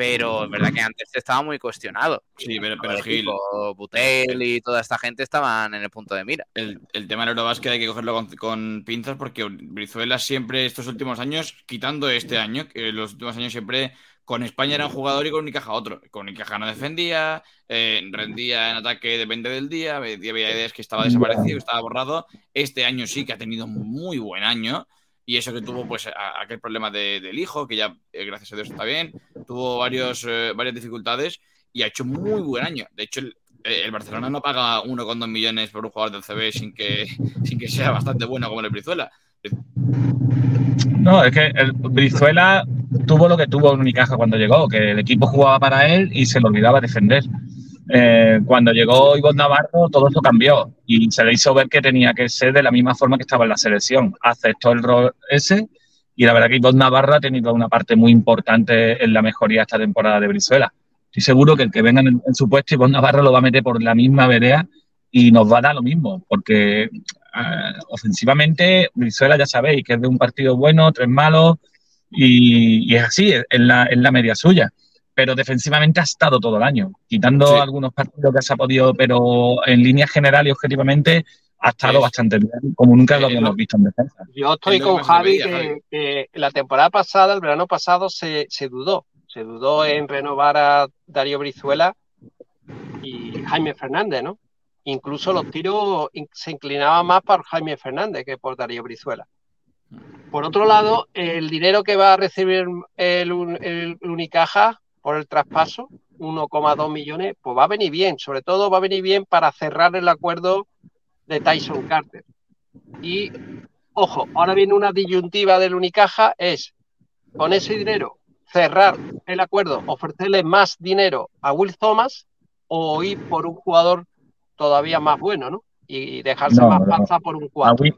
Pero es verdad que antes estaba muy cuestionado. sí, pero, pero Gil, Butel y toda esta gente estaban en el punto de mira. el, el tema del Eurobásquet hay que cogerlo con, con pinzas porque Brizuela siempre estos últimos años, quitando este año, que los últimos años siempre con España era un jugador y con Unicaja otro. Con Unicaja no defendía, eh, rendía en ataque depende del día, había ideas que estaba desaparecido, estaba borrado. Este año sí que ha tenido un muy buen año. Y eso que tuvo, pues, aquel problema de- del hijo, que ya, eh, gracias a Dios, está bien. Tuvo varios, eh, varias dificultades y ha hecho muy buen año. De hecho, el, eh, el Barcelona no paga 1,2 millones por un jugador del CB sin que, sin que sea bastante bueno como el Brizuela. No, es que el Brizuela tuvo lo que tuvo en Unicaja cuando llegó, que el equipo jugaba para él y se le olvidaba defender. Eh, cuando llegó Ivonne Navarro, todo eso cambió y se le hizo ver que tenía que ser de la misma forma que estaba en la selección. Aceptó el rol ese y la verdad que Ivonne Navarro ha tenido una parte muy importante en la mejoría esta temporada de Brizuela. Estoy seguro que el que venga en, en su puesto, Ivonne Navarro lo va a meter por la misma vereda y nos va a dar lo mismo, porque eh, ofensivamente, Brizuela ya sabéis que es de un partido bueno, tres malos, y, y es así, es la, es la media suya. Pero defensivamente ha estado todo el año, quitando Sí. algunos partidos que se ha podido, pero en línea general y objetivamente ha estado Es- bastante bien, como nunca lo habíamos no. visto en defensa. Yo estoy Es con Javi veía, que, Javi. que la temporada pasada, el verano pasado, se, se dudó. Se dudó en renovar a Darío Brizuela y Jaime Fernández, ¿no? Incluso los tiros in- se inclinaban más por Jaime Fernández que por Darío Brizuela. Por otro lado, el dinero que va a recibir el Unicaja por el traspaso, 1,2 millones, pues va a venir bien. Sobre todo va a venir bien para cerrar el acuerdo de Tyson Carter. Y Ojo, ahora viene una disyuntiva del Unicaja, es con ese dinero cerrar el acuerdo, ofrecerle más dinero a Will Thomas o ir por un jugador todavía más bueno, ¿no? Y dejarse No, más pasta por un A 4. Will,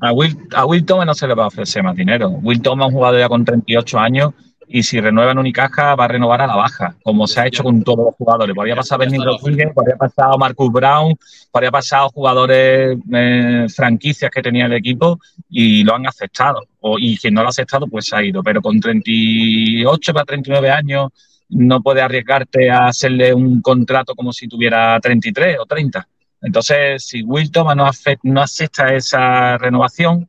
a, Will, a Will Thomas no se le va a ofrecer más dinero. Will Thomas es un jugador ya con 38 años y si renueva en Unicaja va a renovar a la baja, como se ha hecho con todos los jugadores. Podría pasar Benny. Rodríguez, podría pasar Marcus Brown, podría pasar jugadores eh, franquicias que tenía el equipo y lo han aceptado. O, y quien no lo ha aceptado, pues se ha ido. Pero con 38 para 39 años no puedes arriesgarte a hacerle un contrato como si tuviera 33 o 30. Entonces, si Will Thomas no acepta esa renovación,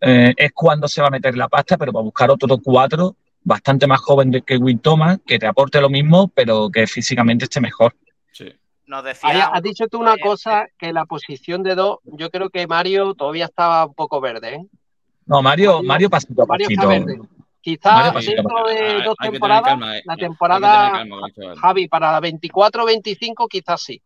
eh, es cuando se va a meter la pasta, pero para buscar otros cuatro bastante más joven de que Will Thomas, que te aporte lo mismo, pero que físicamente esté mejor. Sí. Nos Ahí decía. has dicho tú una cosa, que la posición de dos, yo creo que Mario todavía estaba un poco verde, ¿eh? No, Mario, Mario- pasito a pasito. está verde. Quizá Mario pasito a dentro de Hay- dos temporadas, eh. la temporada, calma. Javi, para la 24-25 quizás sí,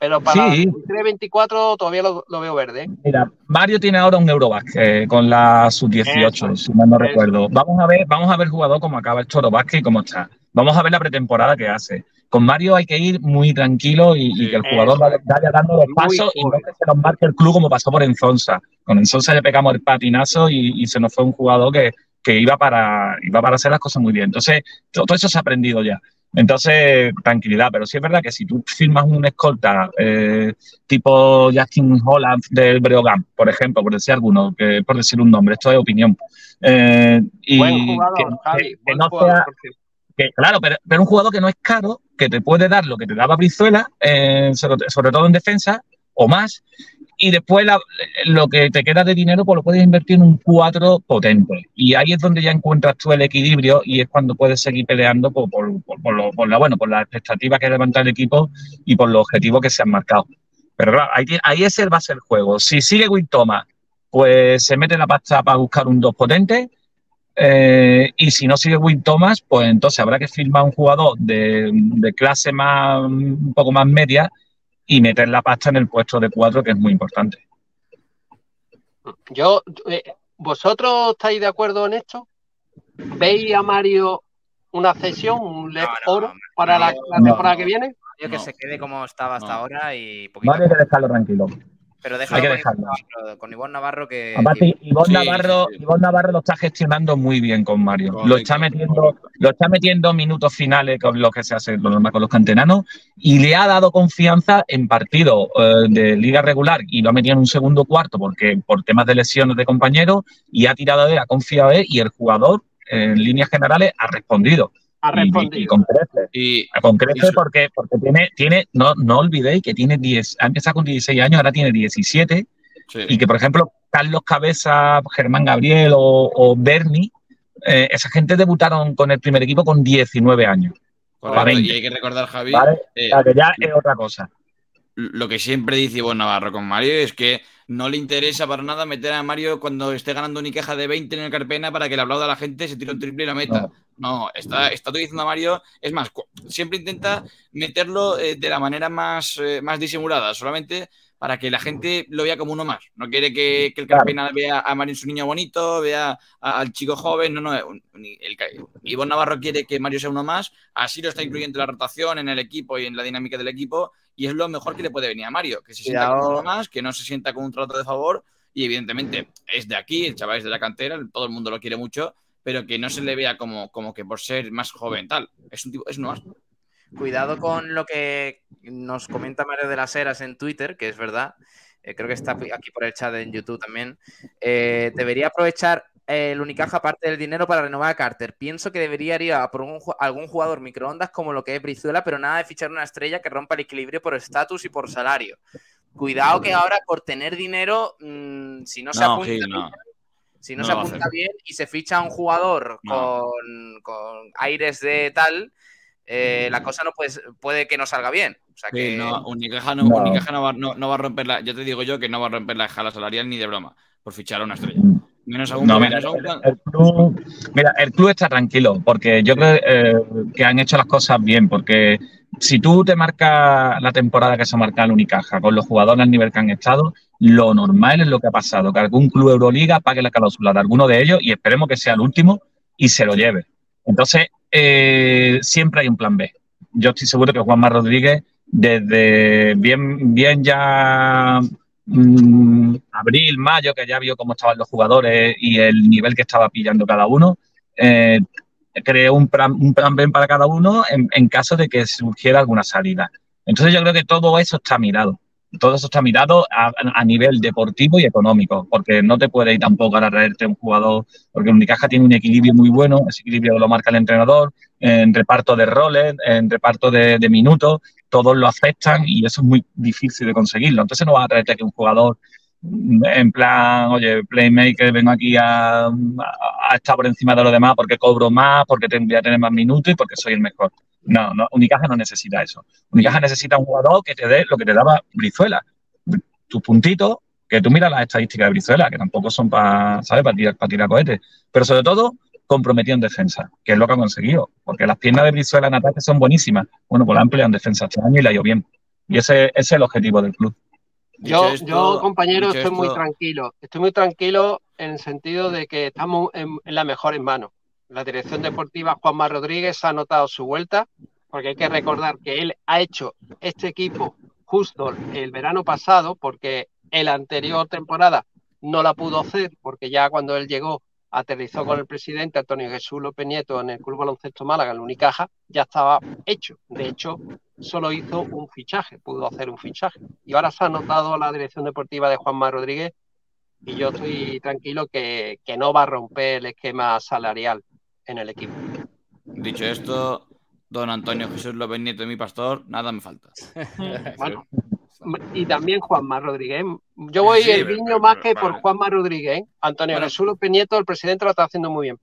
pero para Sí. la 23-24 todavía lo, lo veo verde. Mira, Mario tiene ahora un Eurobasket con la sub-18, Eso, si mal no eso. recuerdo. Vamos a ver, vamos a ver jugador cómo acaba el Eurobasket y cómo está. Vamos a ver la pretemporada que hace. Con Mario hay que ir muy tranquilo y, y que el jugador eso vaya, dando los pasos y no que se nos marque el club como pasó por Enzonsa. Con Enzonsa le pegamos el patinazo y, y se nos fue un jugador que, que iba, para, iba para hacer las cosas muy bien. Entonces, todo, todo eso se ha aprendido ya. Entonces, tranquilidad, pero sí es verdad que si tú firmas un escolta eh, tipo Justin Holland del Breogán, por ejemplo, por decir alguno, que, por decir un nombre, esto es opinión. eh, y Buen jugador, que, Javi, que- que buen no jugador, sea, que, claro, pero, pero un jugador que no es caro, que te puede dar lo que te daba Brizuela, eh, sobre, sobre todo en defensa, o más, y después lo que te queda de dinero pues lo puedes invertir en un 4 potente. Y ahí es donde ya encuentras tú el equilibrio y es cuando puedes seguir peleando por, por, por, por la, bueno, por las expectativas que levanta el equipo y por los objetivos que se han marcado. Pero claro, ahí, ahí ese va a ser el juego. Si sigue Will Thomas, pues se mete la pasta para buscar un 2 potente. eh, y si no sigue Will Thomas, pues entonces habrá que firmar un jugador de, de clase más, un poco más media y meter la pasta en el puesto de 4, que es muy importante. Yo, eh, ¿vosotros estáis de acuerdo en esto? ¿Veis a Mario una cesión, un LED No, no, oro para la, Mario- la no, temporada no. que viene? Yo que No. se quede como estaba hasta No. ahora y poquito. Vale, hay que dejarlo tranquilo. Pero hay déjalo que con, dejarlo. Ivonne Navarro, con Ivonne Navarro que. Aparte, Ivonne Sí, Navarro, sí, sí. Ivonne Navarro lo está gestionando muy bien con Mario. Correcto, lo está metiendo, correcto. lo está metiendo minutos finales con lo que se hace lo normal con los canteranos y le ha dado confianza en partidos eh, de liga regular y lo ha metido en un segundo cuarto porque por temas de lesiones de compañeros y ha tirado de él, ha confiado de él y el jugador en líneas generales ha respondido. Ha Y- y- respondido. y con creces. Y Con creces Eso. porque, porque tiene, tiene no, no olvidéis que tiene 10, ha empezado con 16 años, ahora tiene 17 sí, y que, por ejemplo, Carlos Cabeza, Germán Gabriel o, o Bernie, eh, esa gente debutaron con el primer equipo con 19 años. correcto. y hay que recordar, Javi, ¿vale? eh, O sea, que ya es otra cosa. lo que siempre dice Ivonne Navarro con Mario es que no le interesa para nada meter a Mario cuando esté ganando una queja de 20 en el Carpena para que le aplauda a la gente, se tire un triple y la meta. No, está, está utilizando a Mario. Es más, siempre intenta meterlo eh, de la manera más, eh, más disimulada, solamente para que la gente lo vea como uno más. No quiere que, que el. Carpena vea a Mario su niño bonito, vea a- al chico joven. No, no. El, Ivonne Navarro quiere que Mario sea uno más. Así lo está incluyendo en la rotación, en el equipo y en la dinámica del equipo. Y es lo mejor que le puede venir a Mario. Que se sienta como uno más, que no se sienta con un trato de favor. Y evidentemente es de aquí, el chaval es de la cantera, todo el mundo lo quiere mucho, pero que no se le vea como, como que por ser más joven tal. Es un tipo, es uno más. Cuidado con lo que nos comenta Mario de las Heras en Twitter, que es verdad. eh, creo que está aquí por el chat en YouTube también. Eh, debería aprovechar eh, el Unicaja parte del dinero para renovar a Carter. Pienso que debería ir a por un algún jugador microondas como lo que es Brizuela, pero nada de fichar una estrella que rompa el equilibrio por estatus y por salario. Cuidado que ahora por tener dinero, mm, si no se apunta no. Si no, No se apunta bien y se ficha a un jugador No. con, con aires de tal, eh, la cosa no puede, puede que no salga bien. O sea que Sí, no, Unicaja, no, No. Unicaja no va, no- no va a romper la. Ya te digo yo que no va a romper la escala salarial ni de broma por fichar a una estrella. Menos aún. No, menos mira, aún el, club, mira, el club está tranquilo porque yo creo eh, que han hecho las cosas bien. Porque si tú te marcas la temporada que se ha marcado el Unicaja con los jugadores al nivel que han estado, lo normal es lo que ha pasado: que algún club Euroliga pague la cláusula de alguno de ellos y esperemos que sea el último y se lo lleve. Entonces, eh, siempre hay un plan B. Yo estoy seguro que Juanma Rodríguez, desde bien, bien ya mm, abril, mayo, que ya vio cómo estaban los jugadores y el nivel que estaba pillando cada uno, eh, creó un plan, un plan B para cada uno en, caso de que surgiera alguna salida. Entonces yo creo que todo eso está mirado. Todo eso está mirado a, nivel deportivo y económico, porque no te puede ir tampoco a traerte un jugador, porque Unicaja tiene un equilibrio muy bueno, ese equilibrio lo marca el entrenador, en reparto de roles, en reparto de minutos, todos lo aceptan y eso es muy difícil de conseguirlo. Entonces no vas a traerte aquí un jugador mm, en plan, oye, playmaker, vengo aquí a, a- estar por encima de los demás porque cobro más, porque voy a tener más minutos y porque soy el mejor. No, no, Unicaja no necesita eso. Unicaja necesita un jugador que te dé lo que te daba Brizuela. Tus puntitos, que tú miras las estadísticas de Brizuela, que tampoco son para, ¿sabes?, para tirar, para tirar cohetes. Pero sobre todo, comprometido en defensa, que es lo que ha conseguido. Porque las piernas de Brizuela en ataque son buenísimas. Bueno, pues la ha empleado en defensa este año y la ha ido bien. Y ese, ese es el objetivo del club. Yo, Dicho esto- yo, compañero, estoy muy tranquilo. Estoy muy tranquilo en el sentido de que estamos en, en las mejores manos. La dirección deportiva, Juanma Rodríguez, ha notado su vuelta, porque hay que recordar que él ha hecho este equipo justo el verano pasado, porque el anterior temporada no la pudo hacer, porque ya cuando él llegó, aterrizó con el presidente Antonio Jesús López Nieto en el Club Baloncesto Málaga, en el Unicaja, ya estaba hecho. De hecho, solo hizo un fichaje, pudo hacer un fichaje. Y ahora se ha notado la dirección deportiva de Juanma Rodríguez y yo estoy tranquilo que, que no va a romper el esquema salarial en el equipo. Dicho esto, don Antonio Jesús López Nieto, mi pastor, nada me falta. Bueno, y también Juanma Rodríguez. Yo voy Sí, el pero- guiño pero- más pero, que por. Juanma Rodríguez. ¿eh? Antonio Bueno. Jesús López Nieto, el presidente, lo está haciendo muy bien.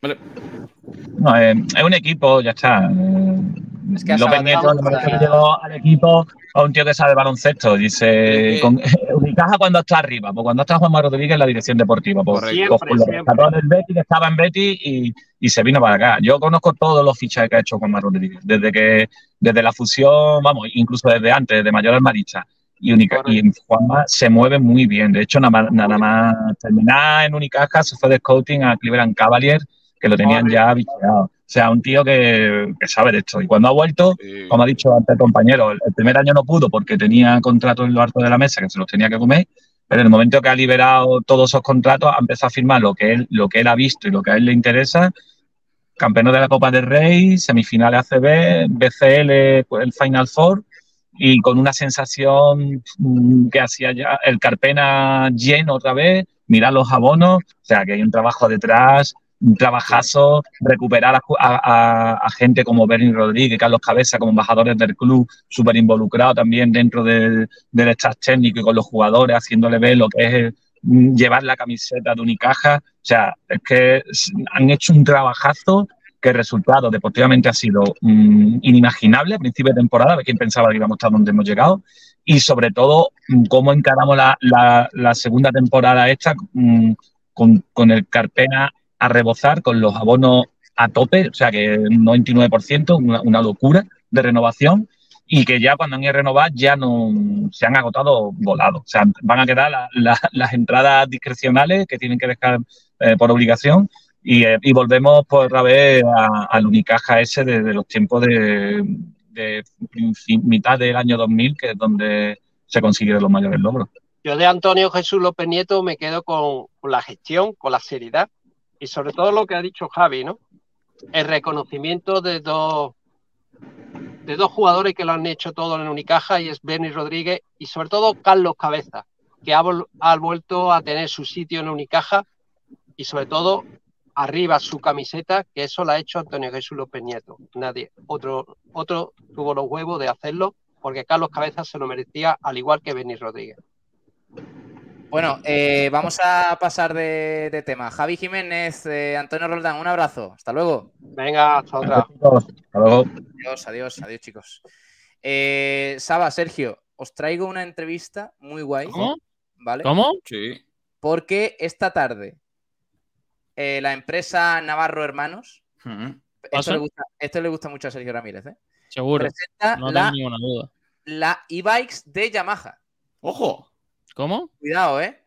Vale. No, eh, es un equipo, ya está. Eh, Es que López Nieto al equipo a un tío que sabe baloncesto. Dice, con, Unicaja cuando está arriba, pues cuando está Juanma Rodríguez en la dirección deportiva. Pues, Siempre, siempre. que estaba en Betis y, y se vino para acá. Yo conozco todos los fichajes que ha hecho Juanma Rodríguez, desde que desde la fusión, vamos, incluso desde antes, desde Mayor Almaricha. Y, Unica- y Juanma se mueve muy bien. De hecho, nada más, nada más terminar en Unicaja, se fue de scouting a Cleveland Cavaliers, que lo tenían ya bicheado. Sea, un tío que, que sabe de esto. Y cuando ha vuelto, Sí. como ha dicho antes el compañero, el, el primer año no pudo porque tenía contratos en lo alto de la mesa que se los tenía que comer, pero en el momento que ha liberado todos esos contratos, ha empezado a firmar lo que él, lo que él ha visto y lo que a él le interesa. Campeón de la Copa del Rey, semifinales ACB, BCL, pues el Final Four, y con una sensación mm, que hacía ya el Carpena lleno otra vez, mirar los abonos, o sea que hay un trabajo detrás, un trabajazo, recuperar a, gente como Bernie Rodríguez, Carlos Cabeza, como embajadores del club, súper involucrados también dentro del, del staff técnico y con los jugadores, haciéndole ver lo que es mm, llevar la camiseta de Unicaja. O sea, es que han hecho un trabajazo que el resultado deportivamente ha sido mm, inimaginable a principio de temporada, quién pensaba que íbamos a estar donde hemos llegado, y sobre todo mm, cómo encaramos la, la- segunda temporada esta con, con el Carpena a rebozar, con los abonos a tope, o sea que un 99%, una, una locura de renovación, y que ya cuando han ido a renovar ya no se han agotado volados. O sea, van a quedar la- la- las entradas discrecionales que tienen que dejar eh, por obligación y, eh, y volvemos por otra vez al Unicaja ese de, de los tiempos de, mitad del año 2000, que es donde se consiguieron los mayores logros. Yo de Antonio Jesús López Nieto me quedo con la gestión, con la seriedad y sobre todo lo que ha dicho Javi, ¿no? El reconocimiento de dos, de dos jugadores que lo han hecho todo en Unicaja y es Bernie Rodríguez y sobre todo Carlos Cabeza, que ha, vuelto a tener su sitio en Unicaja y sobre todo arriba su camiseta, que eso la ha hecho Antonio Jesús López Nieto. Nadie. Otro, otro tuvo los huevos de hacerlo porque Carlos Cabezas se lo merecía al igual que Benny Rodríguez. Bueno, eh, vamos a pasar de, tema. Javi Jiménez, eh, Antonio Roldán, un abrazo. Hasta luego. Venga, hasta otra. Adiós, adiós, adiós, chicos. Eh, Saba, Sergio, os traigo una entrevista muy guay. ¿Cómo? ¿Vale? ¿Cómo? Sí. Porque esta tarde la empresa Navarro Hermanos, esto le, gusta, esto le, gusta, mucho a Sergio Ramírez, ¿eh? Seguro. Presenta no la, ninguna duda. La e-bikes de Yamaha. ¡Ojo! ¿Cómo? Cuidado, ¿eh?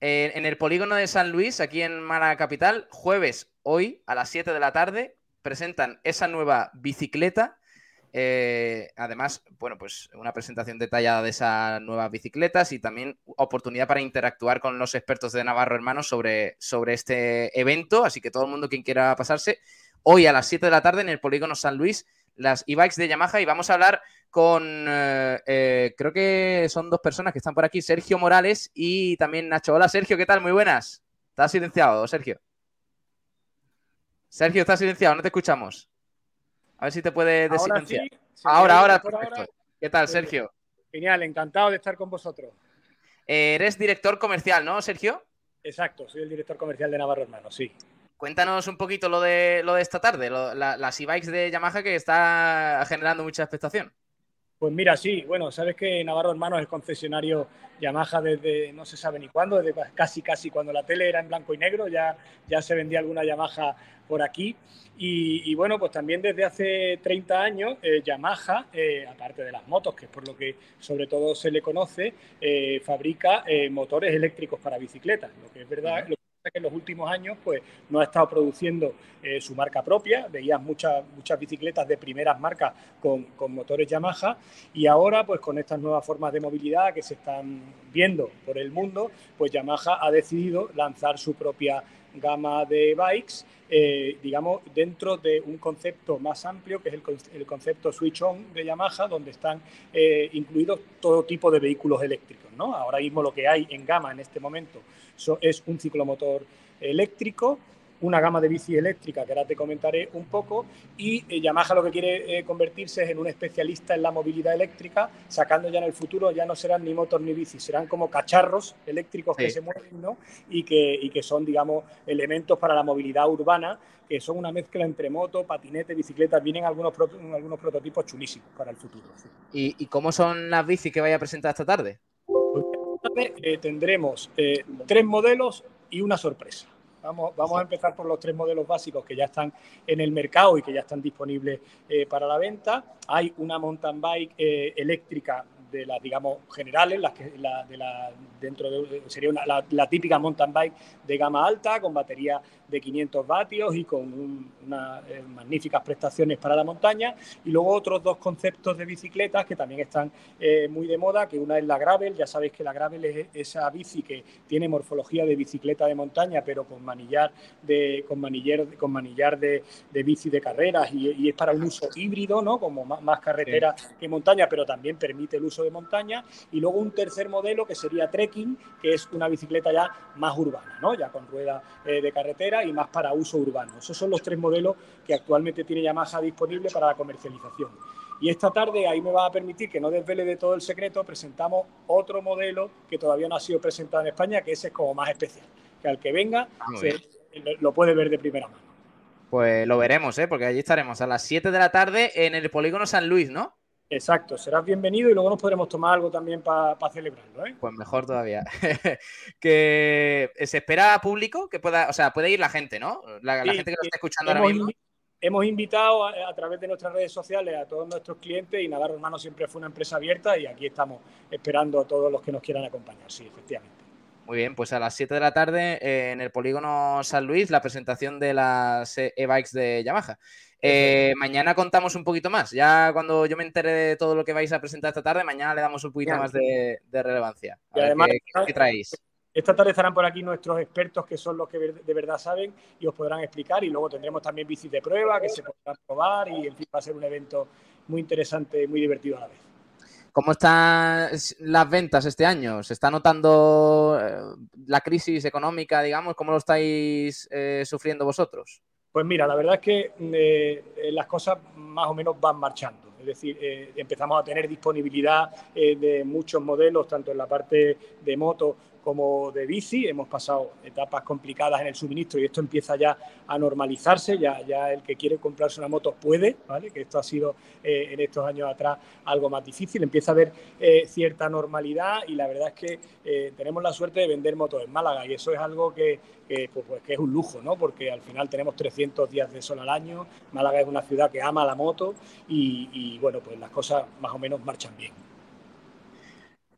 En el polígono de San Luis, aquí en Mala Capital, jueves, hoy, a las 7 de la tarde, presentan esa nueva bicicleta. Eh, además, bueno, pues una presentación detallada de esas nuevas bicicletas y también oportunidad para interactuar con los expertos de Navarro Hermanos sobre, sobre este evento. Así que todo el mundo quien quiera pasarse, hoy a las 7 de la tarde en el polígono San Luis, las e-bikes de Yamaha y vamos a hablar con, eh, eh, creo que son dos personas que están por aquí, Sergio Morales y también Nacho. Hola Sergio, ¿qué tal? Muy buenas. ¿Estás silenciado, Sergio? Sergio, estás silenciado, no te escuchamos. A ver si te puede desilenciar. Ahora, ahora, ahora, ¿Qué tal, Sergio? Genial, encantado de estar con vosotros. Eh, eres director comercial, ¿no, Sergio? Exacto, soy el director comercial de Navarro Hermanos, sí. Cuéntanos un poquito lo de, lo de esta tarde, las e-bikes de Yamaha que está generando mucha expectación. Pues mira, sí, bueno, sabes que Navarro Hermanos es concesionario Yamaha desde no se sabe ni cuándo, desde casi casi cuando la tele era en blanco y negro, ya, ya se vendía alguna Yamaha por aquí. Y, bueno, pues también desde hace 30 años eh, Yamaha, eh, aparte de las motos, que es por lo que sobre todo se le conoce, eh, fabrica motores eléctricos para bicicletas. Lo que es verdad, que en los últimos años pues, no ha estado produciendo eh, su marca propia. Veías muchas, muchas bicicletas de primeras marcas con, motores Yamaha y ahora pues con estas nuevas formas de movilidad que se están viendo por el mundo, pues Yamaha ha decidido lanzar su propia gama de bikes, eh, digamos, dentro de un concepto más amplio, que es el, concepto Switch On de Yamaha, donde están eh, incluidos todo tipo de vehículos eléctricos. ¿no? Ahora mismo lo que hay en gama en este momento es un ciclomotor eléctrico, una gama de bici eléctrica que ahora te comentaré un poco y eh, Yamaha lo que quiere eh, convertirse es en un especialista en la movilidad eléctrica, sacando ya en el futuro ya no serán ni motos ni bicis, serán como cacharros eléctricos que se mueven ¿no? y, que, y que son, digamos, elementos para la movilidad urbana, que son una mezcla entre moto, patinete, bicicletas, vienen algunos, algunos prototipos chulísimos para el futuro. ¿Y, cómo son las bicis que vaya a presentar esta tarde? Eh, tendremos eh, tres modelos y una sorpresa. Vamos, vamos, a empezar por los tres modelos básicos que ya están en el mercado y que ya están disponibles eh, para la venta. Hay una mountain bike eléctrica de las, digamos, generales, las que la, de la, dentro de, sería la, típica mountain bike de gama alta, con batería de 500 vatios y con unas eh, magníficas prestaciones para la montaña. Y luego otros dos conceptos de bicicletas que también están eh, muy de moda, que una es la gravel, ya sabéis que la gravel es esa bici que tiene morfología de bicicleta de montaña, pero con manillar de, con manillar, con manillar de, de bici de carreras y, es para un uso híbrido, ¿no? Como más, carretera que montaña, pero también permite el uso de montaña. Y luego un tercer modelo que sería trekking, que es una bicicleta ya más urbana, ¿no? Ya con rueda eh, de carretera y más para uso urbano. Esos son los tres modelos que actualmente tiene Yamaha disponible para la comercialización. Y esta tarde, ahí me va a permitir que no desvele de todo el secreto, presentamos otro modelo que todavía no ha sido presentado en España, que ese es como más especial, que al que venga ah, lo puede ver de primera mano. Pues lo veremos, ¿eh? porque allí estaremos a las 7 de la tarde en el Polígono San Luis, ¿no? Exacto, serás bienvenido y luego nos podremos tomar algo también para celebrarlo. ¿eh? Pues mejor todavía. que se espera público que pueda, o sea, puede ir la gente, ¿no? La, gente que nos está escuchando ahora mismo. Hemos invitado a, través de nuestras redes sociales a todos nuestros clientes y Navarro Hermano siempre fue una empresa abierta y aquí estamos esperando a todos los que nos quieran acompañar, sí, efectivamente. Muy bien, pues a las 7 de la tarde eh, en el polígono San Luis la presentación de las e-bikes de Yamaha. Eh, mañana contamos un poquito más. Ya cuando yo me entere de todo lo que vais a presentar esta tarde, mañana le damos un poquito más de, relevancia. y además, qué, traéis? Esta tarde estarán por aquí nuestros expertos que son los que de verdad saben y os podrán explicar. Y luego tendremos también bicis de prueba que se podrán probar y en fin va a ser un evento muy interesante, muy divertido a la vez. ¿Cómo están las ventas este año? ¿Se está notando eh, la crisis económica, digamos? ¿Cómo lo estáis eh, sufriendo vosotros? Pues mira, la verdad es que eh, las cosas más o menos van marchando. Es decir, eh, empezamos a tener disponibilidad eh, de muchos modelos, tanto en la parte de moto como de bici. Hemos pasado etapas complicadas en el suministro y esto empieza ya a normalizarse. Ya, ya el que quiere comprarse una moto puede, ¿vale? que esto ha sido eh, en estos años atrás algo más difícil. Empieza a haber eh, cierta normalidad y la verdad es que eh, tenemos la suerte de vender motos en Málaga y eso es algo que, pues, pues, que es un lujo, ¿no? porque al final tenemos 300 días de sol al año. Málaga es una ciudad que ama la moto y, y bueno, pues las cosas más o menos marchan bien.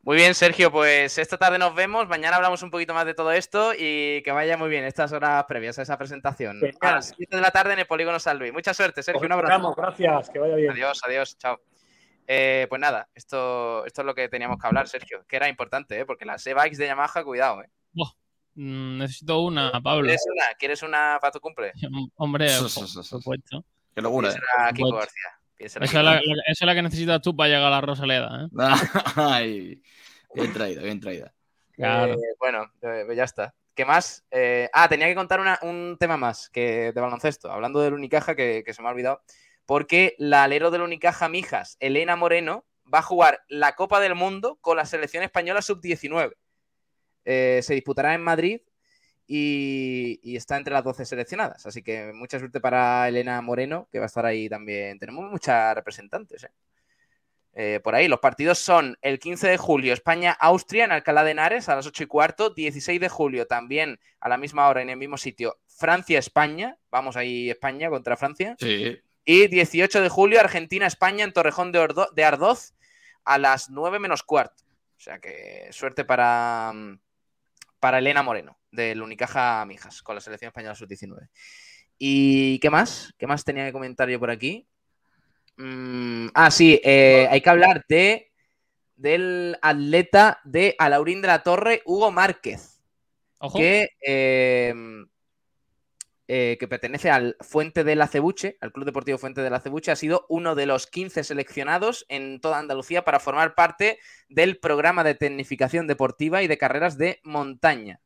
Muy bien, Sergio, pues esta tarde nos vemos. Mañana hablamos un poquito más de todo esto y que vaya muy bien estas horas previas a esa presentación. Genial. A las 7 de la tarde en el Polígono San Luis. Mucha suerte, Sergio. Un abrazo. Gracias, que vaya bien. Adiós, adiós, chao. Eh, pues nada, esto, esto es lo que teníamos que hablar, Sergio, que era importante, ¿eh? porque las e-bikes de Yamaha, cuidado. ¿eh? Buah, mm, necesito una, Pablo. ¿Quieres una? ¿Quieres una para tu cumple? Hombre, por supuesto. Qué locura. Piénsela, Kiko. García. Esa es, la, García. esa es la que necesitas tú para llegar a la Rosaleda, ¿eh? Ay, bien traída, bien traída. Claro. Eh, bueno, eh, ya está. ¿Qué más? Eh, ah, tenía que contar una- un tema más que de baloncesto, hablando del Unicaja, que, que se me ha olvidado, porque la alero del Unicaja Mijas, Elena Moreno, va a jugar la Copa del Mundo con la selección española sub-19. Eh, se disputará en Madrid y, y está entre las 12 seleccionadas. Así que mucha suerte para Elena Moreno, que va a estar ahí también. Tenemos muchas representantes, ¿eh? Eh, por ahí, los partidos son el 15 de julio, España-Austria en Alcalá de Henares a las 8 y cuarto. 16 de julio, también a la misma hora en el mismo sitio, Francia-España. Vamos ahí, España contra Francia. Sí. Y 18 de julio, Argentina-España en Torrejón de, Ordo- de Ardoz a las 9 menos cuarto. O sea que suerte para, mm, para Elena Moreno, del Unicaja Mijas, con la selección española sub-19. ¿Y qué más? ¿Qué más tenía que comentar yo por aquí? Mm, ah, sí, eh, hay que hablar de, del atleta de Alaurín de la Torre, Hugo Márquez Ojo. que, eh, eh, que pertenece al Fuente del Acebuche, al Club Deportivo Fuente del Acebuche, ha sido uno de los 15 seleccionados en toda Andalucía para formar parte del programa de tecnificación deportiva y de carreras de montaña.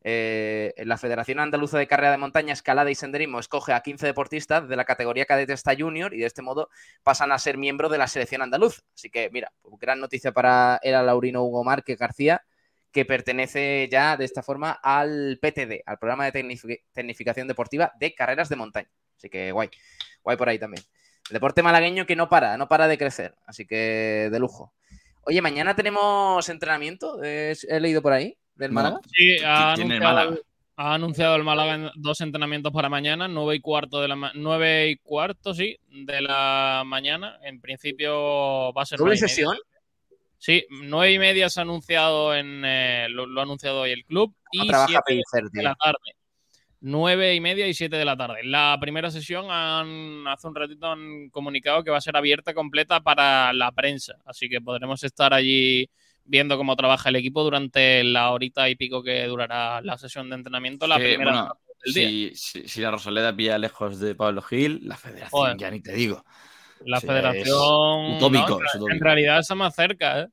Eh, la Federación Andaluza de Carrera de Montaña, Escalada y Senderismo escoge a 15 deportistas de la categoría cadete hasta junior y de este modo pasan a ser miembros de la selección andaluza. Así que, mira, gran noticia para el alaurino Hugo Márquez García, que pertenece ya de esta forma al PTD, al programa de tecnifi- tecnificación deportiva de carreras de montaña. Así que guay, guay por ahí también. El deporte malagueño que no para, no para de crecer, así que de lujo. Oye, mañana tenemos entrenamiento, eh, he leído por ahí, del. Málaga. Sí, ha Tiene el anunciado, Málaga. ha anunciado el Málaga en dos entrenamientos para mañana, nueve y cuarto de la ma- nueve y cuarto, sí, de la mañana. En principio va a ser ¿Doble y media. Sí, nueve y media se ha anunciado en eh, lo, lo ha anunciado hoy el club No y trabaja siete de la tarde. Nueve y media y siete de la tarde. La primera sesión han, hace un ratito han comunicado que va a ser abierta completa para la prensa, así que podremos estar allí viendo cómo trabaja el equipo durante la horita y pico que durará la sesión de entrenamiento, la primera bueno, del día. si, si- si la Rosaleda pilla lejos de Pablo Gil, la federación Joder. ya ni te digo. La federación es utópico, no, en- es utópico. en realidad está más cerca, ¿eh?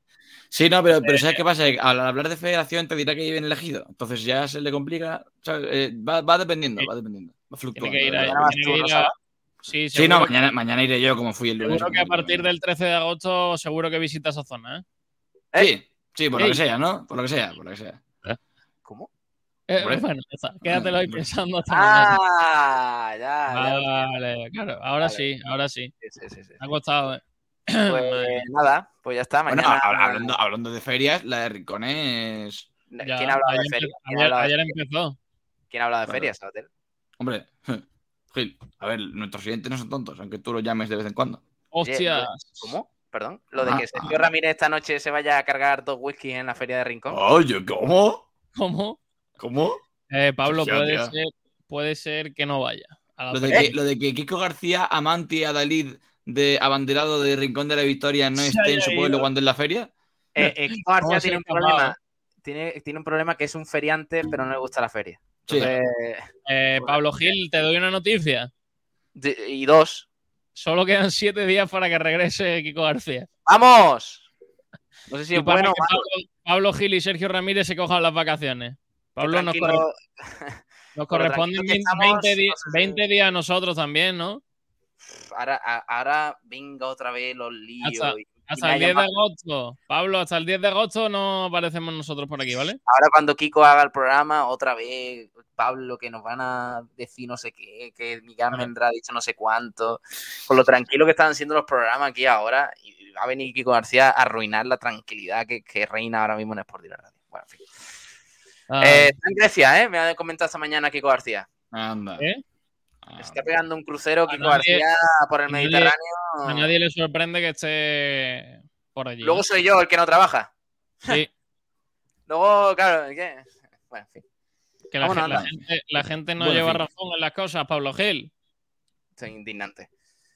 Sí, no, pero, pero ¿sabes qué pasa? Al hablar de federación te dirá que viene elegido. Entonces ya se le complica. ¿sabes? Eh, va, va dependiendo, va dependiendo. Va fluctuando. Sí, Sí, no, mañana, mañana iré yo como fui el lunes. seguro que a partir del 13 de agosto seguro que visita esa zona, ¿eh? Sí, sí, por lo que sea, ¿no? Por lo que sea, por lo que sea. Eh, bueno, ya está. Quédatelo ahí pensando hasta. Ah, ya, ya. Vale, claro, ahora Vale. sí, ahora sí. Sí, sí, sí, sí. Me ha costado, ¿eh? Pues nada, pues ya está. Bueno, Mañana. a- hablando, hablando de ferias, la de Rincones. ¿Quién Ya, ha hablado de ferias? ¿Quién ha Ayer, de empezó. ¿Quién ha hablado de ferias, Sabater? Hombre, Gil, a ver, nuestros oyentes no son tontos, aunque tú los llames de vez en cuando. Hostias. ¿Cómo? Perdón. Lo de Ah, que Sergio ah. Ramírez esta noche se vaya a cargar dos whisky en la feria de Rincón. Oye, ¿cómo? ¿Cómo? ¿Cómo? Eh, Pablo, puede ser, puede ser que no vaya. Lo de, que, lo de que Kiko García, Amanti y Adalid de abanderado de Rincón de la Victoria no esté en su pueblo ido. cuando en la feria. Eh, eh, Kiko García ¿Cómo se tiene un problema. Tiene, tiene un problema que es un feriante, pero no le gusta la feria. Sí. Eh, Pablo Gil, te doy una noticia. de- y dos. Solo quedan siete días para que regrese Kiko García. ¡Vamos! No sé si es bueno. Pablo, Pablo Gil y Sergio Ramírez se cojan las vacaciones. Pablo nos, corre- nos corresponden tranquilo que 20, estamos, 20 di- no sé si- 20 días a nosotros también, ¿no? Ahora, ahora venga otra vez los líos. Hasta- y- y Hasta me el 10 de agosto. Pablo, hasta el 10 de agosto no aparecemos nosotros por aquí, ¿vale? Ahora cuando Kiko haga el programa, otra vez, Pablo, que nos van a decir no sé qué, que Miguel Almendra ha dicho no sé cuánto. Con lo tranquilo que están siendo los programas aquí ahora, y va a venir Kiko García a arruinar la tranquilidad que, que reina ahora mismo en Sport Direct Radio. Bueno, en fin. Ah, Eh, está en Grecia, ¿eh? Me ha comentado esta mañana Kiko García. Anda. ¿eh? Ah, está pegando un crucero Kiko nadie- García por el a nadie- Mediterráneo. A nadie le sorprende que esté por allí. Luego ¿no? soy yo el que no trabaja. Sí, Luego, claro, ¿qué? Bueno, en fin. que la, gente, la gente no Bueno, lleva fin. razón en las cosas, Pablo Gil. Estoy indignante.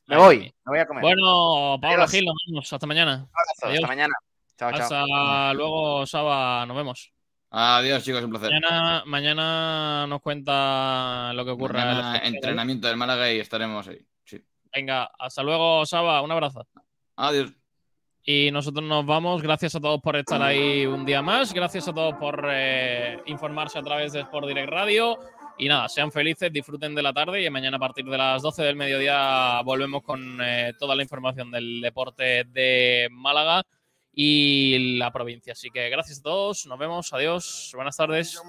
Me Ay, voy, me voy a comer. Bueno, Pablo Adiós. Gil, nos vemos. Hasta mañana. Un abrazo, hasta mañana. Chao, chao. Hasta luego, Saba. Nos vemos. Adiós, chicos, un placer. Mañana, mañana nos cuenta lo que ocurre. en Mañana los partidos. entrenamiento del Málaga y estaremos ahí. Sí. Venga, hasta luego, Saba. Un abrazo. Adiós. Y nosotros nos vamos. Gracias a todos por estar ahí un día más. Gracias a todos por eh, informarse a través de Sport Direct Radio. Y nada, sean felices, disfruten de la tarde y mañana a partir de las 12 del mediodía volvemos con eh, toda la información del deporte de Málaga y la provincia. Así que gracias a todos, nos vemos, adiós, buenas tardes.